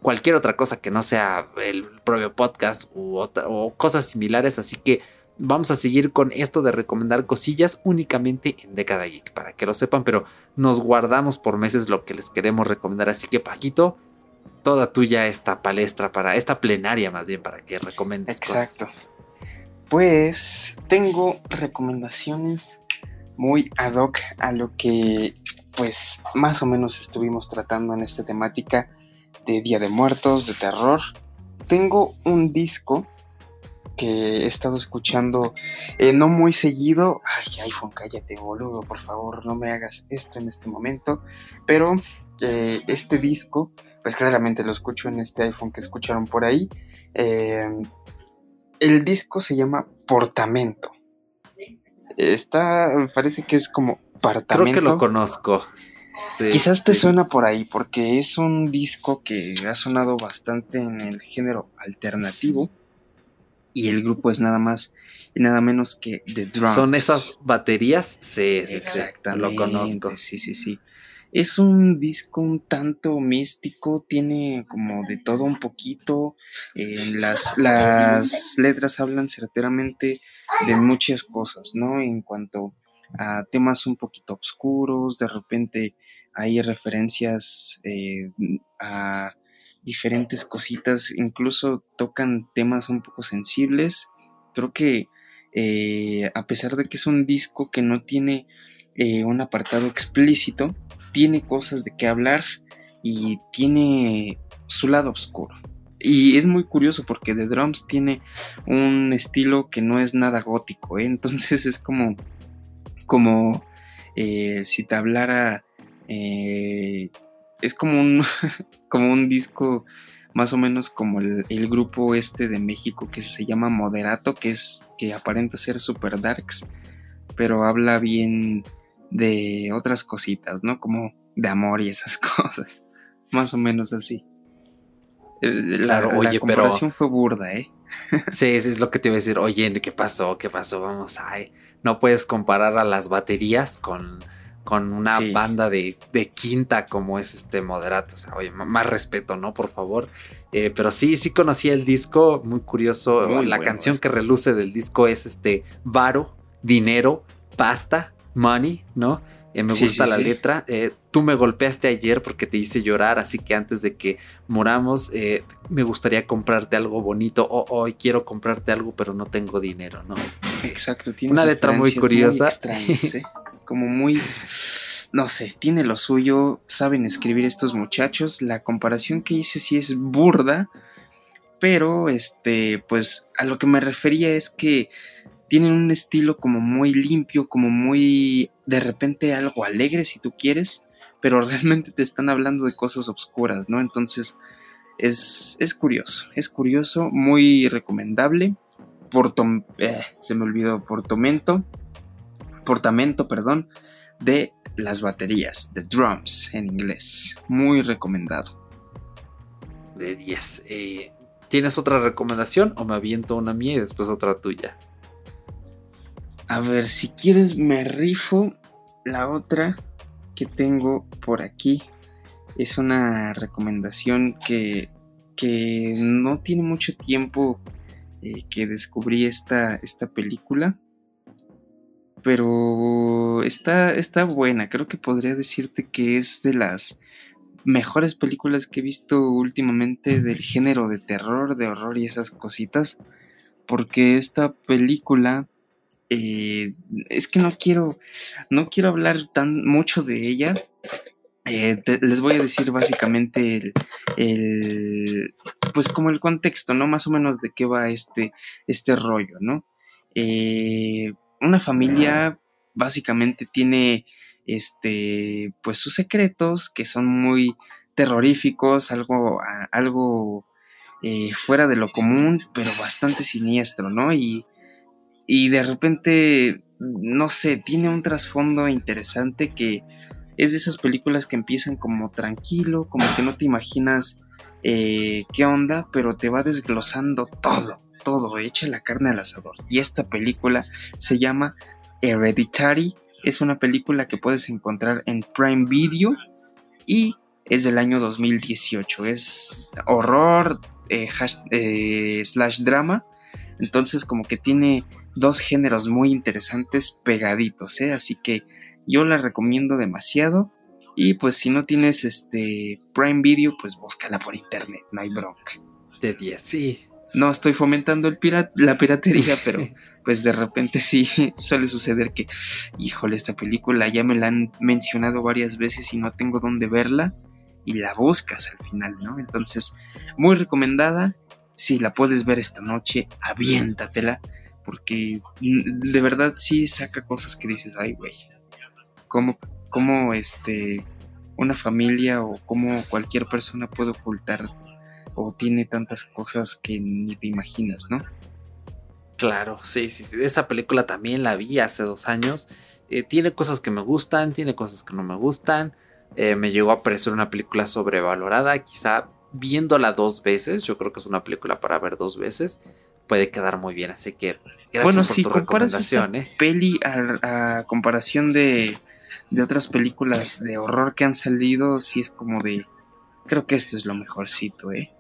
cualquier otra cosa que no sea el propio podcast u o cosas similares. Así que vamos a seguir con esto de recomendar cosillas únicamente en Década Geek, para que lo sepan, pero nos guardamos por meses lo que les queremos recomendar. Así que, Paquito, toda tuya esta palestra para, esta plenaria más bien, para que recomiendes Exacto. Pues tengo recomendaciones muy ad hoc a lo que pues más o menos estuvimos tratando en esta temática de Día de Muertos, de terror. Tengo un disco que he estado escuchando eh, no muy seguido. Ay, iPhone, cállate, boludo, por favor, no me hagas esto en este momento. Pero eh, este disco, pues claramente lo escucho en este iPhone que escucharon por ahí. Eh, el disco se llama Portamento. Está, me parece que es como Partamento. Creo que lo conozco. Quizás te suena por ahí porque es un disco que ha sonado bastante en el género alternativo y el grupo es nada más y nada menos que The Drums. ¿Son esas baterías? Sí, sí, Exactamente, lo conozco. Sí, sí, sí. Es un disco un tanto místico, tiene como de todo un poquito. Eh, las, las letras hablan certeramente de muchas cosas, ¿no? En cuanto a temas un poquito oscuros, de repente hay referencias eh, a diferentes cositas, incluso tocan temas un poco sensibles. Creo que eh, a pesar de que es un disco que no tiene eh, un apartado explícito, tiene cosas de qué hablar y tiene su lado oscuro. Y es muy curioso porque The Drums tiene un estilo que no es nada gótico, ¿eh? entonces es como, como si te hablara es como un, como un disco más o menos como el, grupo este de México que se llama Moderato, que es que aparenta ser super darks, pero habla bien de otras cositas, ¿no? Como de amor y esas cosas. Más o menos así. Eh, la, oye, comparación fue burda, ¿eh? sí, sí, es lo que te iba a decir. Oye, ¿qué pasó? ¿Qué pasó? Vamos, ay. No puedes comparar a las baterías con con una banda de, quinta como es este Moderato. O sea, oye, más respeto, ¿no? Por favor. Eh, pero sí, sí conocí el disco, muy curioso. la canción que reluce del disco es este Varo, Dinero, Pasta, Money, ¿no? Eh, me gusta la letra. Eh, tú me golpeaste ayer porque te hice llorar, así que antes de que moramos, me gustaría comprarte algo bonito. O hoy quiero comprarte algo, pero no tengo dinero, ¿no? Este, Exacto, tiene una letra muy curiosa como muy, no sé, tiene lo suyo, saben escribir estos muchachos. La comparación que hice sí es burda, pero este, pues a lo que me refería es que tienen un estilo como muy limpio, como muy de repente algo alegre si tú quieres, pero realmente te están hablando de cosas oscuras, ¿no? Entonces es, es curioso, es curioso, muy recomendable. Porto, eh, se me olvidó, Portomento portamento, perdón, de las baterías, de drums en inglés. Muy recomendado. De 10. Eh, ¿Tienes otra recomendación o me aviento una mía y después otra tuya? A ver, si quieres me rifo la otra que tengo por aquí. Es una recomendación que, que no tiene mucho tiempo eh, que descubrí esta, esta película pero está, está buena. Creo que podría decirte que es de las mejores películas que he visto últimamente del género de terror, de horror y esas cositas. Porque esta película eh, es que no quiero no quiero hablar tan mucho de ella. Eh, les voy a decir básicamente el, el, pues como el contexto, ¿no? Más o menos de qué va este, este rollo, ¿no? Eh, una familia básicamente tiene este pues sus secretos que son muy terroríficos, algo, algo eh, fuera de lo común, pero bastante siniestro, ¿no? Y, y de repente, no sé, tiene un trasfondo interesante que es de esas películas que empiezan como tranquilo, como que no te imaginas eh, qué onda, pero te va desglosando todo todo, echa la carne al asador. Y esta película se llama Hereditary. Es una película que puedes encontrar en Prime Video y es del año 2018. Es horror eh, eh, slash drama. Entonces como que tiene dos géneros muy interesantes pegaditos, ¿eh? Así que yo la recomiendo demasiado. Y pues si no tienes este Prime Video, pues búscala por internet, no hay bronca. De 10, sí. No estoy fomentando el la piratería, pero pues de repente sí suele suceder que, híjole, esta película ya me la han mencionado varias veces y no tengo dónde verla y la buscas al final, ¿no? Entonces, muy recomendada. Si la puedes ver esta noche, aviéntatela, porque mm, de verdad sí saca cosas que dices, ay, güey, ¿cómo, cómo este, una familia o cómo cualquier persona puede ocultar o tiene tantas cosas que ni te imaginas, ¿no? Claro, sí, sí, sí. Esa película también la vi hace dos años. Eh, tiene cosas que me gustan, tiene cosas que no me gustan. Eh, me llegó a parecer una película sobrevalorada. Quizá viéndola dos veces, yo creo que es una película para ver dos veces, puede quedar muy bien. Así que gracias bueno, por si tu comparas esta recomendación. ¿eh? peli a, a comparación de, de otras películas de horror que han salido, sí es como de... Creo que esto es lo mejorcito, ¿eh?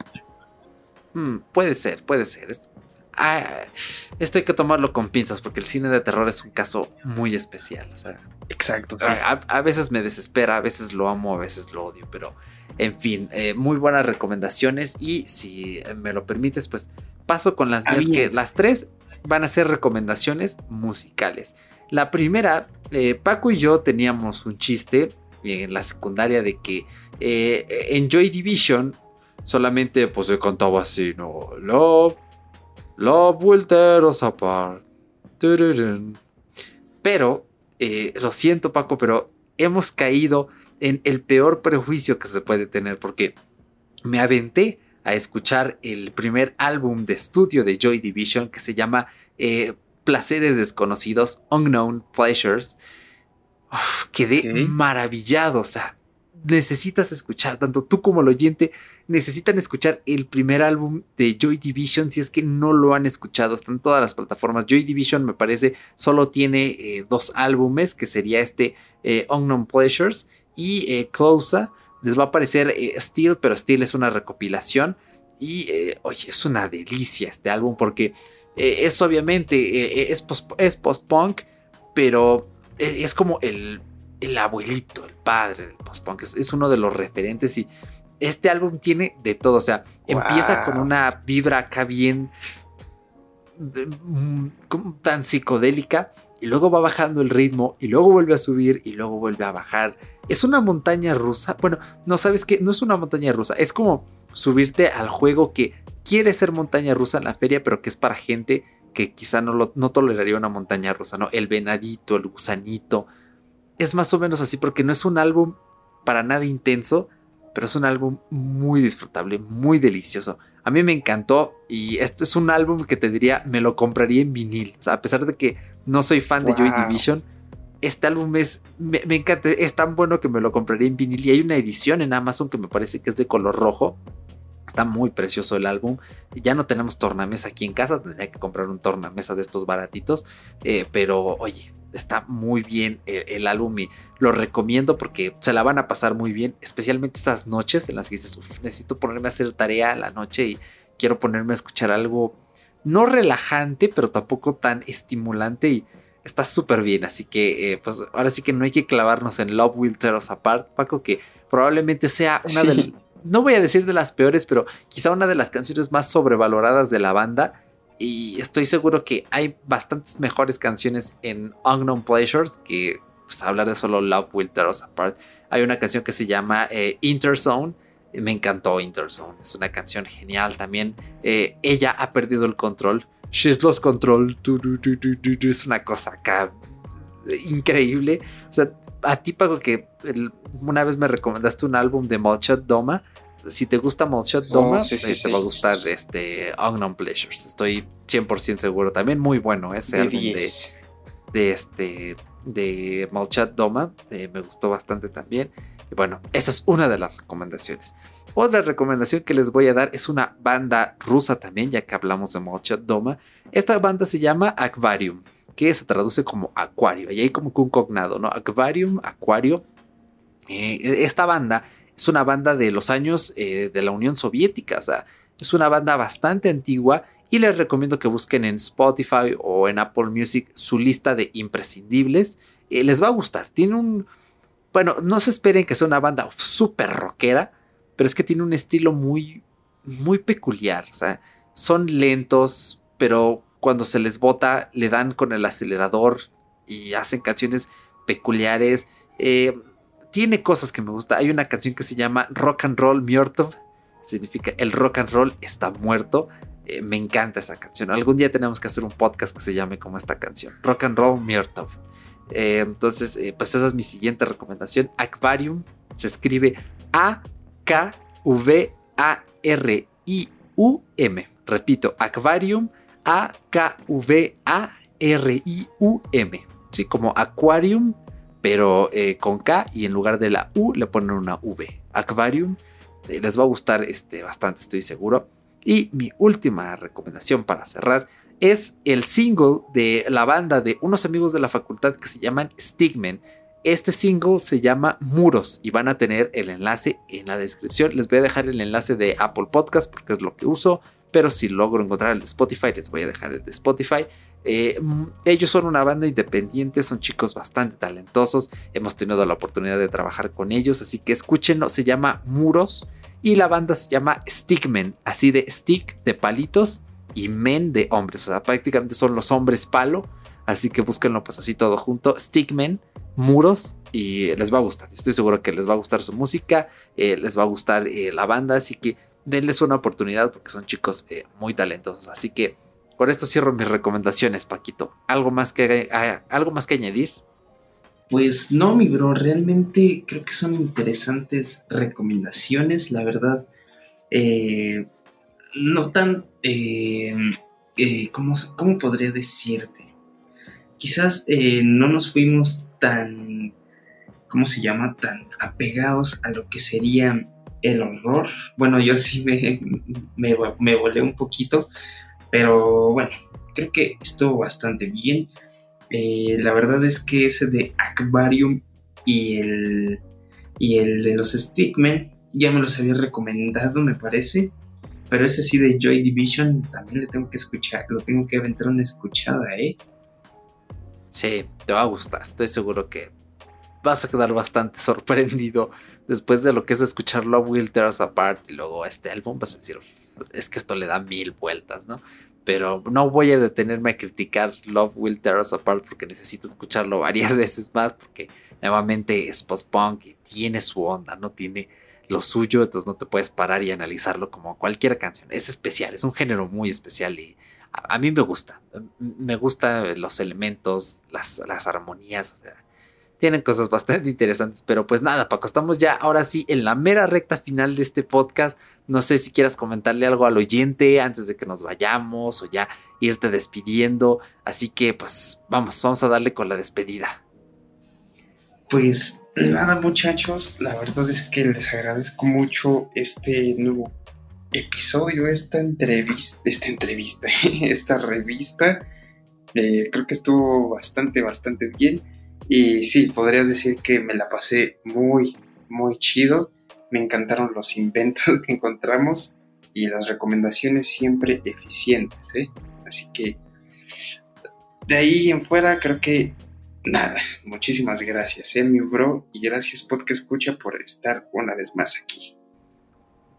Mm, puede ser, puede ser. Ah, esto hay que tomarlo con pinzas porque el cine de terror es un caso muy especial. O sea, Exacto, sí. a, a veces me desespera, a veces lo amo, a veces lo odio, pero en fin, eh, muy buenas recomendaciones y si me lo permites, pues paso con las mías, que las tres van a ser recomendaciones musicales. La primera, eh, Paco y yo teníamos un chiste en la secundaria de que eh, en Joy Division solamente pues se cantaba así, ¿no? Love, love will tear us apart. Pero, eh, lo siento Paco, pero hemos caído en el peor prejuicio que se puede tener porque me aventé a escuchar el primer álbum de estudio de Joy Division que se llama eh, Placeres Desconocidos, Unknown Pleasures. Uf, quedé maravillado, o sea, necesitas escuchar, tanto tú como el oyente, necesitan escuchar el primer álbum de Joy Division si es que no lo han escuchado. Están todas las plataformas. Joy Division me parece solo tiene eh, dos álbumes, que sería este eh, Unknown Pleasures y eh. Les va a aparecer eh, Steel, pero Steel es una recopilación. Y eh, oye, es una delicia este álbum porque es obviamente, es post- es post-punk, pero es como el, el abuelito, el padre del post-punk. Es, es uno de los referentes y este álbum tiene de todo. O sea, empieza con una vibra acá bien de- mm, como tan psicodélica y luego va bajando el ritmo y luego vuelve a subir y luego vuelve a bajar. Es una montaña rusa. Bueno, no sabes que no es una montaña rusa, es como subirte al juego que quiere ser montaña rusa en la feria, pero que es para gente que quizá no, lo, no toleraría una montaña rusa, ¿no? El venadito, el gusanito. Es más o menos así porque no es un álbum para nada intenso, pero es un álbum muy disfrutable, muy delicioso. A mí me encantó y esto es un álbum que te diría, me lo compraría en vinil. O sea, a pesar de que no soy fan de Joy. Division, este álbum es, me, me encanta, es tan bueno que me lo compraría en vinil. Y hay una edición en Amazon que me parece que es de color rojo. Está muy precioso el álbum. Ya no tenemos tornamesa aquí en casa, tendría que comprar un tornamesa de estos baratitos. eh, pero oye, está muy bien el, el álbum y lo recomiendo porque se la van a pasar muy bien, especialmente esas noches en las que dices, "Uf, necesito ponerme a hacer tarea a la noche y quiero ponerme a escuchar algo no relajante, pero tampoco tan estimulante y está súper bien. Así que, eh, pues ahora sí que no hay que clavarnos en Love Will Tear Us Apart, Paco, que probablemente sea una Sí. del, no voy a decir de las peores, pero quizá una de las canciones más sobrevaloradas de la banda. Y estoy seguro que hay bastantes mejores canciones en Unknown Pleasures que pues, hablar de solo Love Will Tear Us Apart. Hay una canción que se llama eh, Interzone. Me encantó Interzone. Es una canción genial también. Eh, ella ha perdido el control. She's lost control. Es una cosa acá increíble. O sea, a ti, Paco, que una vez me recomendaste un álbum de Molchat Doma. Si te gusta Molchat Doma, Oh, sí, sí, eh, te sí. va a gustar este Unknown Pleasures. Estoy 100% seguro. También muy bueno ese De álbum de, 10. de este de Malchat Doma. eh, me gustó bastante también. Y bueno, esa es una de las recomendaciones. Otra recomendación que les voy a dar es una banda rusa también, ya que hablamos de Mocha Doma. Esta banda se llama Aquarium, que se traduce como acuario. Y hay como que un cognado, ¿no? Aquarium, acuario. Eh, esta banda es una banda de los años eh, de la Unión Soviética, o sea, es una banda bastante antigua y les recomiendo que busquen en Spotify o en Apple Music su lista de imprescindibles. Eh, les va a gustar. Tiene un... Bueno, no se esperen que sea una banda súper rockera, pero es que tiene un estilo muy, muy peculiar. O sea, son lentos, pero cuando se les bota le dan con el acelerador y hacen canciones peculiares. Eh, tiene cosas que me gusta. Hay una canción que se llama Rock and Roll Murtov. Significa el rock and roll está muerto. Eh, me encanta esa canción. Algún día tenemos que hacer un podcast que se llame como esta canción. Rock and Roll Murtov. Eh, entonces, pues esa es mi siguiente recomendación. Aquarium se escribe A-K-V-A-R-I-U-M. Repito, Aquarium A-K-V-A-R-I-U-M. Sí, como Aquarium, pero eh, con K y en lugar de la U le ponen una V. Aquarium. Eh, les va a gustar este, bastante, estoy seguro. Y mi última recomendación para cerrar es el single de la banda de unos amigos de la facultad que se llaman Stigmen. Este single se llama Muros y van a tener el enlace en la descripción. Les voy a dejar el enlace de Apple Podcast porque es lo que uso, pero si logro encontrar el de Spotify, les voy a dejar el de Spotify. Eh, mm, ellos son una banda independiente, son chicos bastante talentosos. Hemos tenido la oportunidad de trabajar con ellos, así que escúchenlo. Se llama Muros y la banda se llama Stickmen, así de stick de palitos y men de hombres. O sea, prácticamente son los hombres palo. Así que búsquenlo pues así todo junto. Stickmen muros y les va a gustar. Estoy seguro que les va a gustar su música, eh, les va a gustar eh, la banda, así que denles una oportunidad porque son chicos muy talentosos. Así que por esto cierro mis recomendaciones, Paquito. ¿Algo más que, algo más que añadir? Pues no, mi bro, realmente creo que son interesantes recomendaciones, la verdad. no tan... ¿cómo, ¿Cómo podría decirte? quizás eh, no nos fuimos tan, ¿cómo se llama? Tan apegados a lo que sería el horror. Bueno, yo sí me, me, volé un poquito, pero bueno, creo que estuvo bastante bien. Eh, la verdad es que ese de Aquarium y el, y el de los Stickmen ya me los había recomendado, me parece. Pero ese sí de Joy Division también le tengo que escuchar, lo tengo que aventar una escuchada, ¿eh? Sí, te va a gustar. Estoy seguro que vas a quedar bastante sorprendido después de lo que es escuchar Love Will Tear Apart y luego este álbum. Vas a decir, es que esto le da mil vueltas, ¿no? Pero no voy a detenerme a criticar Love Will Tear Us Apart porque necesito escucharlo varias veces más porque nuevamente es post-punk y tiene su onda, no tiene lo suyo, entonces no te puedes parar y analizarlo como cualquier canción. Es especial, es un género muy especial y a, mí me gusta. Me gustan los elementos, las, las armonías, o sea, tienen cosas bastante interesantes, pero pues nada, Paco, estamos ya ahora sí en la mera recta final de este podcast. No sé si quieras comentarle algo al oyente antes de que nos vayamos o ya irte despidiendo. Así que pues vamos, vamos a darle con la despedida. Pues nada muchachos, la verdad es que les agradezco mucho este nuevo episodio, esta entrevista, esta entrevista, esta revista, eh, creo que estuvo bastante, bastante bien. Y sí, podría decir que me la pasé muy, muy chido. Me encantaron los inventos que encontramos y las recomendaciones siempre eficientes. ¿eh? Así que de ahí en fuera creo que nada. Muchísimas gracias, ¿eh, mi bro. Y gracias, Podcast Escucha, por estar una vez más aquí.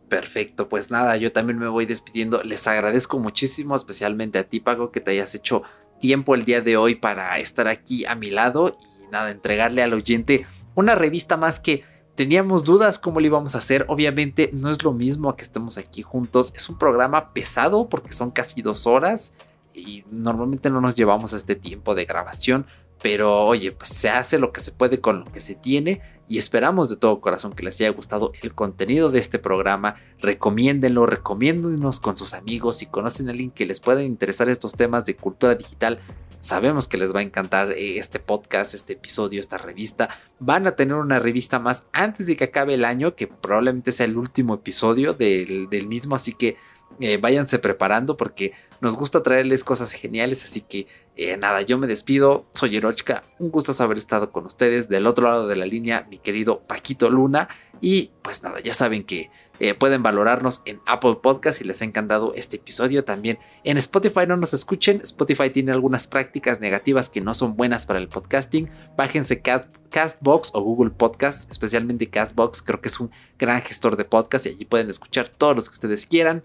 Perfecto, pues nada, yo también me voy despidiendo. Les agradezco muchísimo, especialmente a ti, Paco, que te hayas hecho tiempo el día de hoy para estar aquí a mi lado y nada, entregarle al oyente una revista más que teníamos dudas cómo lo íbamos a hacer. Obviamente no es lo mismo que estemos aquí juntos. Es un programa pesado porque son casi dos horas y normalmente no nos llevamos a este tiempo de grabación. Pero oye, pues se hace lo que se puede con lo que se tiene y esperamos de todo corazón que les haya gustado el contenido de este programa. Recomiéndenlo, recomiéndenos con sus amigos. Si conocen a alguien que les pueda interesar estos temas de cultura digital, Sabemos que les va a encantar eh, este podcast, este episodio, esta revista. Van a tener una revista más antes de que acabe el año, que probablemente sea el último episodio del, mismo, así que eh, váyanse preparando porque nos gusta traerles cosas geniales, así que eh, nada, yo me despido, soy Erochka, un gusto haber estado con ustedes. Del otro lado de la línea, mi querido Paquito Luna, y pues nada, ya saben que eh, pueden valorarnos en Apple Podcast si les ha encantado este episodio. También en Spotify no nos escuchen. Spotify tiene algunas prácticas negativas que no son buenas para el podcasting. Bájense Castbox o Google Podcast, especialmente Castbox. Creo que es un gran gestor de podcast y allí pueden escuchar todos los que ustedes quieran.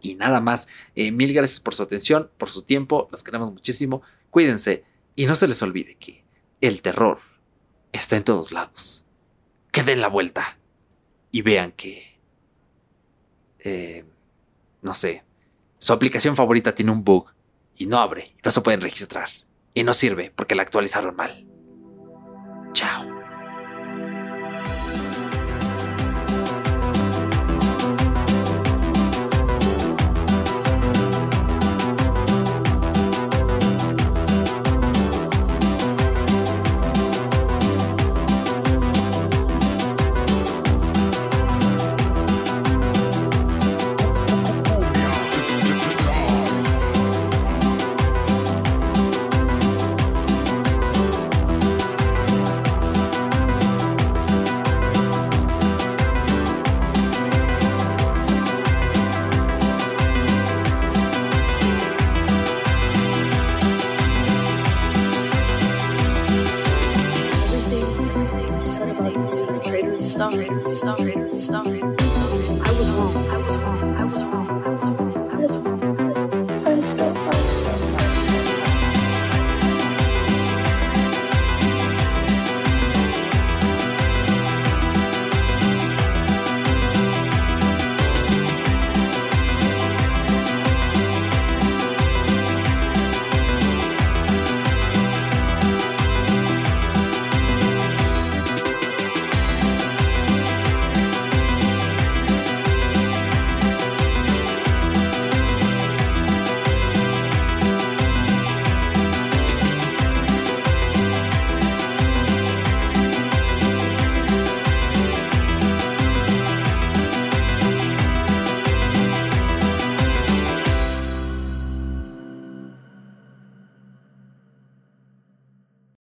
Y nada más, eh, mil gracias por su atención, por su tiempo, los queremos muchísimo, cuídense y no se les olvide que el terror está en todos lados. Que den la vuelta y vean que... Eh, no sé, su aplicación favorita tiene un bug y no abre, no se pueden registrar. Y no sirve porque la actualizaron mal. Chao.